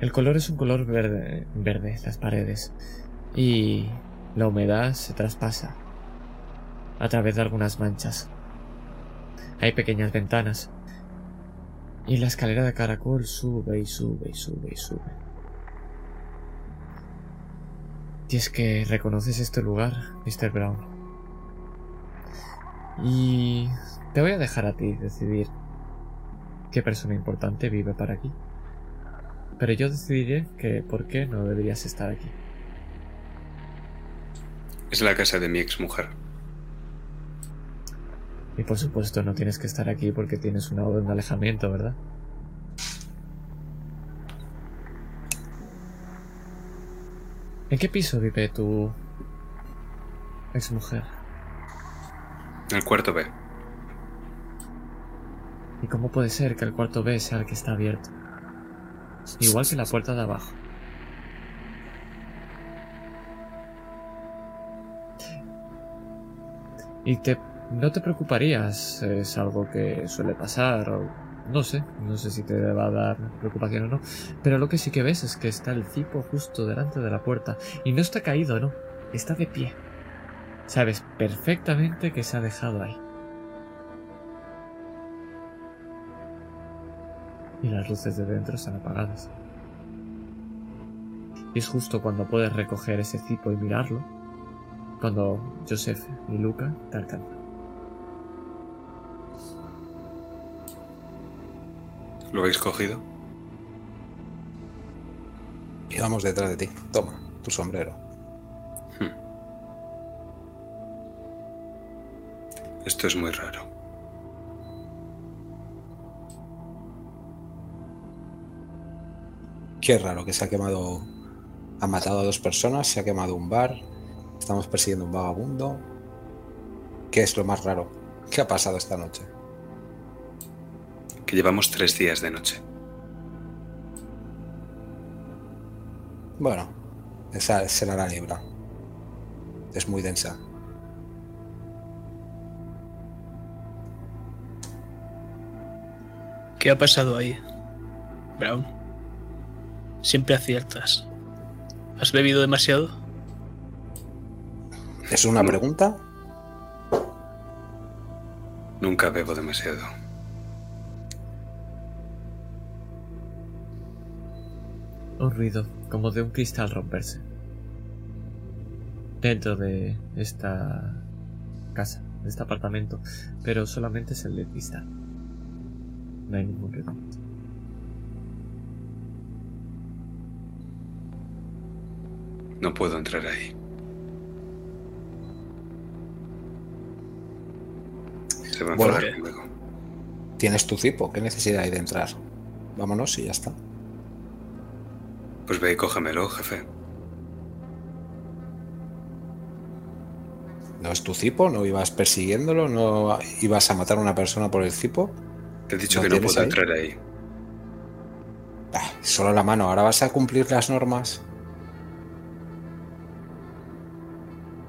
El color es un color verde, verde, las paredes. Y la humedad se traspasa a través de algunas manchas. Hay pequeñas ventanas. Y la escalera de caracol sube y sube y sube y sube. Y es que reconoces este lugar, Mr. Brown. Y te voy a dejar a ti decidir qué persona importante vive para aquí. Pero yo decidiré que por qué no deberías estar aquí. Es la casa de mi exmujer. Y por supuesto no tienes que estar aquí porque tienes una orden de alejamiento, ¿verdad? ¿En qué piso vive tu exmujer? El cuarto B. ¿Y cómo puede ser que el cuarto B sea el que está abierto? Igual que la puerta de abajo. Y te, no te preocuparías, es algo que suele pasar, no sé, no sé si te va a dar preocupación o no, pero lo que sí que ves es que está el cipo justo delante de la puerta, y no está caído, no, está de pie. Sabes perfectamente que se ha dejado ahí. Y las luces de dentro están apagadas. Y es justo cuando puedes recoger ese cipo y mirarlo, cuando Joseph y Luca te alcanzan. ¿Lo habéis cogido? Y vamos detrás de ti. Toma, tu sombrero. Esto es muy raro. Qué raro que se ha quemado. Ha matado a dos personas, se ha quemado un bar. Estamos persiguiendo un vagabundo. ¿Qué es lo más raro? ¿Qué ha pasado esta noche? Que llevamos tres días de noche. Bueno, esa será la niebla. Es muy densa. ¿Qué ha pasado ahí? Brown. Siempre aciertas. ¿Has bebido demasiado? ¿Es una pregunta? Nunca bebo demasiado. Un ruido, como de un cristal romperse. Dentro de esta casa, de este apartamento, pero solamente es el de cristal. No hay ningún. No puedo entrar ahí. Se va a Bueno, conmigo. Tienes tu cipo, ¿qué necesidad hay de entrar? Vámonos y ya está. Pues ve y cógemelo, jefe. ¿No es tu cipo? ¿No ibas persiguiéndolo? ¿No ibas a matar a una persona por el cipo? Te he dicho ¿Lo que no puedo ahí? entrar ahí. Ah, solo la mano, ¿ahora vas a cumplir las normas?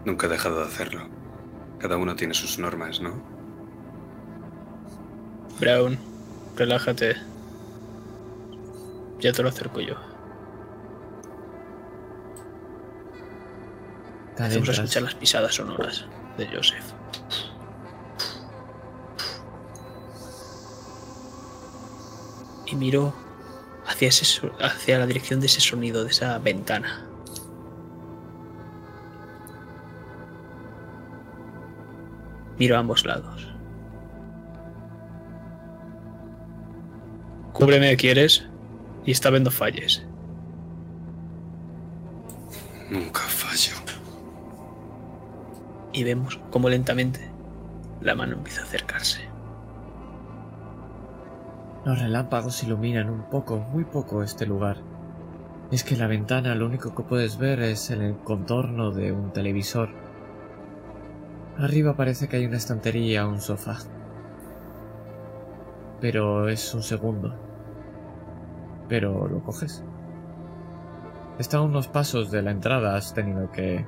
Nunca he dejado de hacerlo. Cada uno tiene sus normas, ¿no? Brown, relájate. Ya te lo acerco yo. Hacemos adentras. escuchar las pisadas sonoras de Joseph. Y miro hacia, ese, hacia la dirección de ese sonido, de esa ventana. Miro a ambos lados. Cúbreme, ¿quieres? Y está viendo falles. Nunca fallo. y vemos cómo lentamente la mano empieza a acercarse. Los relámpagos iluminan un poco, muy poco este lugar. Es que en la ventana lo único que puedes ver es el contorno de un televisor. Arriba parece que hay una estantería o un sofá. Pero es un segundo. Pero lo coges. Está a unos pasos de la entrada, has tenido que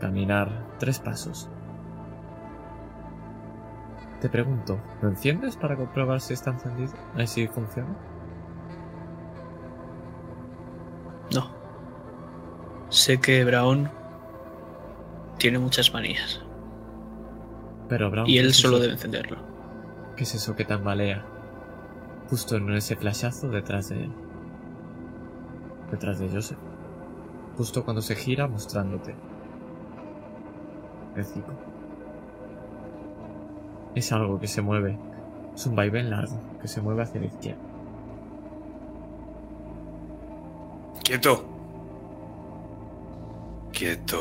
caminar tres pasos. Te pregunto, ¿lo enciendes para comprobar si está encendido? ¿Ahí si funciona? No. Sé que Brown tiene muchas manías Pero Brown, y ¿qué él es solo debe encenderlo. ¿Qué es eso que tambalea? Justo en ese flashazo detrás de él. Detrás de Joseph. Justo cuando se gira mostrándote. El cipo. Es algo que se mueve. Es un vaivén largo que se mueve hacia la izquierda. ¡Quieto! Quieto.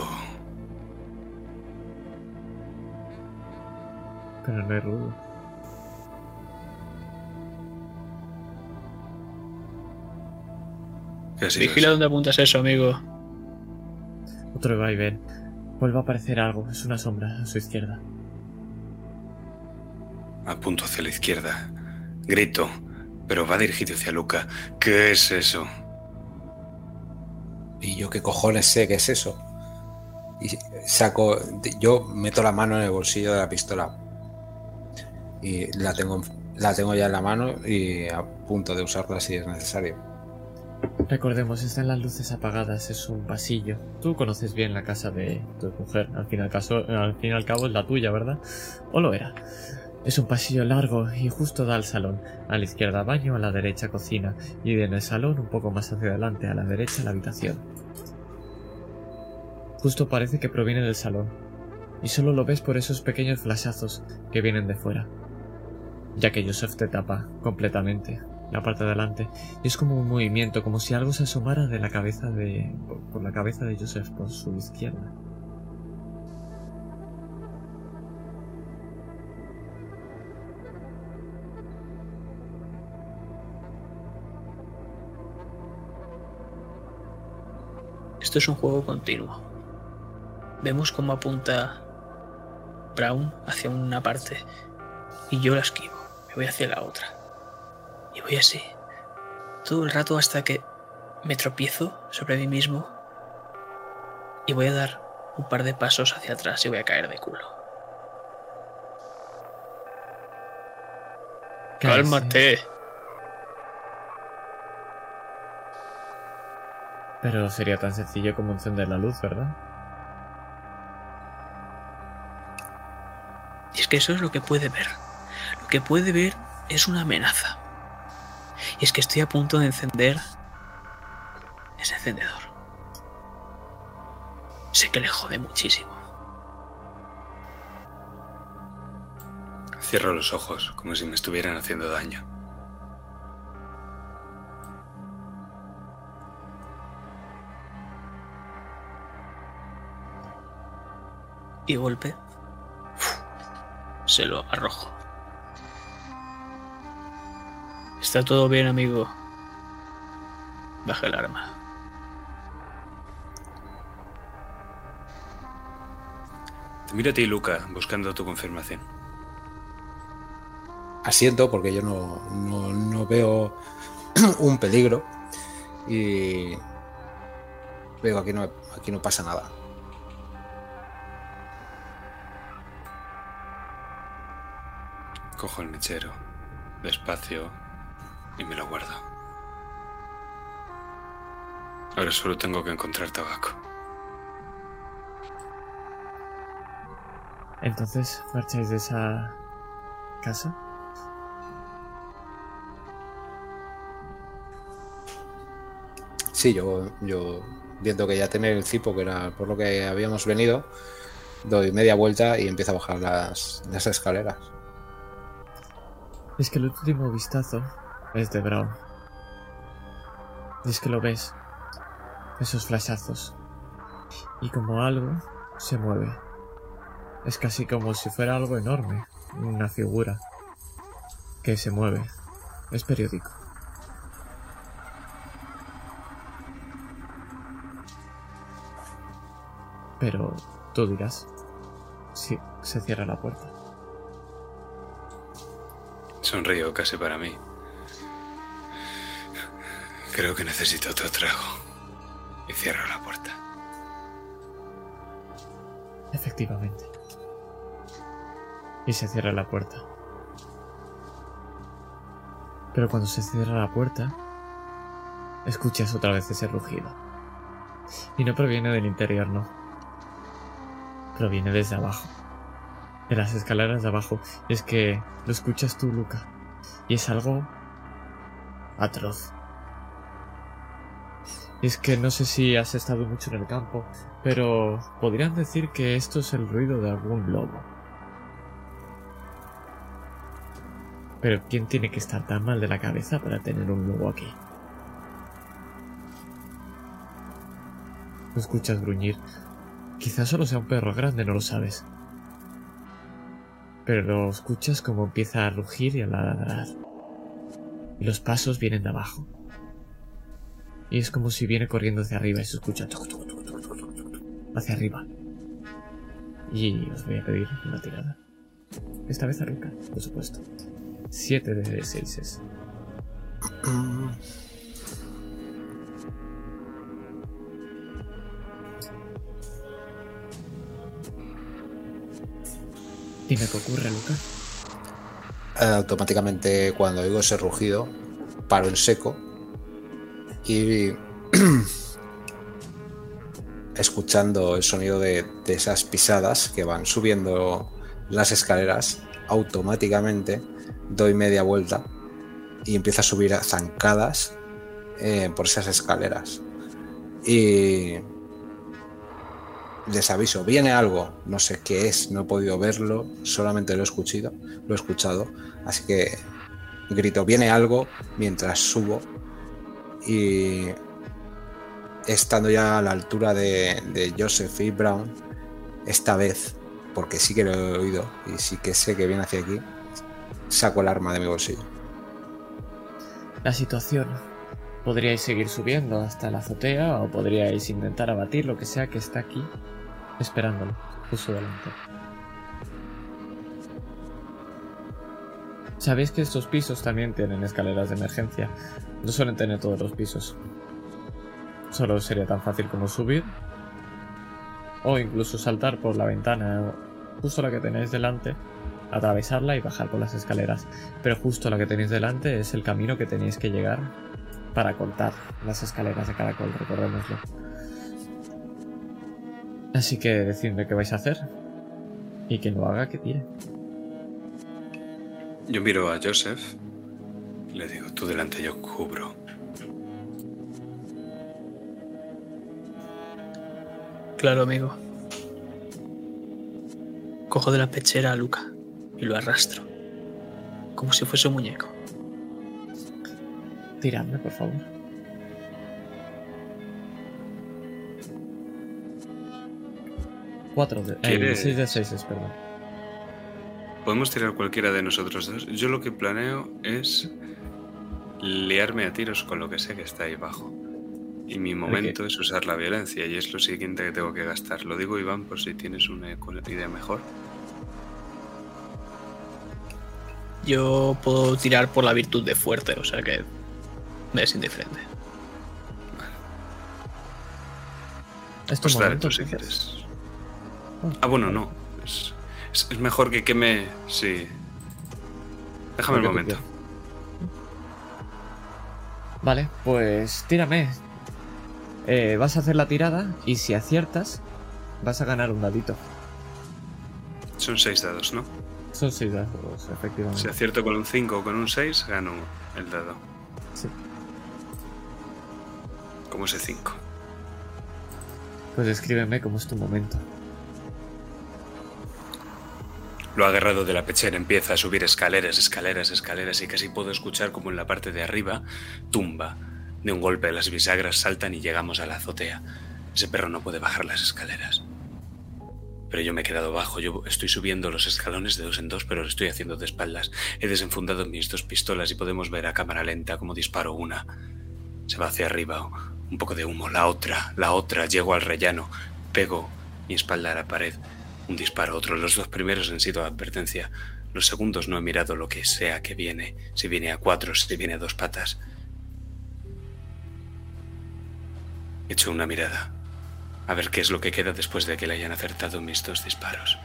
Pero no hay ruido. ¿Qué ha sido Vigila dónde apuntas eso, amigo. Otro vaivén. Vuelve a aparecer algo. Es una sombra a su izquierda. Apunto hacia la izquierda. Grito, pero va dirigido hacia Luca. ¿Qué es eso? ¿Y yo qué cojones sé qué es eso? Y saco. Yo meto la mano en el bolsillo de la pistola. Y la tengo, la tengo ya en la mano y a punto de usarla si es necesario. Recordemos, están las luces apagadas, es un pasillo. Tú conoces bien la casa de tu mujer, al fin y al, caso, al fin y al cabo es la tuya, ¿verdad? ¿O lo era? Es un pasillo largo y justo da al salón. A la izquierda baño, a la derecha cocina y en el salón un poco más hacia adelante, a la derecha la habitación. Justo parece que proviene del salón y solo lo ves por esos pequeños flashazos que vienen de fuera, ya que Joseph te tapa completamente la parte de adelante y es como un movimiento, como si algo se asomara de la cabeza de. por, la cabeza de Joseph por su izquierda. Esto es un juego continuo. Vemos cómo apunta Brown hacia una parte y yo la esquivo. Me voy hacia la otra. Y voy así. Todo el rato hasta que me tropiezo sobre mí mismo y voy a dar un par de pasos hacia atrás y voy a caer de culo. Cálmate. Pero sería tan sencillo como encender la luz, ¿verdad? Y es que eso es lo que puede ver. Lo que puede ver es una amenaza. Y es que estoy a punto de encender ese encendedor. Sé que le jode muchísimo. Cierro los ojos, como si me estuvieran haciendo daño. Y golpe. Se lo arrojo. Está todo bien, amigo. Baja el arma. Te miro a ti, Luca, buscando tu confirmación. Asiento porque yo no, no, no veo un peligro y veo aquí no, aquí no pasa nada. Cojo el mechero, despacio, y me lo guardo. Ahora solo tengo que encontrar tabaco. Entonces, ¿marcháis de esa casa? Sí, yo, yo viendo que ya tener el cipo, que era por lo que habíamos venido, doy media vuelta y empiezo a bajar las, las escaleras. Es que el último vistazo es de Brown. Es que lo ves. Esos flashazos. Y como algo se mueve. Es casi como si fuera algo enorme. Una figura. Que se mueve. Es periódico. Pero tú dirás. Sí, se cierra la puerta. Sonrío casi para mí. Creo que necesito otro trago. Y cierro la puerta. Efectivamente. Y se cierra la puerta. Pero cuando se cierra la puerta, escuchas otra vez ese rugido. Y no proviene del interior, no. Proviene desde abajo. De las escaleras de abajo. Es que lo escuchas tú, Luca. Y es algo atroz. Es que no sé si has estado mucho en el campo, pero podrían decir que esto es el ruido de algún lobo. Pero ¿quién tiene que estar tan mal de la cabeza para tener un lobo aquí? Lo escuchas gruñir. Quizás solo sea un perro grande, no lo sabes. Pero escuchas como empieza a rugir y a ladrar. Y los pasos vienen de abajo. Y es como si viene corriendo hacia arriba y se escucha hacia arriba. Y os voy a pedir una tirada. Esta vez a por supuesto. 7 de 6 Dime qué ocurre, Luca. Eh, automáticamente cuando oigo ese rugido, paro en seco y escuchando el sonido de, de esas pisadas que van subiendo las escaleras, automáticamente doy media vuelta y empiezo a subir a zancadas eh, por esas escaleras. Y les aviso, viene algo, no sé qué es, no he podido verlo, solamente lo he escuchado, lo he escuchado, así que grito, viene algo mientras subo. Y estando ya a la altura de, de Joseph y Brown, esta vez, porque sí que lo he oído y sí que sé que viene hacia aquí, saco el arma de mi bolsillo. La situación. Podríais seguir subiendo hasta la azotea o podríais intentar abatir lo que sea que está aquí esperándolo, justo delante. Sabéis que estos pisos también tienen escaleras de emergencia. No suelen tener todos los pisos. Solo sería tan fácil como subir o incluso saltar por la ventana justo la que tenéis delante, atravesarla y bajar por las escaleras. Pero justo la que tenéis delante es el camino que tenéis que llegar para cortar las escaleras de caracol, recordémoslo. Así que decidme qué vais a hacer. Y quien lo haga, que tire. Yo miro a Joseph. Le digo, tú delante, yo cubro. Claro, amigo. Cojo de la pechera a Luca y lo arrastro. Como si fuese un muñeco. Tiradme, por favor. 4 de... Eh, ¿Quieres? 6 de 6, es perdón. Podemos tirar cualquiera de nosotros dos. Yo lo que planeo es liarme a tiros con lo que sé que está ahí abajo. Y mi momento es usar la violencia y es lo siguiente que tengo que gastar. Lo digo, Iván, por si tienes una idea mejor. Yo puedo tirar por la virtud de fuerte, o sea que me es indiferente. Es tu Pues dale momento, tú si quieres. Ah, bueno, no. Es, es- es mejor que queme. Sí. Déjame tú momento. Vale, pues tírame. Eh, vas a hacer la tirada y si aciertas, vas a ganar un dadito. Son seis dados, ¿no? Son 6 dados, efectivamente. Si acierto con un 5 o con un 6, gano el dado. Sí. Como ese 5. Pues escríbeme cómo es tu momento. Lo agarrado de la pechera empieza a subir escaleras, escaleras, escaleras y casi puedo escuchar como en la parte de arriba tumba. De un golpe las bisagras saltan y llegamos a la azotea. Ese perro no puede bajar las escaleras. Pero yo me he quedado bajo, yo estoy subiendo los escalones de dos en dos, pero lo estoy haciendo de espaldas. He desenfundado mis dos pistolas y podemos ver a cámara lenta cómo disparo una. Se va hacia arriba, un poco de humo, la otra, la otra, llego al rellano, pego mi espalda a la pared, un disparo, otro. Los dos primeros han sido advertencia. Los segundos no he mirado lo que sea que viene, si viene a cuatro, si viene a dos patas. He hecho una mirada, a ver qué es lo que queda después de que le hayan acertado mis dos disparos.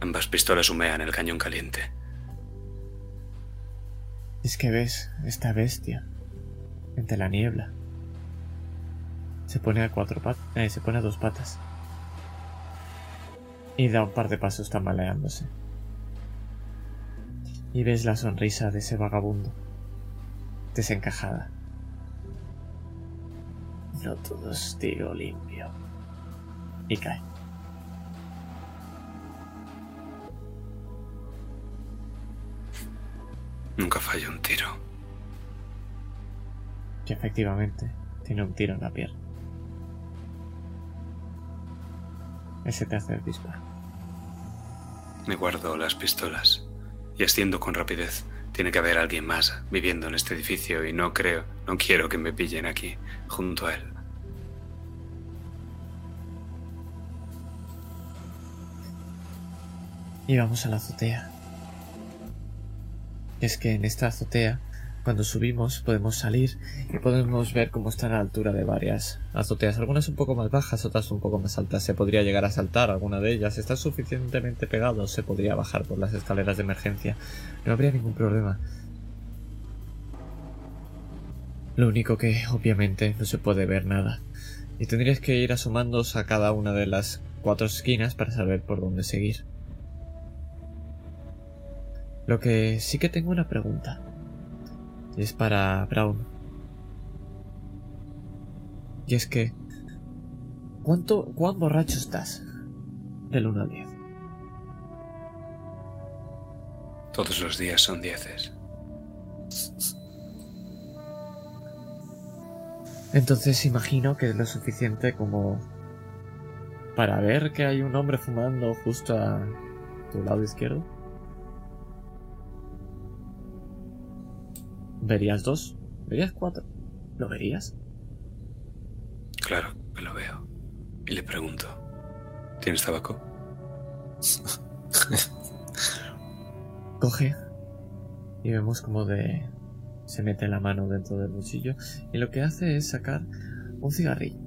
Ambas pistolas humean el cañón caliente. Es que ves esta bestia entre la niebla. Se pone a cuatro patas, se pone a dos patas. Y da un par de pasos tambaleándose. Y ves la sonrisa de ese vagabundo. Desencajada. No todo es tiro limpio. Y cae. Nunca falla un tiro. Que efectivamente tiene un tiro en la pierna. Ese te hace el disparo. Me guardo las pistolas y asciendo con rapidez. Tiene que haber alguien más viviendo en este edificio y no creo, no quiero que me pillen aquí, junto a él. Y vamos a la azotea. Es que en esta azotea, cuando subimos, podemos salir y podemos ver cómo está a la altura de varias azoteas. Algunas un poco más bajas, otras un poco más altas. Se podría llegar a saltar alguna de ellas. Está suficientemente pegado, se podría bajar por las escaleras de emergencia. No habría ningún problema. Lo único que, obviamente, no se puede ver nada. Y tendrías que ir asomándoos a cada una de las cuatro esquinas para saber por dónde seguir. Lo que sí que tengo una pregunta. Es para Brown. Y es que... ¿Cuánto, ¿Cuán borracho estás? Del 1 al 10. Todos los días son dieces. Entonces imagino que es lo suficiente como... Para ver que hay un hombre fumando justo a tu lado izquierdo. ¿Verías dos? ¿Verías cuatro? ¿Lo verías? Claro que lo veo. Y le pregunto, ¿tienes tabaco? Coge y vemos como de se mete la mano dentro del bolsillo y lo que hace es sacar un cigarrillo.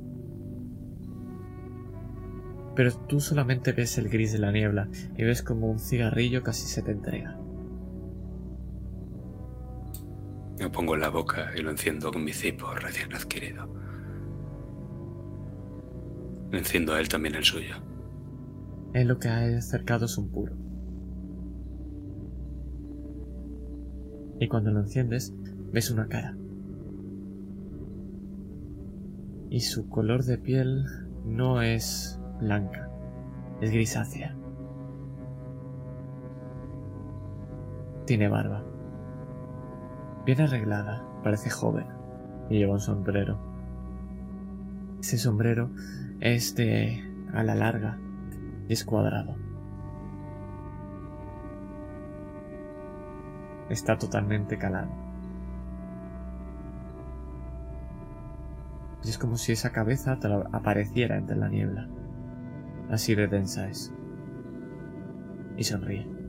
Pero tú solamente ves el gris de la niebla y ves como un cigarrillo casi se te entrega. Lo pongo en la boca y lo enciendo con mi cipo recién adquirido. Enciendo a él también el suyo. Él lo que ha acercado es un puro. Y cuando lo enciendes, ves una cara. Y su color de piel no es blanca, es grisácea. Tiene barba. Bien arreglada, parece joven, y lleva un sombrero. Ese sombrero es de a la larga y es cuadrado. Está totalmente calado. Y es como si esa cabeza apareciera entre la niebla. Así de densa es. Y sonríe.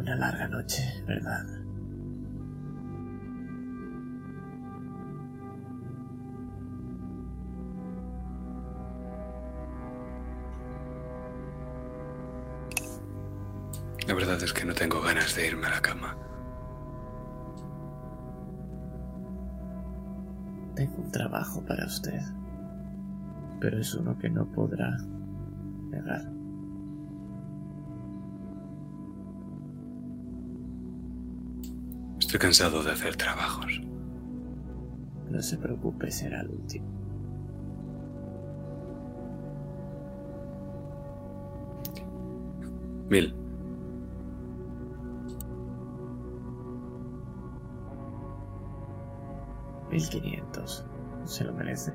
Una larga noche, ¿verdad? La verdad es que no tengo ganas de irme a la cama. Tengo un trabajo para usted, pero es uno que no podrá negar. Estoy cansado de hacer trabajos. No se preocupe, será el último. Mil. Mil quinientos. Se lo merece.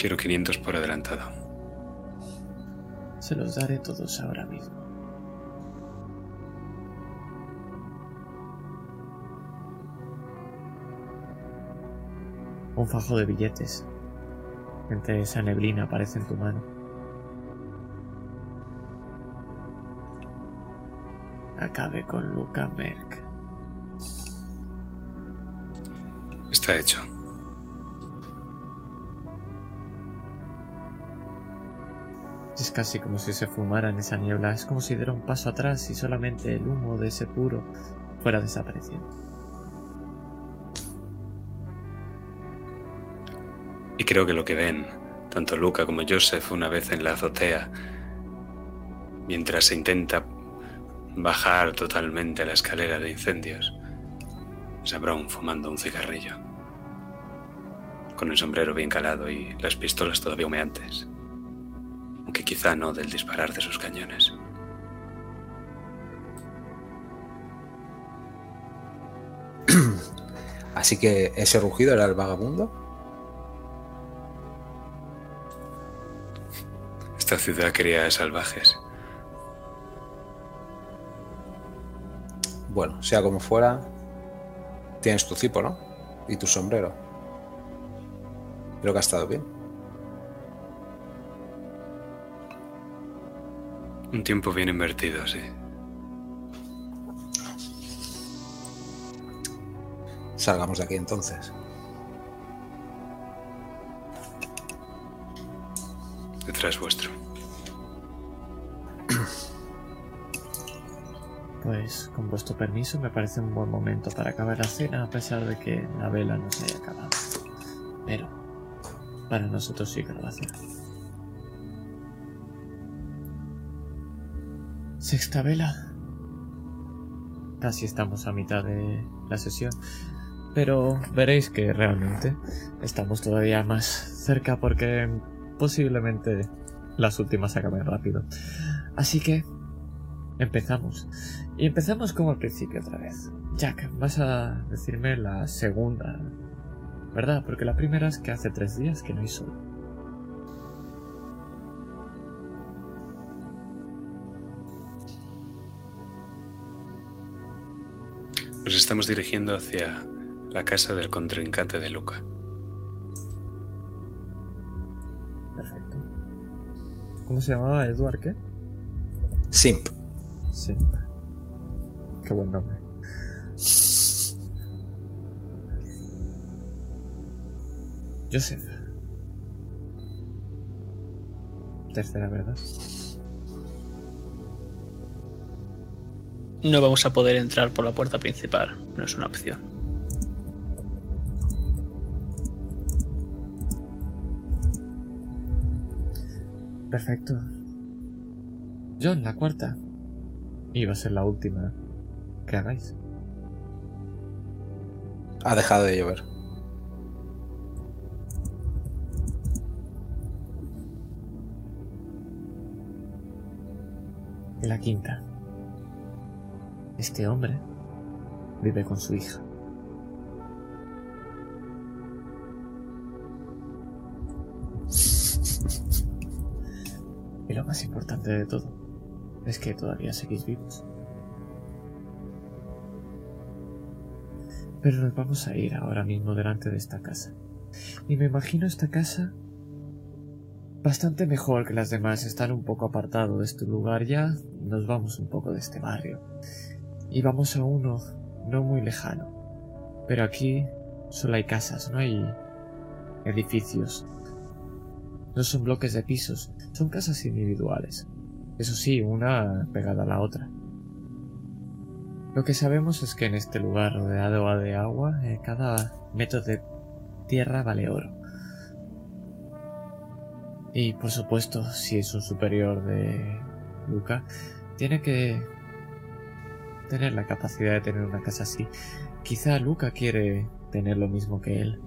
Quiero 500 por adelantado. Se los daré todos ahora mismo. Un fajo de billetes. Entre esa neblina aparece en tu mano. Acabe con Luca Merck. Está hecho. Es casi como si se fumara en esa niebla. Es como si diera un paso atrás y solamente el humo de ese puro fuera desapareciendo. Y creo que lo que ven, tanto Luca como Joseph una vez en la azotea, mientras se intenta bajar totalmente la escalera de incendios, es a Brown fumando un cigarrillo, con el sombrero bien calado y las pistolas todavía humeantes, aunque quizá no del disparar de sus cañones. Así que ese rugido era el vagabundo. Esta ciudad cría salvajes. Bueno, sea como fuera, tienes tu cipo, ¿no? Y tu sombrero. Creo que ha estado bien. Un tiempo bien invertido, sí. Salgamos de aquí entonces. Detrás vuestro. Pues con vuestro permiso me parece un buen momento para acabar la cena a pesar de que la vela no se haya acabado. Pero para nosotros sí que lo va a hacer. Sexta vela. Casi estamos a mitad de la sesión. Pero veréis que realmente estamos todavía más cerca porque posiblemente las últimas acaben rápido. Así que empezamos. Y empezamos como al principio otra vez. Jack, vas a decirme la segunda, ¿verdad? Porque la primera es que hace tres días que no hay sol. Nos estamos dirigiendo hacia la casa del contrincante de Luca. Perfecto. ¿Cómo se llamaba Edward qué? Simp. Sí. Qué buen nombre. Joseph. Tercera, ¿verdad? No vamos a poder entrar por la puerta principal, no es una opción. Perfecto. John, la cuarta. Y va a ser la última que hagáis. Ha dejado de llover. La quinta. Este hombre vive con su hija. Y lo más importante de todo es que todavía seguís vivos. Pero nos vamos a ir ahora mismo delante de esta casa. Y me imagino esta casa bastante mejor que las demás. Están un poco apartado de este lugar ya. Nos vamos un poco de este barrio. Y vamos a uno no muy lejano. Pero aquí solo hay casas, no hay edificios. No son bloques de pisos, son casas individuales. Eso sí, una pegada a la otra. Lo que sabemos es que en este lugar rodeado de agua, eh, cada metro de tierra vale oro. Y por supuesto, si es un superior de Luca, tiene que tener la capacidad de tener una casa así. Quizá Luca quiere tener lo mismo que él.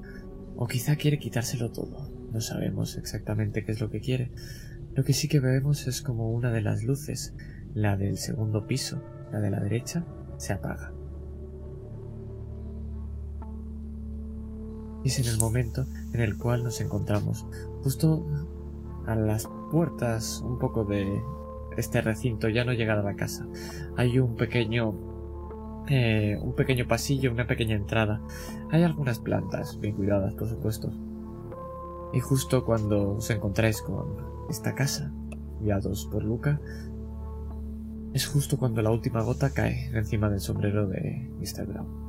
O quizá quiere quitárselo todo. No sabemos exactamente qué es lo que quiere. Lo que sí que vemos es como una de las luces, la del segundo piso, la de la derecha, se apaga. Es en el momento en el cual nos encontramos, justo a las puertas un poco de este recinto, ya no llegada a la casa. Hay un pequeño eh, un pequeño pasillo, una pequeña entrada. Hay algunas plantas, bien cuidadas, por supuesto. Y justo cuando os encontráis con esta casa, guiados por Luca, es justo cuando la última gota cae encima del sombrero de Mr. Brown.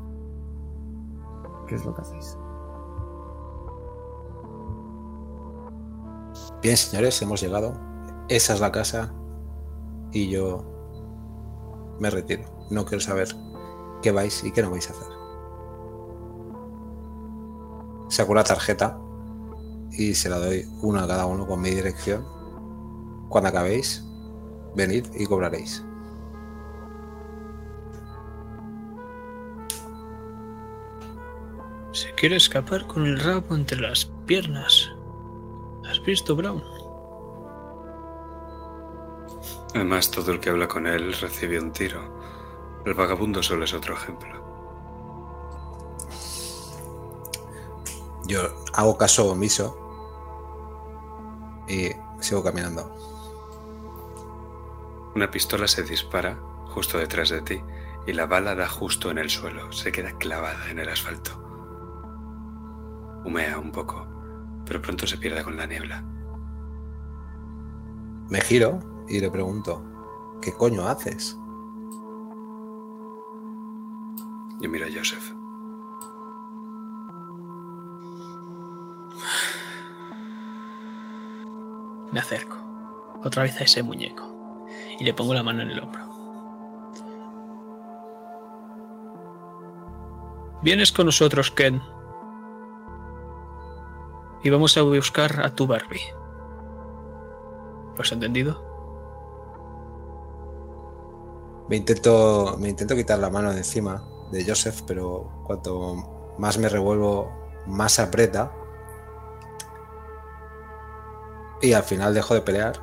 ¿Qué es lo que hacéis? Bien, señores, hemos llegado. Esa es la casa. Y yo me retiro. No quiero saber qué vais y qué no vais a hacer. Saco la tarjeta y se la doy uno a cada uno con mi dirección. Cuando acabéis, venid y cobraréis. Se quiere escapar con el rabo entre las piernas. ¿Has visto, Brown? Además, todo el que habla con él recibe un tiro. El vagabundo solo es otro ejemplo. Yo hago caso omiso y sigo caminando. Una pistola se dispara justo detrás de ti y la bala da justo en el suelo. Se queda clavada en el asfalto. Humea un poco, pero pronto se pierde con la niebla. Me giro y le pregunto, ¿qué coño haces? Yo miro a Joseph. Me acerco otra vez a ese muñeco y le pongo la mano en el hombro. Vienes con nosotros, Ken. Y vamos a buscar a tu Barbie. ¿Lo has entendido? Me intento, me intento quitar la mano de encima de Joseph, pero cuanto más me revuelvo, más aprieta. Y al final dejo de pelear.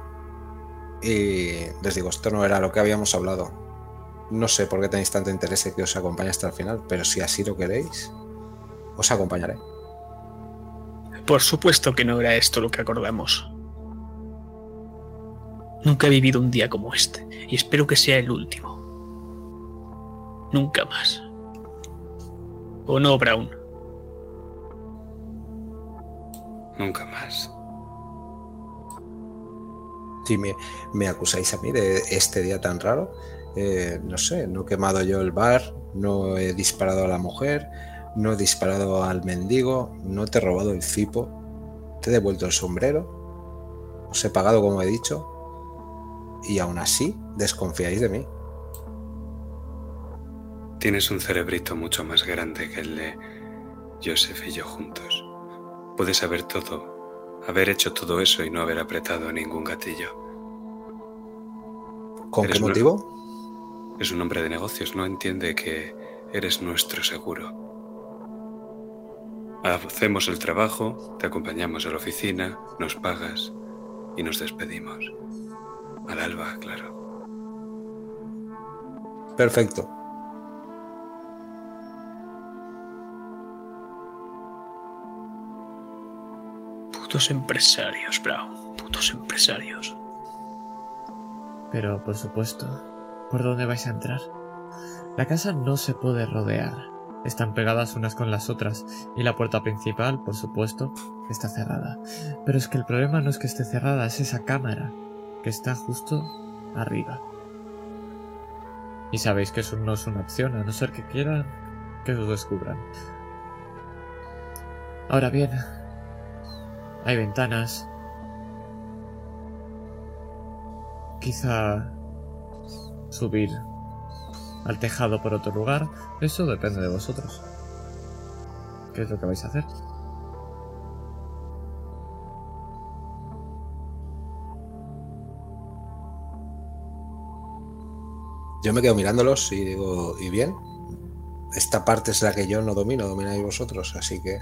Y les digo, esto no era lo que habíamos hablado. No sé por qué tenéis tanto interés en que os acompañe hasta el final, pero si así lo queréis, os acompañaré. Por supuesto que no era esto lo que acordamos. Nunca he vivido un día como este, y espero que sea el último. Nunca más. ¿O no, Brown? Nunca más. Si me, acusáis a mí de este día tan raro, eh, no sé, no he quemado yo el bar, no he disparado a la mujer, no he disparado al mendigo, no te he robado el cipo, te he devuelto el sombrero, os he pagado como he dicho, y aún así desconfiáis de mí. Tienes un cerebrito mucho más grande que el de Joseph y yo juntos. Puedes saber todo, haber hecho todo eso y no haber apretado ningún gatillo. ¿Con qué una- motivo? Es un hombre de negocios, no entiende que eres nuestro seguro. Hacemos el trabajo, te acompañamos a la oficina, nos pagas y nos despedimos. Al alba, claro. Perfecto. Putos empresarios, Brown. Putos empresarios. Pero, por supuesto, ¿por dónde vais a entrar? La casa no se puede rodear. Están pegadas unas con las otras y la puerta principal, por supuesto, está cerrada. Pero es que el problema no es que esté cerrada, es esa cámara que está justo arriba. Y sabéis que eso no es una opción, a no ser que quieran que os descubran. Ahora bien, hay ventanas. Quizá subir al tejado por otro lugar. Eso depende de vosotros. ¿Qué es lo que vais a hacer? Yo me quedo mirándolos y digo, ¿y bien? Esta parte es la que yo no domino, domináis vosotros, así que...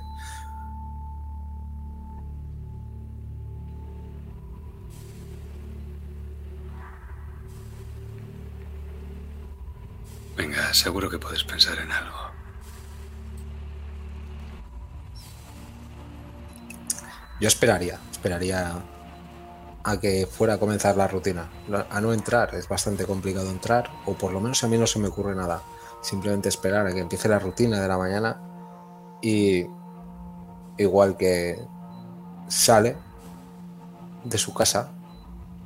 Seguro que puedes pensar en algo. Yo esperaría, esperaría a que fuera a comenzar la rutina. A no entrar, es bastante complicado entrar, o por lo menos a mí no se me ocurre nada. Simplemente esperar a que empiece la rutina de la mañana y igual que sale de su casa,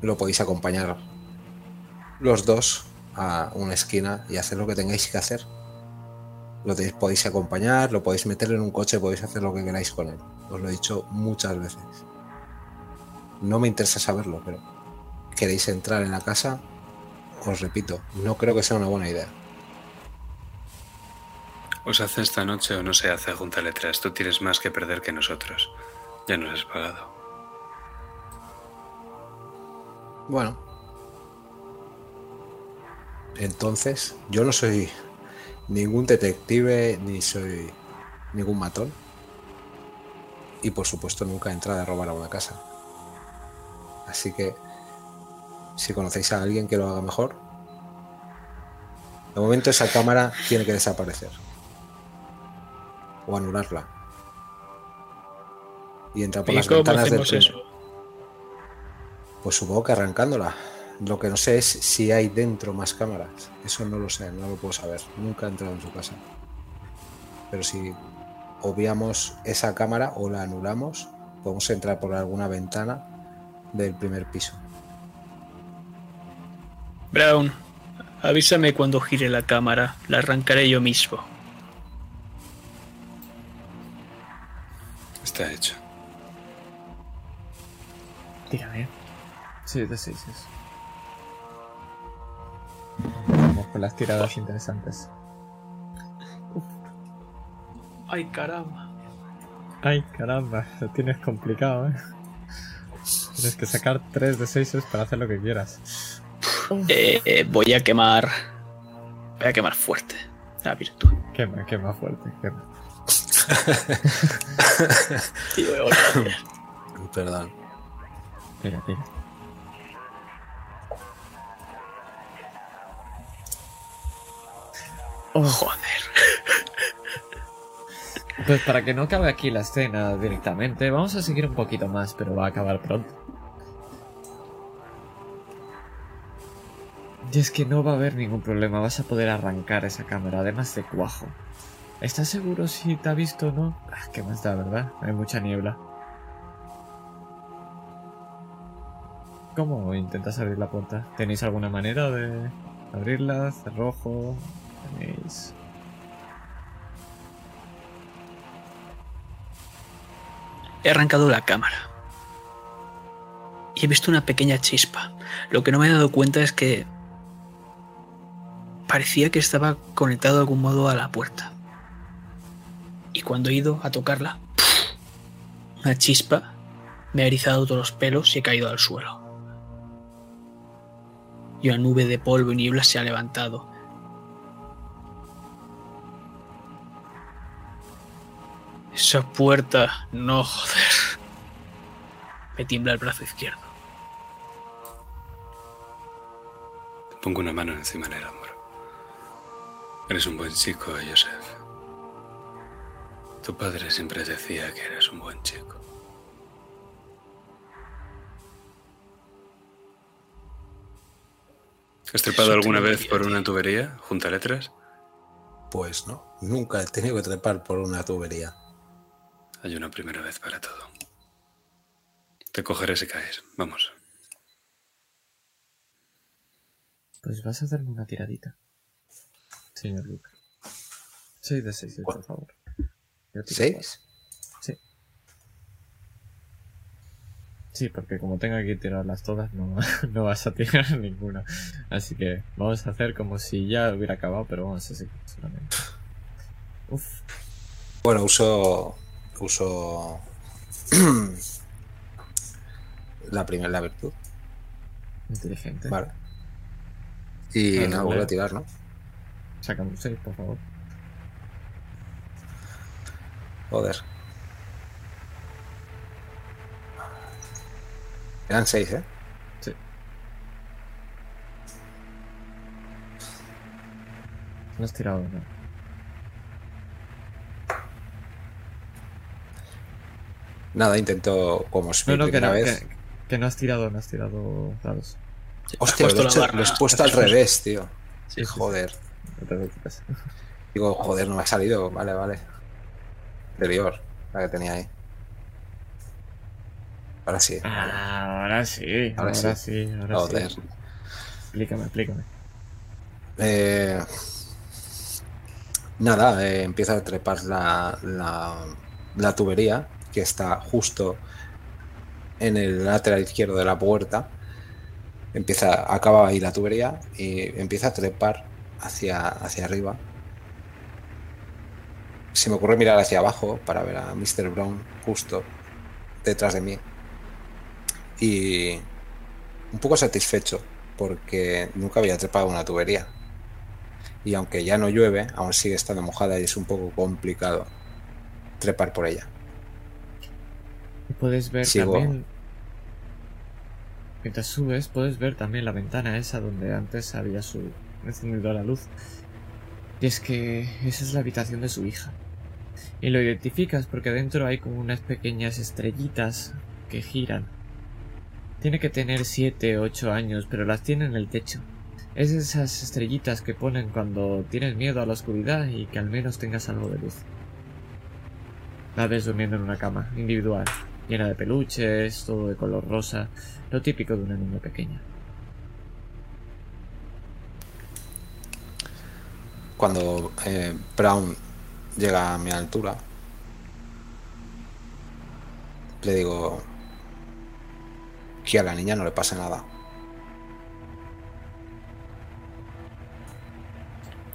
lo podéis acompañar los dos a una esquina y hacer lo que tengáis que hacer. Lo tenéis, podéis acompañar, lo podéis meter en un coche, podéis hacer lo que queráis con él. Os lo he dicho muchas veces. No me interesa saberlo, pero queréis entrar en la casa, os repito, no creo que sea una buena idea. O se hace esta noche o no se hace junta letras. Tú tienes más que perder que nosotros. Ya nos has pagado. Bueno. Entonces, yo no soy ningún detective ni soy ningún matón. Y por supuesto nunca he entrado a robar a una casa. Así que, si conocéis a alguien que lo haga mejor, de momento esa cámara tiene que desaparecer. O anularla. Y entrar por ¿Y las cómo ventanas del eso? Pues supongo que arrancándola. Lo que no sé es si hay dentro más cámaras. Eso no lo sé, no lo puedo saber. Nunca he entrado en su casa. Pero si obviamos esa cámara o la anulamos, podemos entrar por alguna ventana del primer piso. Brown, avísame cuando gire la cámara. La arrancaré yo mismo. Está hecho. Tírame. Sí, de 6 Vamos con las tiradas interesantes. Ay, caramba. Ay, caramba, lo tienes complicado, ¿eh? Tienes que sacar 3 de 6 para hacer lo que quieras. Eh, eh, voy a quemar. Voy a quemar fuerte. La virtud. Quema, quema fuerte, quema. La- Perdón. Tira, tira. Oh, Joder. Pues para que no acabe aquí la escena directamente, vamos a seguir un poquito más, pero va a acabar pronto. Y es que no va a haber ningún problema, vas a poder arrancar esa cámara, además de cuajo. ¿Estás seguro si te ha visto o no? Ah, ¿Qué más da, verdad? Hay mucha niebla. ¿Cómo intentas abrir la puerta? ¿Tenéis alguna manera de abrirla? ¿Cerrojo? ¿Tenéis...? He arrancado la cámara. Y he visto una pequeña chispa. Lo que no me he dado cuenta es que parecía que estaba conectado de algún modo a la puerta. Y cuando he ido a tocarla, una chispa me ha erizado todos los pelos y he caído al suelo. Y una nube de polvo y niebla se ha levantado. Esa puerta, no, joder. Me tiembla el brazo izquierdo. Te pongo una mano encima del hombro. Eres un buen chico, Joseph. Tu padre siempre decía que eres un buen chico. ¿Estrepado alguna vez por una tubería, junta letras? Pues no, nunca he tenido que trepar por una tubería. Hay una primera vez para todo. Te cogeré si caes. Vamos. Pues vas a hacerme una tiradita. Señor Luke. 6 de 6, por favor. Yo tiro ¿Seis? Sí. Sí, porque como tengo que tirarlas todas, no, no vas a tirar ninguna. Así que vamos a hacer como si ya hubiera acabado, pero vamos a seguir solamente. Uf, Bueno, uso. Uso. la primera, la virtud. inteligente. Vale. Y nada, vale. vuelvo a tirar, ¿no? Sácame un 6, por favor. Joder. Eran seis, ¿eh? Sí. No has tirado, no. Nada, intento, como No, no, que no, vez. que, que no has tirado, no has tirado dados. Sí, Hostia, puesto lo he, barra- puesto al revés, tío. Sí, sí, sí. Joder. Digo, joder, no me ha salido. Vale, vale. Anterior, la que tenía ahí. Ahora sí. Ah, ahora sí, Ahora ahora, sí. sí. ahora Joder. sí. Explícame, explícame. Eh, nada, eh, empieza a trepar la, la, la tubería que está justo en el lateral izquierdo de la puerta. Empieza, acaba ahí la tubería y empieza a trepar hacia, hacia arriba. Se me ocurre mirar hacia abajo para ver a Mr. Brown justo detrás de mí. Y un poco satisfecho porque nunca había trepado una tubería. Y aunque ya no llueve, aún sigue estando mojada y es un poco complicado trepar por ella. Puedes ver Sigo. también. Mientras subes, puedes ver también la ventana esa donde antes había su encendido la luz. Y es que esa es la habitación de su hija. Y lo identificas porque dentro hay como unas pequeñas estrellitas que giran. Tiene que tener 7 o 8 años, pero las tiene en el techo. Es esas estrellitas que ponen cuando tienes miedo a la oscuridad y que al menos tengas algo de luz. La ves durmiendo en una cama individual, llena de peluches, todo de color rosa, lo típico de una niña pequeña. Cuando eh, Brown llega a mi altura, le digo que a la niña no le pase nada.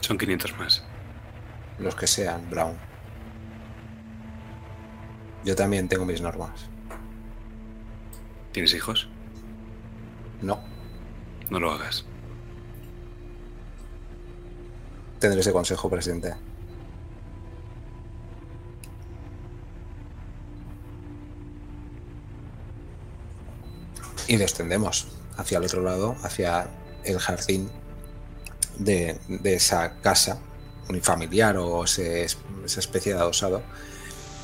Son 500 más. Los que sean, Brown. Yo también tengo mis normas. ¿Tienes hijos? No, No lo hagas. tendré ese consejo, presidente. Y descendemos hacia el otro lado, hacia el jardín de, de esa casa unifamiliar o ese- esa especie de adosado,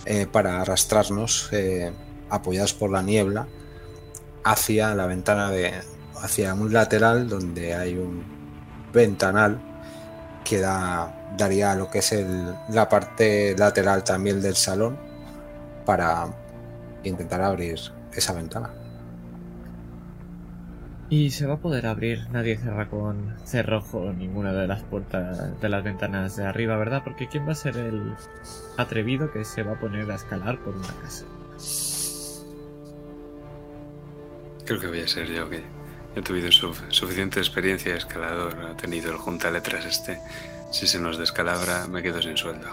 eh, para arrastrarnos, eh, apoyados por la niebla, hacia la ventana de. hacia un lateral donde hay un ventanal que da, daría lo que es el- la parte lateral también del salón para intentar abrir esa ventana. Y se va a poder abrir, nadie cerra con cerrojo ninguna de las puertas de las ventanas de arriba, ¿verdad? Porque ¿quién va a ser el atrevido que se va a poner a escalar por una casa? Creo que voy a ser yo que he tenido su- suficiente experiencia de escalador. Ha tenido el junta letras este. Si se nos descalabra, me quedo sin sueldo.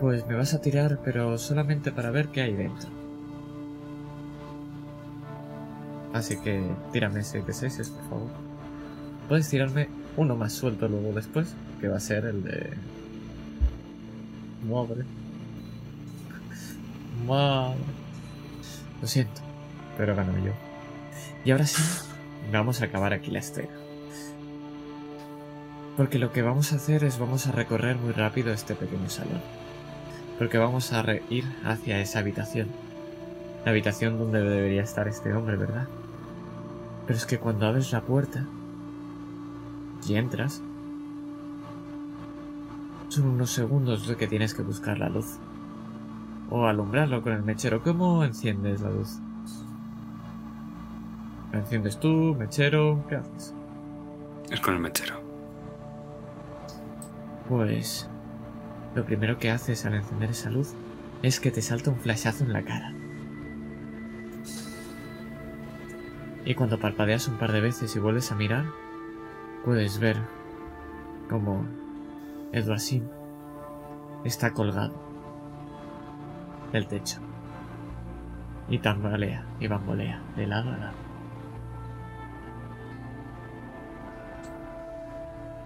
Pues me vas a tirar, pero solamente para ver qué hay dentro. Así que tírame 6 de 6, por favor. Puedes tirarme uno más suelto luego después, que va a ser el de... Madre. Madre. Lo siento, pero gano yo. Y ahora sí, vamos a acabar aquí la escena. Porque lo que vamos a hacer es vamos a recorrer muy rápido este pequeño salón. Porque vamos a ir hacia esa habitación. La habitación donde debería estar este hombre, ¿verdad? Pero es que cuando abres la puerta, y entras, son unos segundos de que tienes que buscar la luz. O alumbrarlo con el mechero. ¿Cómo enciendes la luz? ¿La enciendes tú, mechero? ¿Qué haces? Es con el mechero. Pues lo primero que haces al encender esa luz es que te salta un flashazo en la cara. Y cuando parpadeas un par de veces y vuelves a mirar, puedes ver como Edward Sim está colgado del techo y tambalea y bambolea de lado a lado.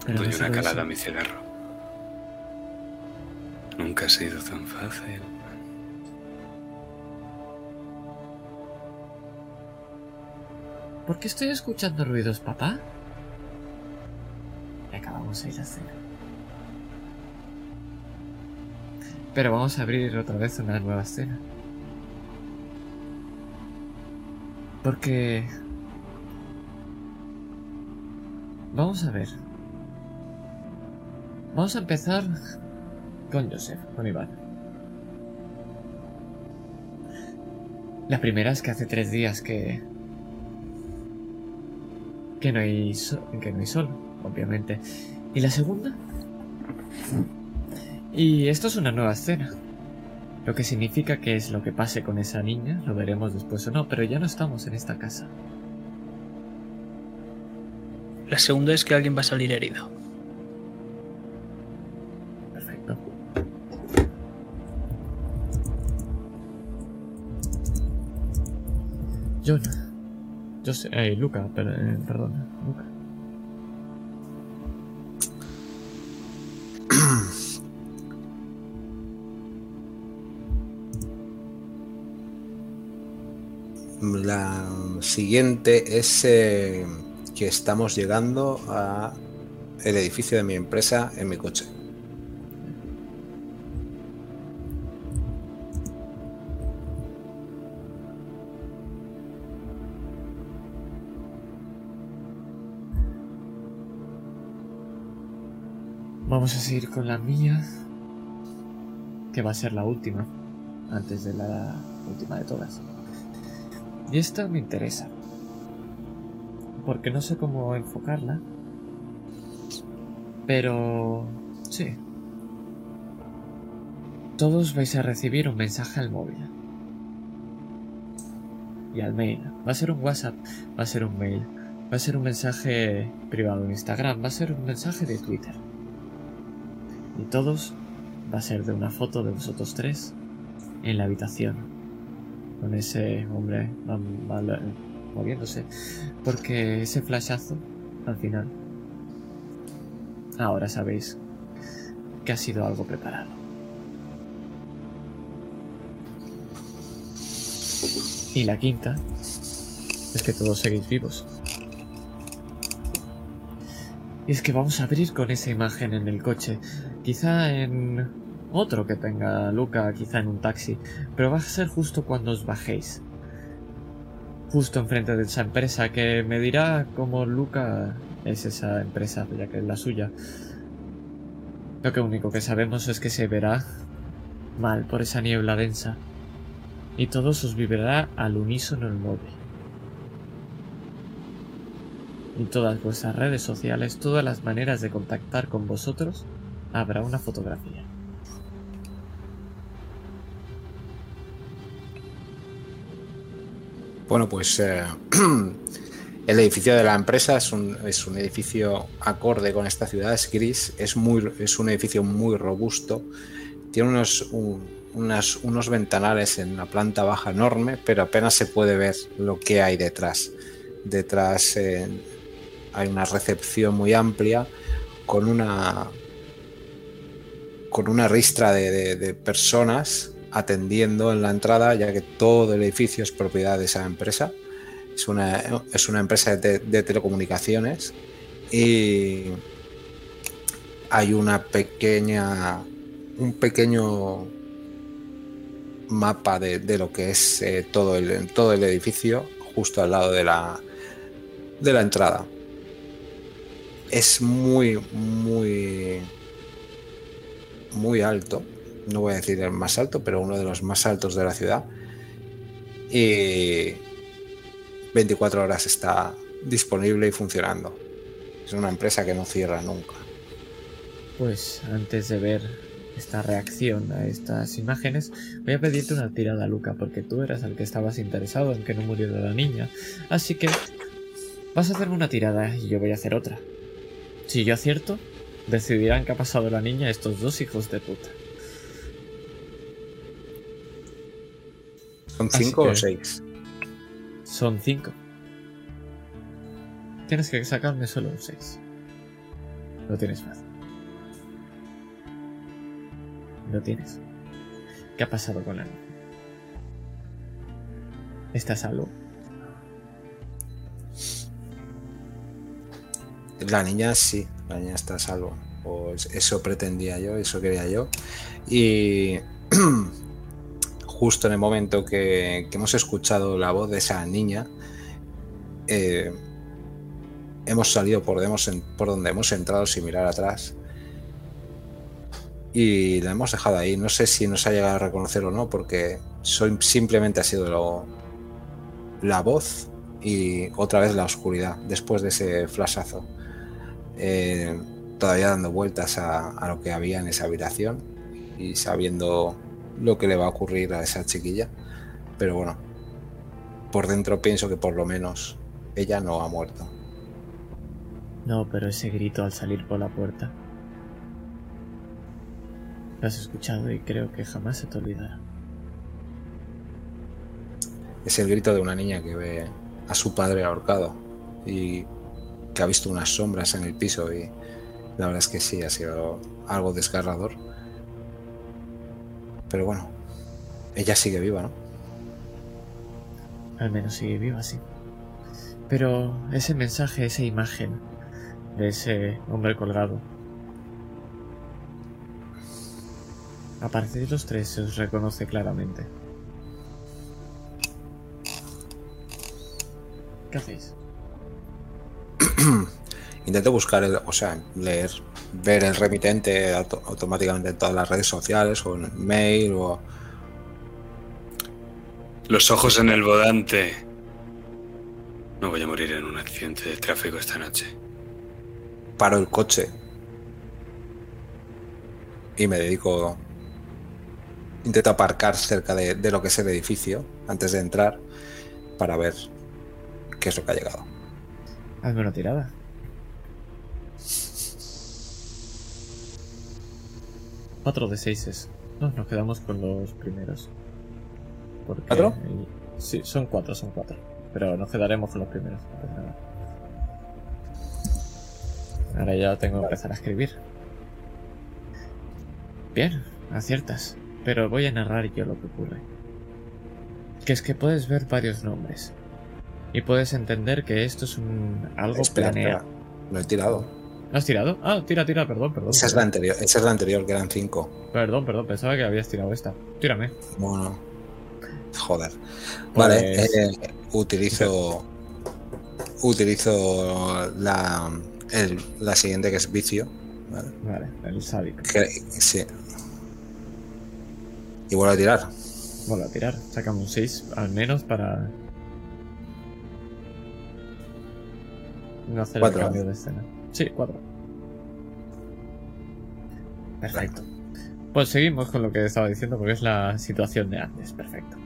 Pero Doy no una calada a mi cigarro. Nunca ha sido tan fácil. ¿Por qué estoy escuchando ruidos, papá? Y acabamos ahí la cena. Pero vamos a abrir otra vez una nueva escena. Porque... Vamos a ver. Vamos a empezar con Joseph, con Iván. La primera es que hace tres días que que no hay sol, que no hay sol, obviamente. ¿Y la segunda? Y esto es una nueva escena. Lo que significa que es lo que pase con esa niña, lo veremos después o no, pero ya no estamos en esta casa. La segunda es que alguien va a salir herido. Perfecto. John. Yo sé, eh, Luca, per- eh, Luca. La siguiente es eh, que estamos llegando a el edificio de mi empresa en mi coche. Vamos a seguir con la mía, que va a ser la última, antes de la última de todas. Y esta me interesa, porque no sé cómo enfocarla, pero sí. Todos vais a recibir un mensaje al móvil. Y al mail. Va a ser un WhatsApp, va a ser un mail, va a ser un mensaje privado en Instagram, va a ser un mensaje de Twitter. Y todos va a ser de una foto de vosotros tres en la habitación. Con ese hombre mal- moviéndose. Porque ese flashazo, al final, ahora sabéis que ha sido algo preparado. Y la quinta es que todos seguís vivos. Y es que vamos a abrir con esa imagen en el coche. Quizá en otro que tenga Luca, quizá en un taxi. Pero va a ser justo cuando os bajéis. Justo enfrente de esa empresa que me dirá cómo Luca es esa empresa, ya que es la suya. Lo que único que sabemos es que se verá mal por esa niebla densa. Y todos os vibrará al unísono el móvil. En todas vuestras redes sociales, todas las maneras de contactar con vosotros, habrá una fotografía. Bueno, pues eh, el edificio de la empresa es un, es un edificio acorde con esta ciudad, es gris, es, muy, es un edificio muy robusto, tiene unos, unos ventanales en la planta baja enorme, pero apenas se puede ver lo que hay detrás. Detrás eh, hay una recepción muy amplia con una con una ristra de, personas atendiendo en la entrada, ya que todo el edificio es propiedad de esa empresa. Es una, es una empresa de, de telecomunicaciones y hay una pequeña, un pequeño mapa de, de lo que es eh, todo, el, todo el edificio justo al lado de la, de la entrada. es muy, muy, muy alto. No voy a decir el más alto, pero uno de los más altos de la ciudad. Y 24 horas está disponible y funcionando. Es una empresa que no cierra nunca. Pues antes de ver esta reacción a estas imágenes, voy a pedirte una tirada, Luca, porque tú eras el que estabas interesado en que no muriera la niña. Así que vas a hacerme una tirada y yo voy a hacer otra. Si yo acierto, decidirán qué ha pasado la niña estos dos hijos de puta. ¿Son Así cinco o seis? Son cinco. Tienes que sacarme solo un 6. Lo tienes fácil. Lo tienes. ¿Qué ha pasado con la niña? ¿Está a salvo? La niña sí, niña está a salvo. O es- eso pretendía yo, eso quería yo. Y justo en el momento que, hemos escuchado la voz de esa niña, eh, hemos salido por, donde hemos entrado sin mirar atrás. Y la hemos dejado ahí. No sé si nos ha llegado a reconocer o no, porque simplemente ha sido lo- la voz y otra vez la oscuridad después de ese flashazo. Eh, todavía dando vueltas a, a lo que había en esa habitación y sabiendo lo que le va a ocurrir a esa chiquilla. Pero bueno, por dentro pienso que por lo menos ella no ha muerto. No, pero ese grito al salir por la puerta. Lo has escuchado y creo que jamás se te olvidará. Es el grito de una niña que ve a su padre ahorcado y que ha visto unas sombras en el piso y la verdad es que sí, ha sido algo desgarrador. Pero bueno, ella sigue viva, ¿no? Al menos sigue viva, sí. Pero ese mensaje, esa imagen de ese hombre colgado. A partir de los tres se os reconoce claramente. ¿Qué hacéis? Intento buscar, el, o sea, leer, ver el remitente auto- automáticamente en todas las redes sociales o en el mail o... Los ojos en el volante. No voy a morir en un accidente de tráfico esta noche. Paro el coche y me dedico... Intento aparcar cerca de, de lo que es el edificio antes de entrar para ver qué es lo que ha llegado. Hazme una tirada. Cuatro de seises. No, nos quedamos con los primeros. Porque ¿Cuatro? Sí, son cuatro, son cuatro. Pero nos quedaremos con los primeros. Ahora ya tengo que empezar a escribir. Bien, aciertas. Pero voy a narrar yo lo que ocurre. Que es que puedes ver varios nombres. Y puedes entender que esto es un algo Espera, planeado. espera, Lo he tirado. ¿Lo has tirado? Ah, tira, tira, perdón, perdón. Esa es la anterior, esa es la anterior, que eran cinco. Perdón, perdón, pensaba que habías tirado esta. Tírame. Bueno, joder. Pues- Vale, eh, utilizo. Utilizo la, el- la siguiente que es vicio. ¿vale? Vale, el sádico. Sí. Y vuelvo a tirar. Vuelvo a tirar. Sacamos un 6 al menos para. No hacer Cuatro. el cambio de escena. Sí, 4. Perfecto. Pues seguimos con lo que estaba diciendo porque es la situación de antes. Perfecto.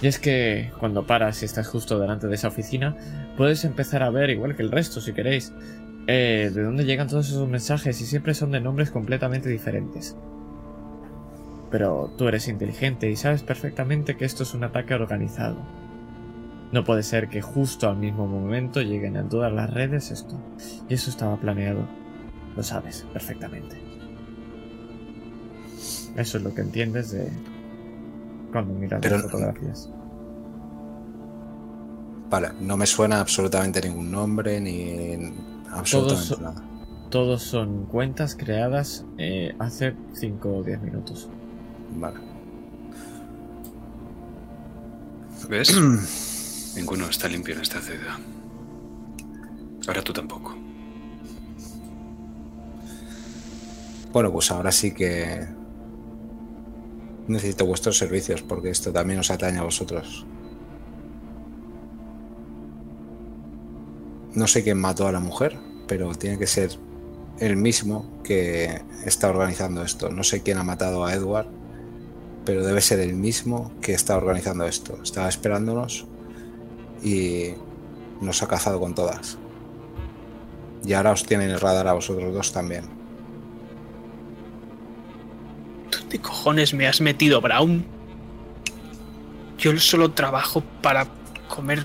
Y es que cuando paras y estás justo delante de esa oficina, puedes empezar a ver, igual que el resto si queréis, eh, de dónde llegan todos esos mensajes y siempre son de nombres completamente diferentes. Pero tú eres inteligente y sabes perfectamente que esto es un ataque organizado. No puede ser que justo al mismo momento lleguen a todas las redes esto. Y eso estaba planeado. Lo sabes perfectamente. Eso es lo que entiendes de cuando miras Pero- las fotografías. Vale, no me suena absolutamente ningún nombre ni absolutamente Todos- nada. Todos son cuentas creadas eh, hace 5 o 10 minutos. Vale. ¿Ves? Ninguno está limpio en esta ciudad. Ahora tú tampoco. Bueno, pues ahora sí que necesito vuestros servicios porque esto también os atañe a vosotros. No sé quién mató a la mujer, pero tiene que ser el mismo que está organizando esto. No sé quién ha matado a Edward, pero debe ser el mismo que está organizando esto. Estaba esperándonos y nos ha cazado con todas. Y ahora os tienen el radar a vosotros dos también. ¿Dónde cojones me has metido, Brown? Yo solo trabajo para comer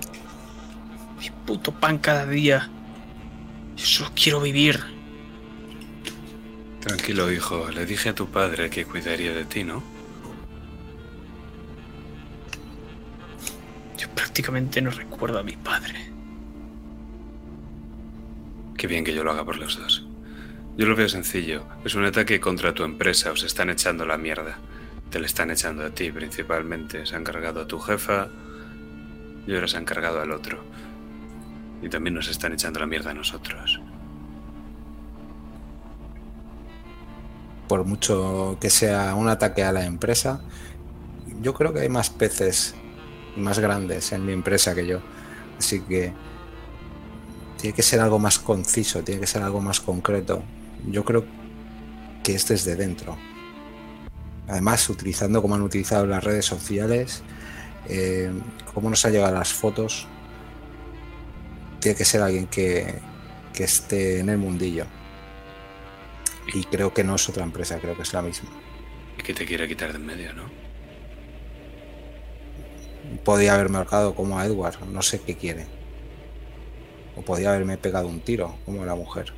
mi puto pan cada día. Yo solo quiero vivir. Tranquilo, hijo. Le dije a tu padre que cuidaría de ti, ¿no? Yo prácticamente no recuerdo a mi padre. Qué bien que yo lo haga por los dos. Yo lo veo sencillo. Es un ataque contra tu empresa. Os están echando la mierda. Te le están echando a ti principalmente. Se han cargado a tu jefa y ahora se han cargado al otro. Y también nos están echando la mierda a nosotros. Por mucho que sea un ataque a la empresa, yo creo que hay más peces más grandes en mi empresa que yo. Así que tiene que ser algo más conciso, tiene que ser algo más concreto. Yo creo que es desde dentro. Además, utilizando como han utilizado las redes sociales, eh, cómo nos han llegado las fotos, tiene que ser alguien que, que esté en el mundillo. Y creo que no es otra empresa, creo que es la misma. Y que te quiere quitar de en medio, ¿no? Podía haberme marcado como a Edward, no sé qué quiere. O podía haberme pegado un tiro, como a la mujer.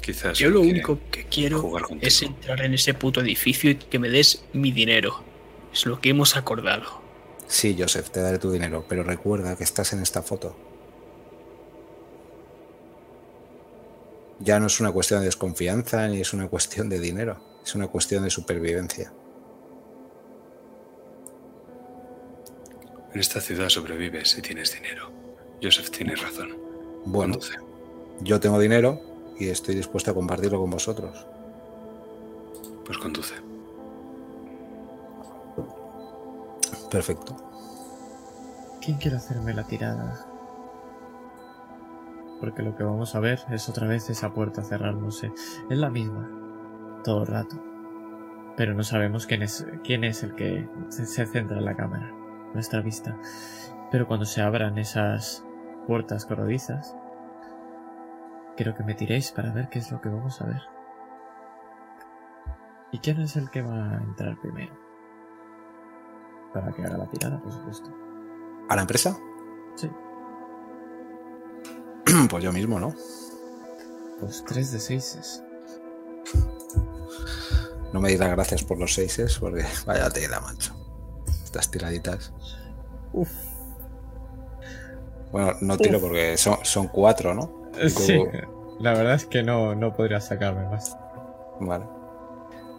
Quizás. Yo lo único que quiero es entrar en ese puto edificio y que me des mi dinero. Es lo que hemos acordado. Sí, Joseph, te daré tu dinero, pero recuerda que estás en esta foto. Ya no es una cuestión de desconfianza ni es una cuestión de dinero, es una cuestión de supervivencia. En esta ciudad sobrevives si tienes dinero. Joseph tiene razón. Bueno, Conduce. yo tengo dinero y estoy dispuesto a compartirlo con vosotros. Pues conduce. Perfecto. ¿Quién quiere hacerme la tirada? Porque lo que vamos a ver es otra vez esa puerta cerrándose. Es la misma. Todo el rato. Pero no sabemos quién es, quién es el que se, se centra en la cámara. Nuestra vista. Pero cuando se abran esas puertas corredizas, quiero que me tiréis para ver qué es lo que vamos a ver. ¿Y quién es el que va a entrar primero? Para que haga la tirada, por supuesto. ¿A la empresa? Sí. Pues yo mismo, ¿no? Pues 3 de 6 No me digas gracias por los seises, porque vaya tela, macho. Estas tiraditas. Uf. Bueno, no tiro Uf. porque son, son cuatro, ¿no? Y Sí, la verdad es que no, no podría sacarme más. Vale.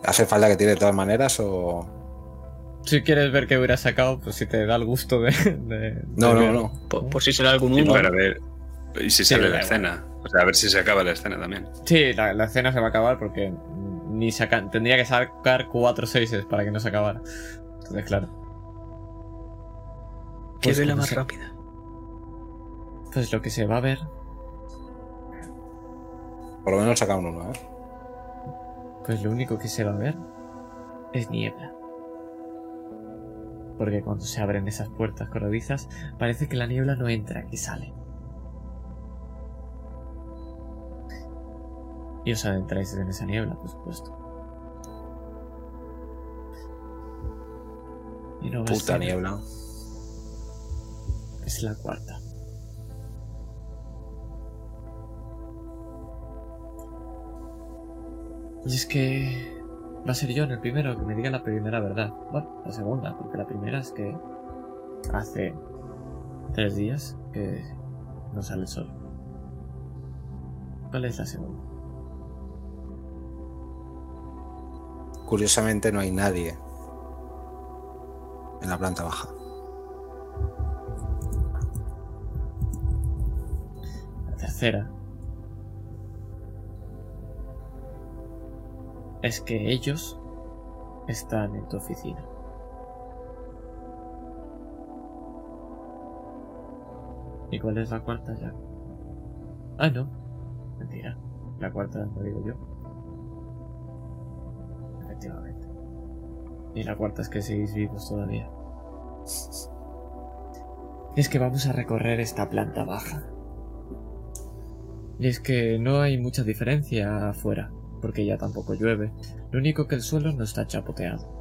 ¿Hace falta que tire de todas maneras o.? Si quieres ver qué hubiera sacado, pues si te da el gusto de. de- No, de no, ver. no. Por, por si será algún Y uno. para ver. Y si sale la escena. O sea, a ver si se acaba la escena también. Sí, la, la escena se va a acabar porque ni saca, tendría que sacar cuatro seises para que no se acabara. Entonces, claro. ¿Qué Pues vela más se- rápida? Pues lo que se va a ver, Por lo menos saca un uno, ¿eh? pues lo único que se va a ver es niebla. Porque cuando se abren esas puertas corredizas, parece que la niebla no entra, que sale. Y os adentráis en esa niebla, por supuesto. Y no Puta niebla. Es la cuarta. Y es que va a ser yo en el primero que me diga la primera verdad. Bueno, la segunda, porque la primera es que hace tres días que no sale el sol. ¿Cuál es la segunda? Curiosamente no hay nadie en la planta baja. Tercera es que ellos están en tu oficina. ¿Y cuál es la cuarta ya? Ah, no. Mentira. La cuarta lo digo yo. Efectivamente. Y la cuarta es que seguís vivos todavía. Es que vamos a recorrer esta planta baja. Y es que no hay mucha diferencia afuera, porque ya tampoco llueve. Lo único que el suelo no está chapoteado.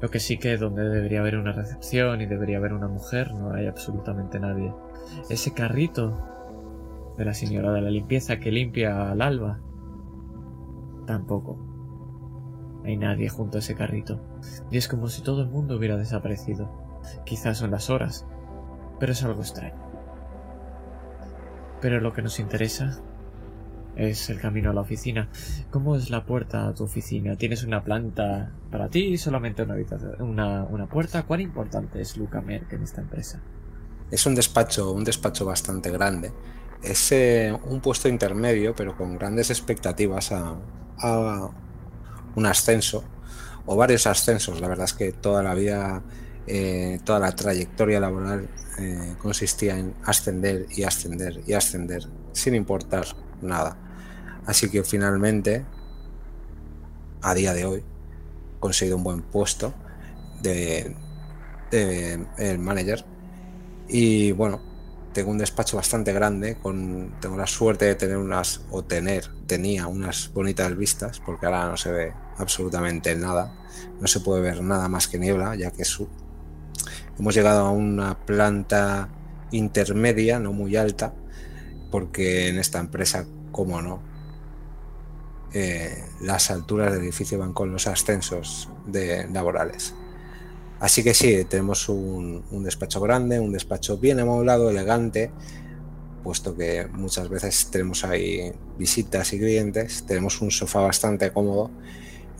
Lo que sí que donde debería haber una recepción y debería haber una mujer, no hay absolutamente nadie. Ese carrito de la señora de la limpieza que limpia al alba, tampoco. Hay nadie junto a ese carrito. Y es como si todo el mundo hubiera desaparecido. Quizás son las horas, pero es algo extraño. Pero lo que nos interesa es el camino a la oficina. ¿Cómo es la puerta a tu oficina? ¿Tienes una planta para ti? ¿Solamente una? ¿Una, una puerta? ¿Cuán importante es Luca Merck en esta empresa? Es un despacho, un despacho bastante grande. Es eh, un puesto intermedio, pero con grandes expectativas a, a un ascenso o varios ascensos. La verdad es que toda la vida, eh, toda la trayectoria laboral eh, consistía en ascender y ascender y ascender sin importar nada. Así que finalmente, a día de hoy, he conseguido un buen puesto de, de el manager y bueno, tengo un despacho bastante grande, con, tengo la suerte de tener unas, o tener, tenía unas bonitas vistas, porque ahora no se ve absolutamente nada, no se puede ver nada más que niebla, ya que su, hemos llegado a una planta intermedia, no muy alta, porque en esta empresa, como no, eh, las alturas del edificio van con los ascensos laborales. Así que sí, tenemos un, un, despacho grande, un despacho bien amoblado, elegante, puesto que muchas veces tenemos ahí visitas y clientes. Tenemos un sofá bastante cómodo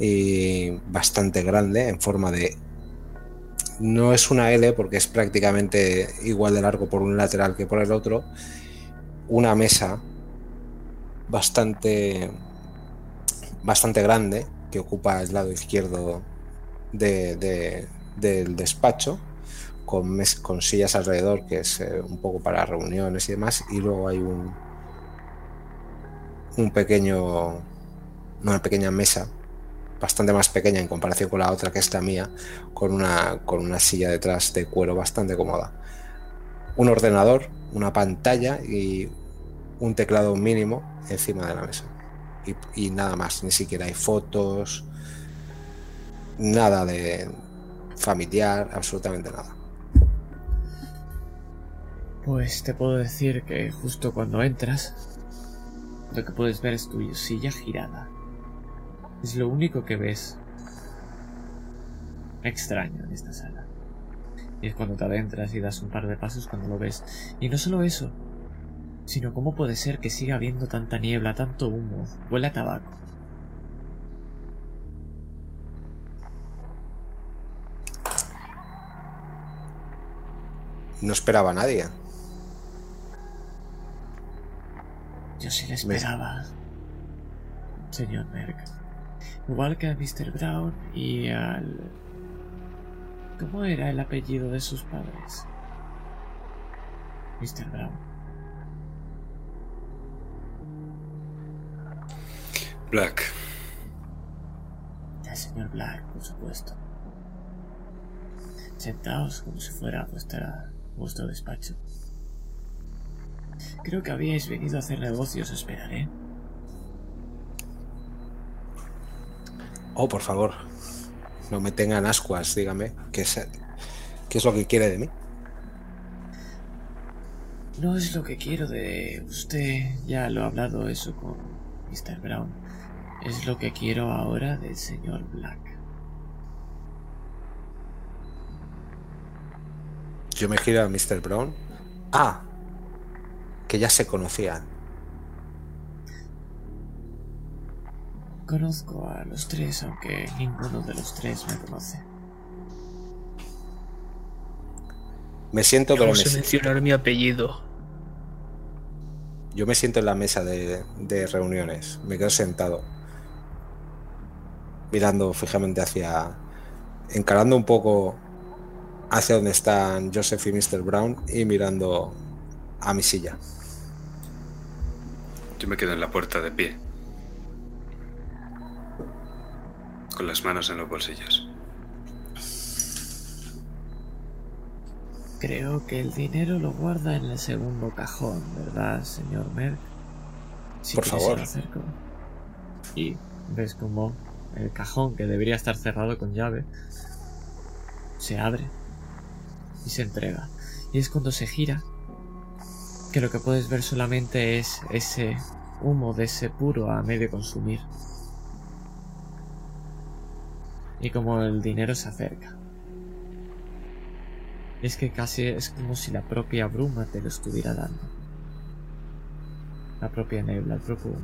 y bastante grande en forma de... No es una L porque es prácticamente igual de largo por un lateral que por el otro. Una mesa bastante bastante grande que ocupa el lado izquierdo de, de, del despacho con, mes, con, sillas alrededor que es eh, un poco para reuniones y demás y luego hay un un pequeño una pequeña mesa bastante más pequeña en comparación con la otra que es la mía con una con una silla detrás de cuero bastante cómoda un ordenador una pantalla y un teclado mínimo encima de la mesa y, y nada más ni siquiera hay fotos nada de, familiar, absolutamente nada. Pues te puedo decir que justo cuando entras, lo que puedes ver es tu silla girada. Es lo único que ves extraño en esta sala. Y es cuando te adentras y das un par de pasos cuando lo ves. Y no solo eso, sino cómo puede ser que siga habiendo tanta niebla, tanto humo, huele a tabaco. no esperaba a nadie. Yo sí le esperaba, señor Merck. Igual que a Mr. Brown y al... ¿Cómo era el apellido de sus padres? Mr. Brown. Black. El señor Black, por supuesto. Sentaos como si fuera vuestra vuestro despacho. Creo que habíais venido a hacer negocios, esperaré. Oh, por favor, no me tengan ascuas, dígame, ¿qué es, qué es lo que quiere de mí? No es lo que quiero de usted, ya lo he hablado eso con Mr. Brown. Es lo que quiero ahora del señor Black. Yo me giro a Mr. Brown. Ah, que ya se conocían. Conozco a los tres, aunque ninguno de los tres me conoce. Me siento, pero Vamos a mencionar mi apellido. Yo me siento en la mesa de, de reuniones. Me quedo sentado. mirando fijamente hacia, encarando un poco hacia donde están Joseph y Mr. Brown y mirando a mi silla. Yo me quedo en la puerta de pie, con las manos en los bolsillos. Creo que el dinero lo guarda en el segundo cajón, ¿verdad, señor Merck? Si Por quieres, favor. se lo acerco. Y ves como el cajón, que debería estar cerrado con llave, se abre y se entrega. Y es cuando se gira que lo que puedes ver solamente es ese humo de ese puro a medio consumir. Y como el dinero se acerca. Es que casi es como si la propia bruma te lo estuviera dando. La propia nebla, el propio humo.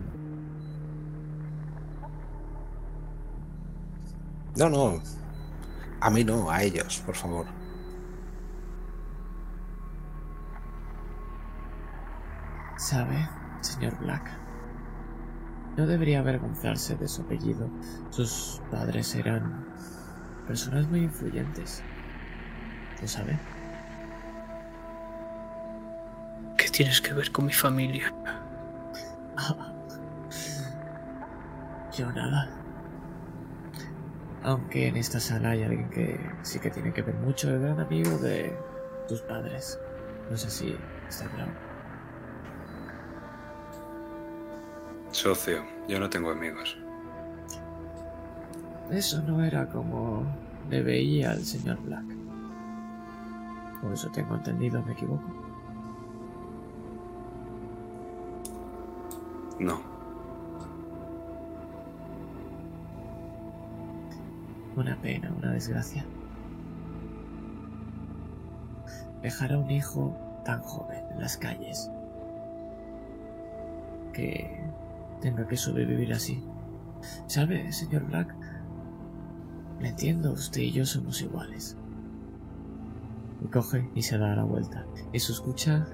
No, no. A mí no, a ellos, por favor. ¿Sabe, señor Black? No debería avergonzarse de su apellido. Sus padres eran personas muy influyentes. ¿Lo sabe? ¿Qué tienes que ver con mi familia? Yo nada. Aunque en esta sala hay alguien que sí que tiene que ver mucho, el gran amigo de tus padres. No sé si está claro. Socio, yo no tengo amigos. Eso no era como le veía al señor Black. Por eso tengo entendido, me equivoco. No. Una pena, una desgracia. Dejar a un hijo tan joven en las calles. Que tenga que sobrevivir así. ¿Sabe, señor Black? Le entiendo, usted y yo somos iguales. Y coge y se da la vuelta. Y se escucha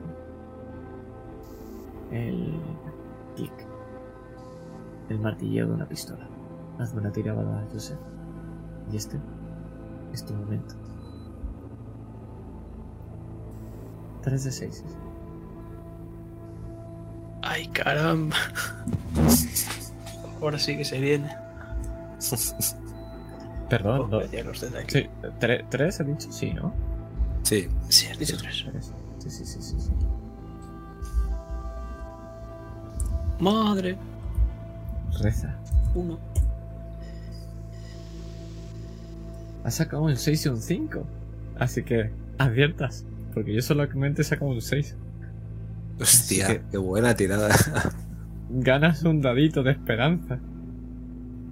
el clic. El martilleo de una pistola. Hazme una tirada, Joseph. Y este es tu momento. 3 de 6. Ay, caramba. Ahora sí que se viene. Perdón, no. Ya los de aquí. Sí, tre- ¿tres he dicho? Sí, ¿no? Sí, Sí, has dicho tres. Tres. Sí, sí, sí, sí, sí. Madre. Reza. Uno. Ha sacado un 6 y un 5. Así que adviertas. Porque yo solamente he sacado un 6. Hostia, que- qué buena tirada. Ganas un dadito de esperanza.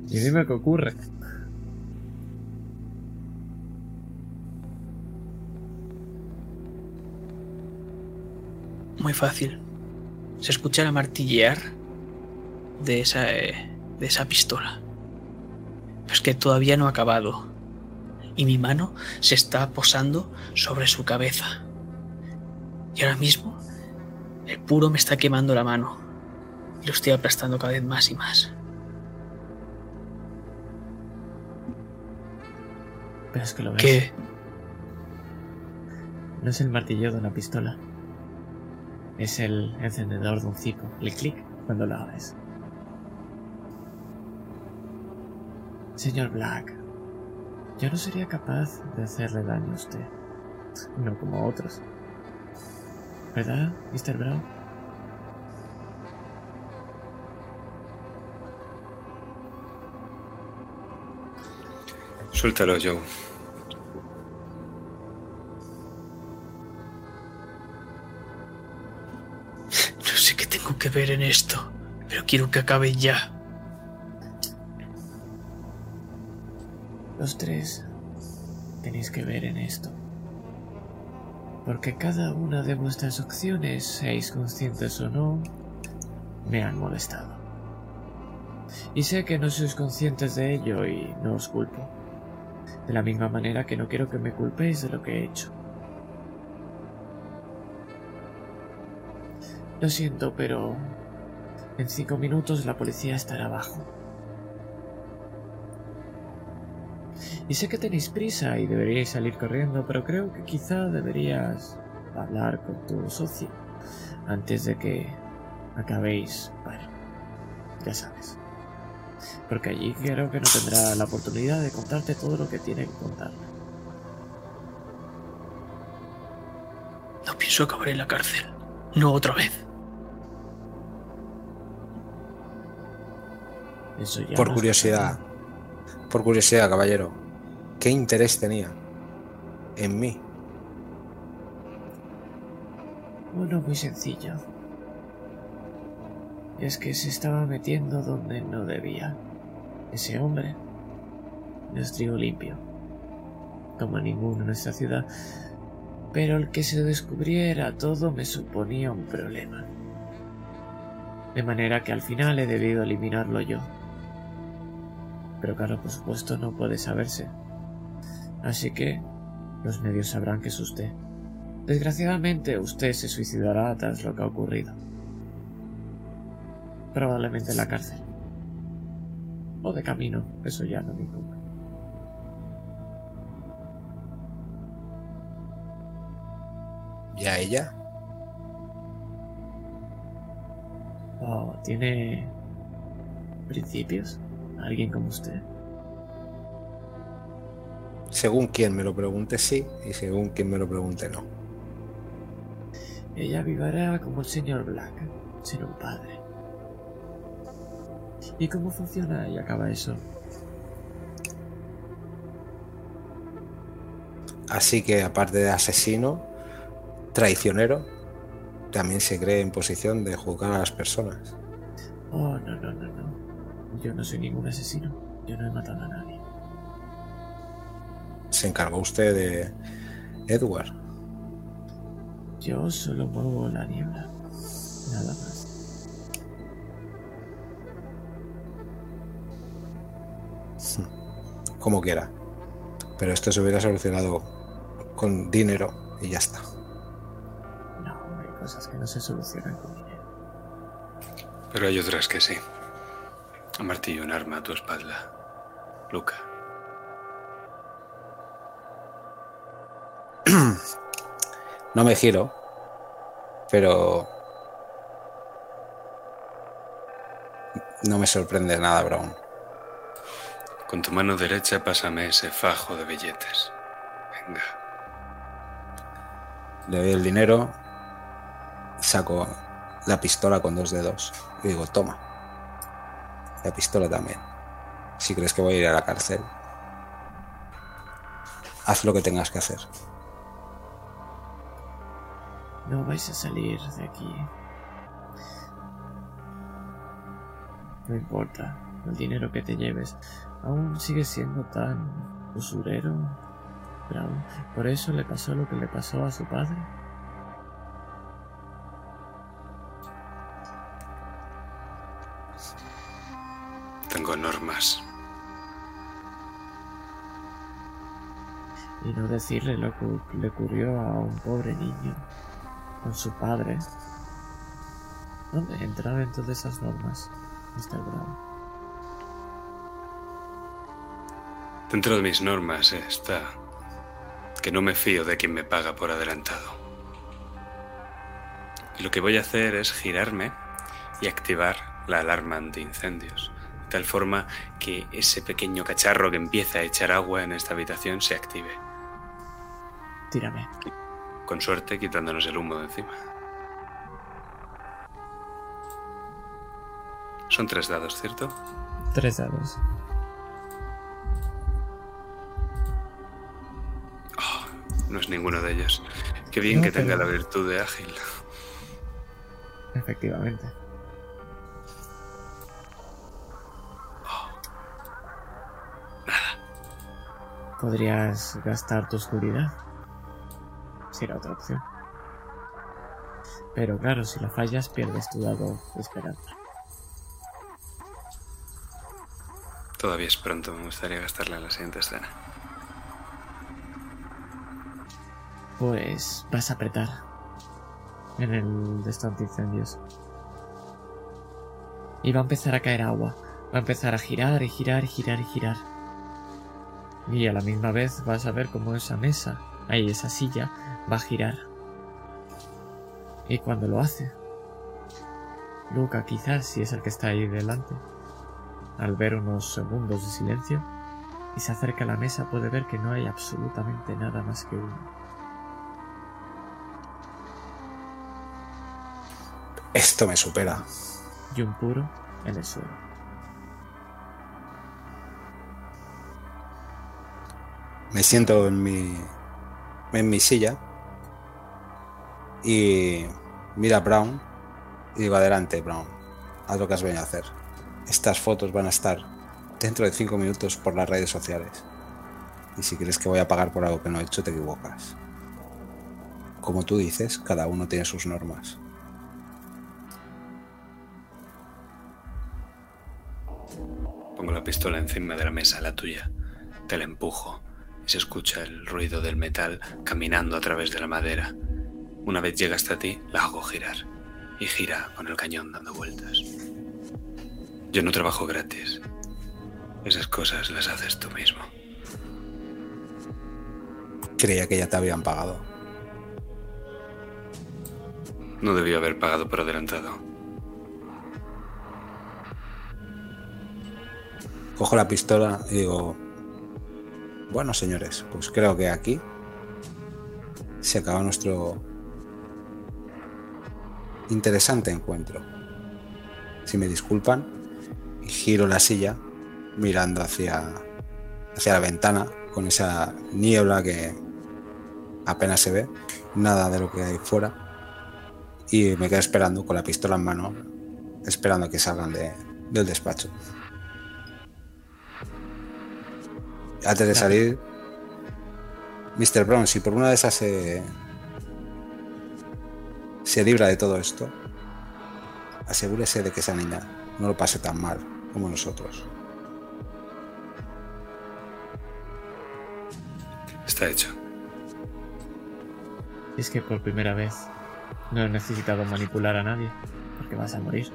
Y dime qué ocurre. Muy fácil. Se escucha el martillear de esa, eh, de esa pistola. Pero es que todavía no ha acabado. Y mi mano se está posando sobre su cabeza. Y ahora mismo el puro me está quemando la mano. Y lo estoy aplastando cada vez más y más. Pero es que lo ves. ¿Qué? No es el martillo de una pistola. Es el encendedor de un cipo. El clic cuando lo abres. Señor Black, yo no sería capaz de hacerle daño a usted. No como otros. ¿Verdad, Mr. Brown? Suéltalo, Joe. No sé qué tengo que ver en esto. Pero quiero que acabe ya. Los tres tenéis que ver en esto. Porque cada una de vuestras acciones, seáis conscientes o no, me han molestado. Y sé que no sois conscientes de ello y no os culpo. De la misma manera que no quiero que me culpéis de lo que he hecho. Lo siento, pero en cinco minutos la policía estará abajo. Y sé que tenéis prisa y deberíais salir corriendo, pero creo que quizá deberías hablar con tu socio antes de que acabéis, bueno, ya sabes. Porque allí creo que no tendrá la oportunidad de contarte todo lo que tiene que contarme. No pienso acabar en la cárcel. No otra vez. Eso ya Por no- curiosidad, por curiosidad, caballero, ¿qué interés tenía en mí? Uno muy sencillo. Es que se estaba metiendo donde no debía. Ese hombre no es trigo limpio, como ninguno en nuestra ciudad, pero el que se descubriera todo me suponía un problema. De manera que al final he debido eliminarlo yo. Pero claro, por supuesto no puede saberse. Así que los medios sabrán que es usted. Desgraciadamente usted se suicidará tras lo que ha ocurrido. Probablemente en la cárcel. O de camino, eso ya no me incumbe. ¿Y a ella? Oh, ¿tiene principios? ¿Alguien como usted? Según quien me lo pregunte, sí, y según quien me lo pregunte, no. Ella vivirá como el señor Black, sin un padre. ¿Y cómo funciona y acaba eso? Así que, aparte de asesino, traicionero, también se cree en posición de juzgar a las personas. Oh, no, no, no, no. Yo no soy ningún asesino. Yo no he matado a nadie. Se encargó usted de Edward. Yo solo muevo la niebla. Nada más. como quiera. Pero esto se hubiera solucionado con dinero y ya está. No, hay cosas que no se solucionan con dinero. Pero hay otras que sí. Martillo, un arma a tu espalda. Luca. No me giro, pero no me sorprende nada, Brown. Con tu mano derecha pásame ese fajo de billetes. Venga. Le doy el dinero, saco la pistola con dos dedos y digo, toma. La pistola también. Si crees que voy a ir a la cárcel, haz lo que tengas que hacer. No vais a salir de aquí. No importa el dinero que te lleves. Aún sigues siendo tan usurero. Por eso le pasó lo que le pasó a su padre. Tengo normas. Y no decirle lo que le ocurrió a un pobre niño con su padre. ¿Dónde entra dentro de esas normas, Mr. Brown? Dentro de mis normas está que no me fío de quien me paga por adelantado. Y lo que voy a hacer es girarme y activar la alarma antiincendios, de tal forma que ese pequeño cacharro que empieza a echar agua en esta habitación se active, Tírame. con suerte quitándonos el humo de encima. Son tres dados, ¿cierto? Tres dados. No es ninguno de ellos. Qué bien No, que tenga pero- la virtud de ágil. Efectivamente. Podrías gastar tu oscuridad. Si era otra opción. Pero claro, si la fallas, pierdes tu dado de esperanza. Todavía es pronto, me gustaría gastarla en la siguiente escena. Pues vas a apretar en el de estos incendios. Y va a empezar a caer agua. Va a empezar a girar y girar y girar y girar. Y a la misma vez vas a ver cómo esa mesa, ahí esa silla, va a girar. Y cuando lo hace, Luca quizás si es el que está ahí delante, al ver unos segundos de silencio, y se acerca a la mesa puede ver que no hay absolutamente nada más que uno. Esto me supera. Y un puro en el suelo. Me siento en mi, en mi silla y mira a Brown y digo, adelante Brown, haz lo que has venido a hacer. Estas fotos van a estar dentro de cinco minutos por las redes sociales. Y si crees que voy a pagar por algo que no he hecho, te equivocas. Como tú dices, cada uno tiene sus normas. Pongo la pistola encima de la mesa, la tuya. Te la empujo y se escucha el ruido del metal caminando a través de la madera. Una vez llega hasta ti, la hago girar. Y gira con el cañón dando vueltas. Yo no trabajo gratis. Esas cosas las haces tú mismo. Creía que ya te habían pagado. No debió haber pagado por adelantado. Cojo la pistola y digo, bueno señores, pues creo que aquí se acaba nuestro interesante encuentro. Si me disculpan, giro la silla mirando hacia, hacia la ventana con esa niebla que apenas se ve, nada de lo que hay fuera. Y me quedo esperando con la pistola en mano, esperando que salgan de, del despacho. Antes de salir, Mr. Brown, si por una de esas se, se libra de todo esto, asegúrese de que esa niña no lo pase tan mal como nosotros. Está hecho. Es que por primera vez no he necesitado manipular a nadie, porque vas a morir.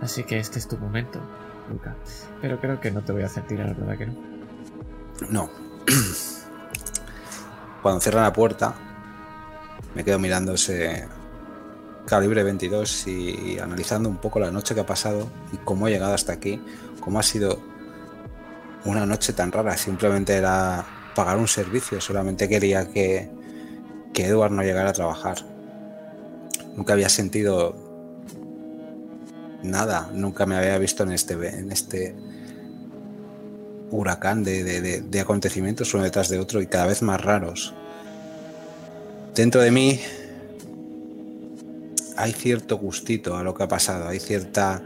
Así que este es tu momento, Luca. Pero creo que no te voy a hacer tirar, ¿verdad que no? No. Cuando cierran la puerta, me quedo mirando ese calibre 22 y analizando un poco la noche que ha pasado y cómo he llegado hasta aquí, cómo ha sido una noche tan rara. Simplemente era pagar un servicio, solamente quería que, que Edward no llegara a trabajar. Nunca había sentido nada, nunca me había visto en este, en este huracán de, de, de acontecimientos uno detrás de otro y cada vez más raros. Dentro de mí hay cierto gustito a lo que ha pasado, hay cierta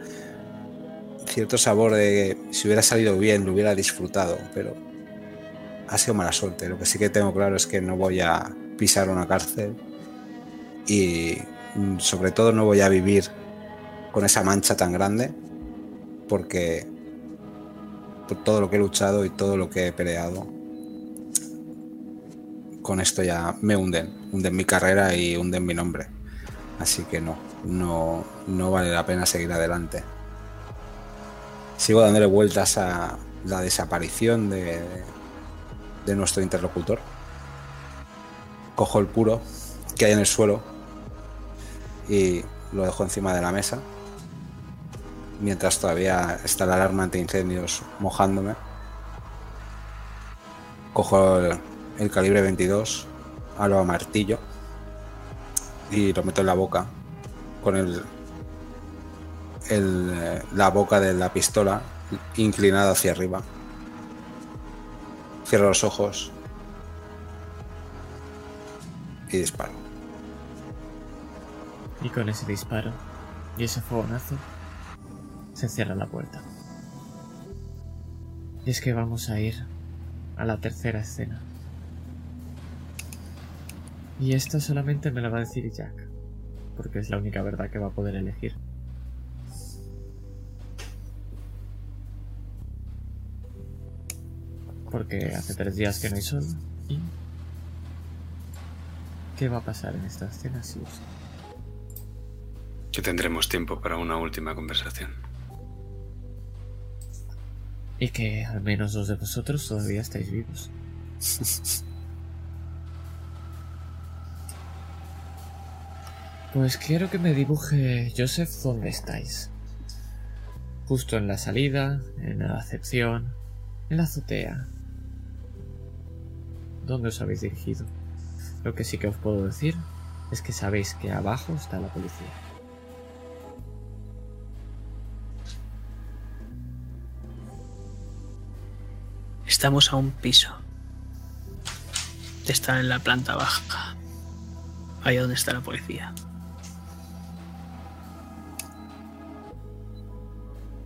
cierto sabor de que si hubiera salido bien lo hubiera disfrutado, pero ha sido mala suerte. Lo que sí que tengo claro es que no voy a pisar una cárcel y mm, sobre todo no voy a vivir con esa mancha tan grande porque por todo lo que he luchado y todo lo que he peleado con esto ya me hunden, hunden mi carrera y hunden mi nombre. Así que no, no, no vale la pena seguir adelante. Sigo dándole vueltas a la desaparición de, de nuestro interlocutor. Cojo el puro que hay en el suelo y lo dejo encima de la mesa. Mientras todavía está la alarma ante incendios mojándome. Cojo el, calibre 22, a lo martillo y lo meto en la boca con el, el, la boca de la pistola inclinada hacia arriba. Cierro los ojos y disparo. Y con ese disparo y ese fogonazo se cierra la puerta. Y es que vamos a ir a la tercera escena. Y esto solamente me lo va a decir Jack, porque es la única verdad que va a poder elegir. Porque hace tres días que no hay sol. ¿Y qué va a pasar en esta escena si. Que tendremos tiempo para una última conversación. Y que al menos dos de vosotros todavía estáis vivos. Pues quiero que me dibuje, Joseph, dónde estáis. Justo en la salida, en la acepción, en la azotea. ¿Dónde os habéis dirigido? Lo que sí que os puedo decir es que sabéis que abajo está la policía. Estamos a un piso estar en la planta baja. Ahí donde está la policía.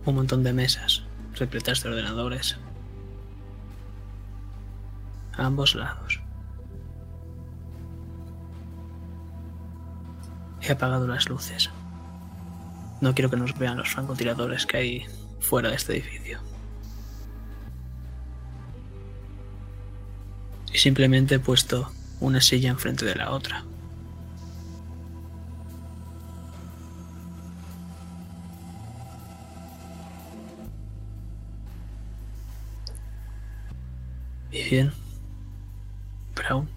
Un montón de mesas, repletas de ordenadores. A ambos lados. He apagado las luces. No quiero que nos vean los francotiradores que hay fuera de este edificio. Y simplemente he puesto una silla enfrente de la otra. Bien. Brown.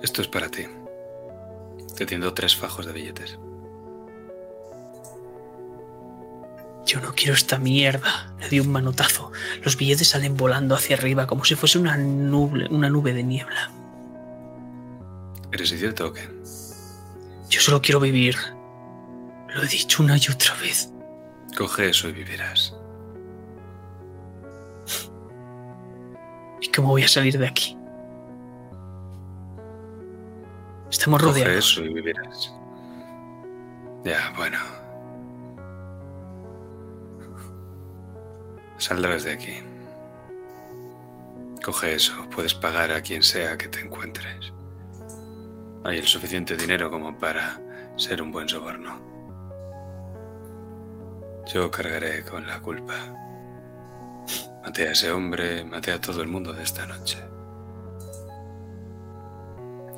Esto es para ti. Te tiendo tres fajos de billetes. Yo no quiero esta mierda. Le di un manotazo. Los billetes salen volando hacia arriba como si fuese una nube, una nube de niebla. ¿Eres idiota o qué? Yo solo quiero vivir. Lo he dicho una y otra vez. Coge eso y vivirás. ¿Y cómo voy a salir de aquí? Estamos Coge rodeados. eso y vivirás. Ya, bueno. Saldrás de aquí. Coge eso. Puedes pagar a quien sea que te encuentres. Hay el suficiente dinero como para ser un buen soborno. Yo cargaré con la culpa. Maté a ese hombre, maté a todo el mundo de esta noche.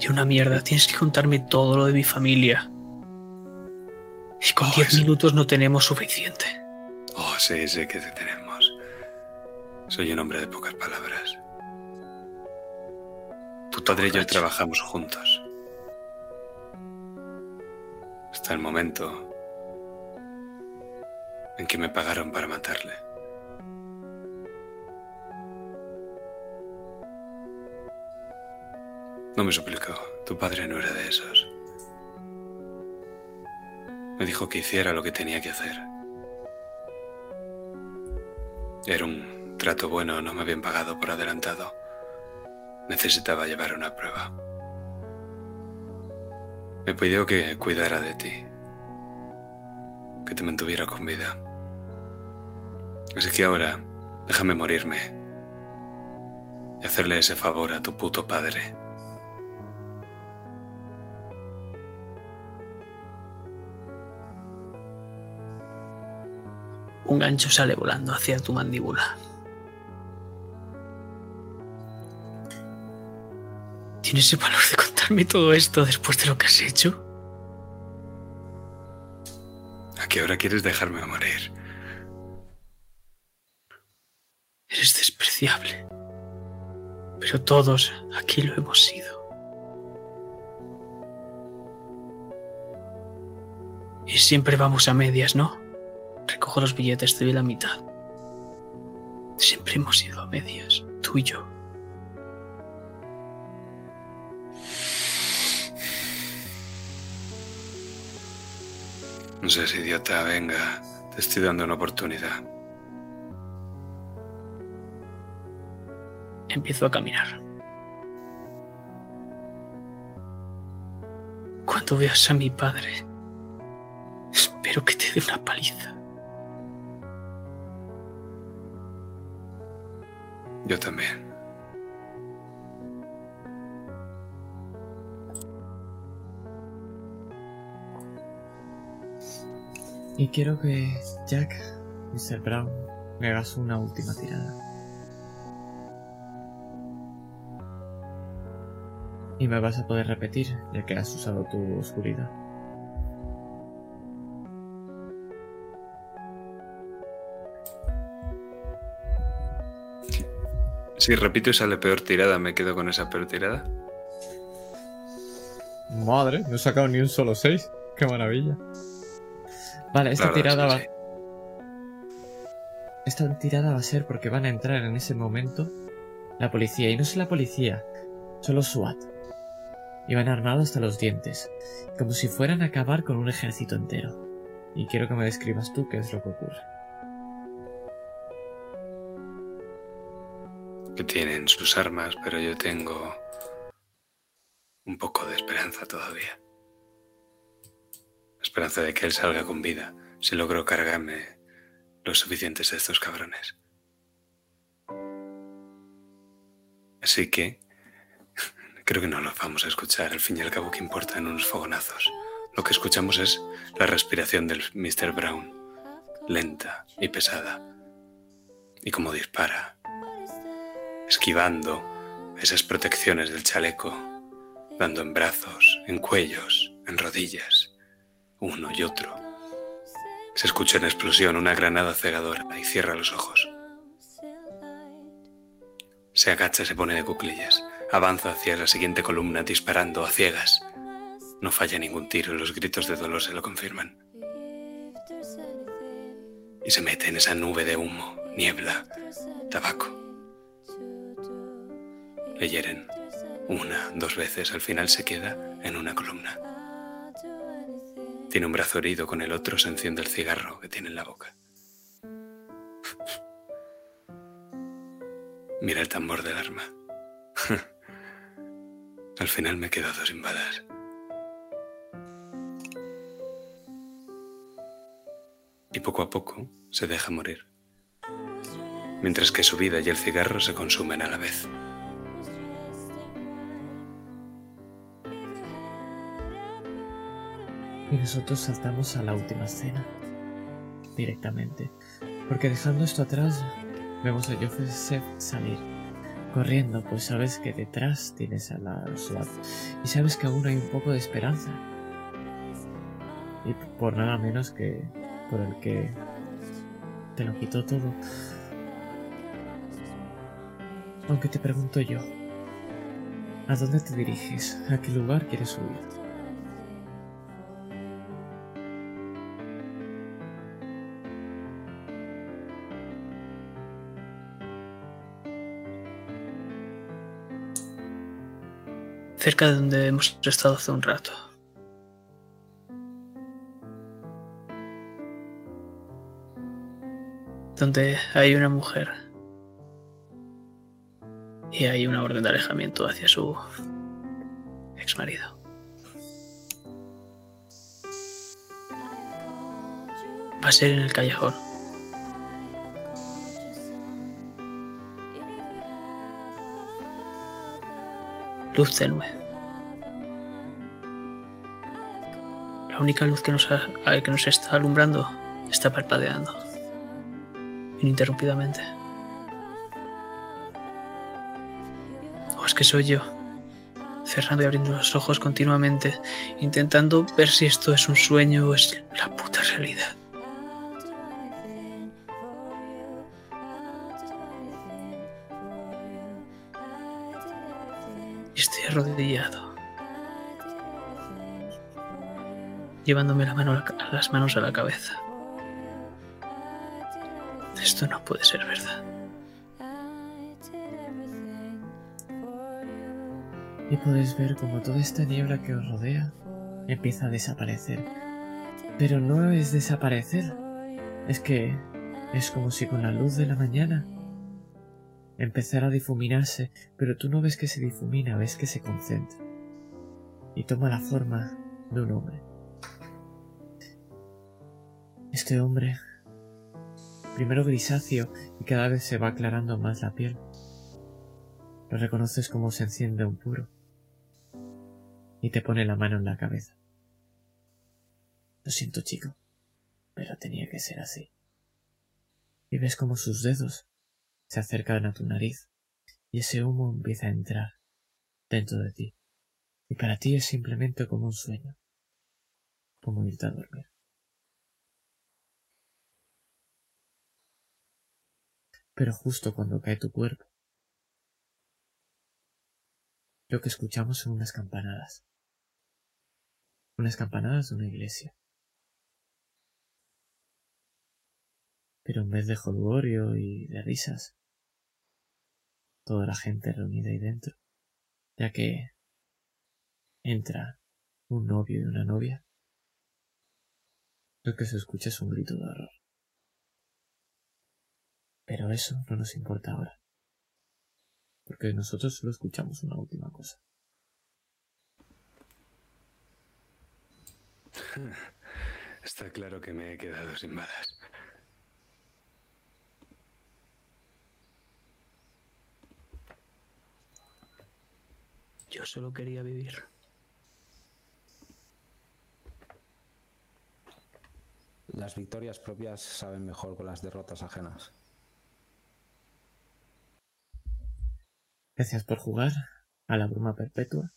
Y una mierda, tienes que contarme todo lo de mi familia. Y con Oh, 10 es- minutos no tenemos suficiente. Oh, sí, sé que te tenemos. Soy un hombre de pocas palabras. Tu padre y yo trabajamos juntos. Hasta el momento en que me pagaron para matarle. No me suplicó. Tu padre no era de esos. Me dijo que hiciera lo que tenía que hacer. Era un trato bueno, no me habían pagado por adelantado. Necesitaba llevar una prueba. Me pidió que cuidara de ti, que te mantuviera con vida. Así que ahora, déjame morirme y hacerle ese favor a tu puto padre. Un gancho sale volando hacia tu mandíbula. ¿Tienes el valor de contarme todo esto después de lo que has hecho? ¿A qué hora quieres dejarme morir? Eres despreciable. Pero todos aquí lo hemos sido. Y siempre vamos a medias, ¿no? Recojo los billetes, te doy la mitad. Siempre hemos ido a medias, tú y yo. No seas idiota, venga, te estoy dando una oportunidad. Empiezo a caminar. Cuando veas a mi padre, espero que te dé una paliza. Yo también. Y quiero que Jack, Mr. Brown, me hagas una última tirada. Y me vas a poder repetir, ya que has usado tu oscuridad. Si repito y sale peor tirada, ¿me quedo con esa peor tirada? Madre, no he sacado ni un solo 6. Qué maravilla. Vale, esta tirada es va. sí. Esta tirada va a ser porque van a entrar en ese momento la policía. Y no es la policía, son los SWAT. Y van armados hasta los dientes. Como si fueran a acabar con un ejército entero. Y quiero que me describas tú qué es lo que ocurre. Que tienen sus armas, pero yo tengo un poco de esperanza todavía. Esperanza de que él salga con vida si logro cargarme los suficientes de estos cabrones. Así que creo que no los vamos a escuchar. Al fin y al cabo, ¿qué importa en unos fogonazos? Lo que escuchamos es la respiración del Mr. Brown, lenta y pesada. Y cómo dispara, esquivando esas protecciones del chaleco, dando en brazos, en cuellos, en rodillas, uno y otro. Se escucha en explosión una granada cegadora y cierra los ojos. Se agacha se pone de cuclillas. Avanza hacia la siguiente columna disparando a ciegas. No falla ningún tiro los gritos de dolor se lo confirman. Y se mete en esa nube de humo, niebla, tabaco. Le hieren una, dos veces, al final se queda en una columna. Tiene un brazo herido, con el otro se enciende el cigarro que tiene en la boca. Mira el tambor del arma. Al final me he quedado sin balas. Y poco a poco se deja morir. Mientras que su vida y el cigarro se consumen a la vez. Y nosotros saltamos a la última escena. Directamente. Porque dejando esto atrás, vemos a Joseph salir. Corriendo, pues sabes que detrás tienes a la SWAT. Y sabes que aún hay un poco de esperanza. Y por nada menos que por el que te lo quitó todo. Aunque te pregunto yo, ¿a dónde te diriges? ¿A qué lugar quieres huir? Cerca de donde hemos estado hace un rato. Donde hay una mujer y hay una orden de alejamiento hacia su ex marido. Va a ser en el callejón. Luz tenue. La única luz que nos, que nos está alumbrando está parpadeando. Ininterrumpidamente. O es que soy yo. Cerrando y abriendo los ojos continuamente, intentando ver si esto es un sueño o es la puta realidad. Arrodillado. Llevándome las manos a la cabeza. Esto no puede ser verdad. Y podéis ver como toda esta niebla que os rodea empieza a desaparecer. Pero no es desaparecer, es que es como si con la luz de la mañana empezara a difuminarse, pero tú no ves que se difumina, ves que se concentra. Y toma la forma de un hombre. Este hombre, primero grisáceo y cada vez se va aclarando más la piel. Lo reconoces como se enciende un puro y te pone la mano en la cabeza. Lo siento, chico, pero tenía que ser así. Y ves como sus dedos se acercan a tu nariz y ese humo empieza a entrar dentro de ti Y para ti es simplemente como un sueño, como irte a dormir. Pero justo cuando cae tu cuerpo, lo que escuchamos son unas campanadas. Unas campanadas de una iglesia. Pero en vez de jolgorio y de risas, toda la gente reunida ahí dentro, ya que entra un novio y una novia, lo que se escucha es un grito de horror. Pero eso no nos importa ahora porque nosotros solo escuchamos una última cosa. Está claro que me he quedado sin balas. Yo solo quería vivir. Las victorias propias saben mejor con las derrotas ajenas. Gracias por jugar a la bruma perpetua.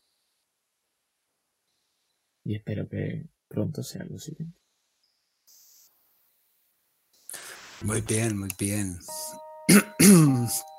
Y espero que pronto sea lo siguiente. Muy bien, muy bien.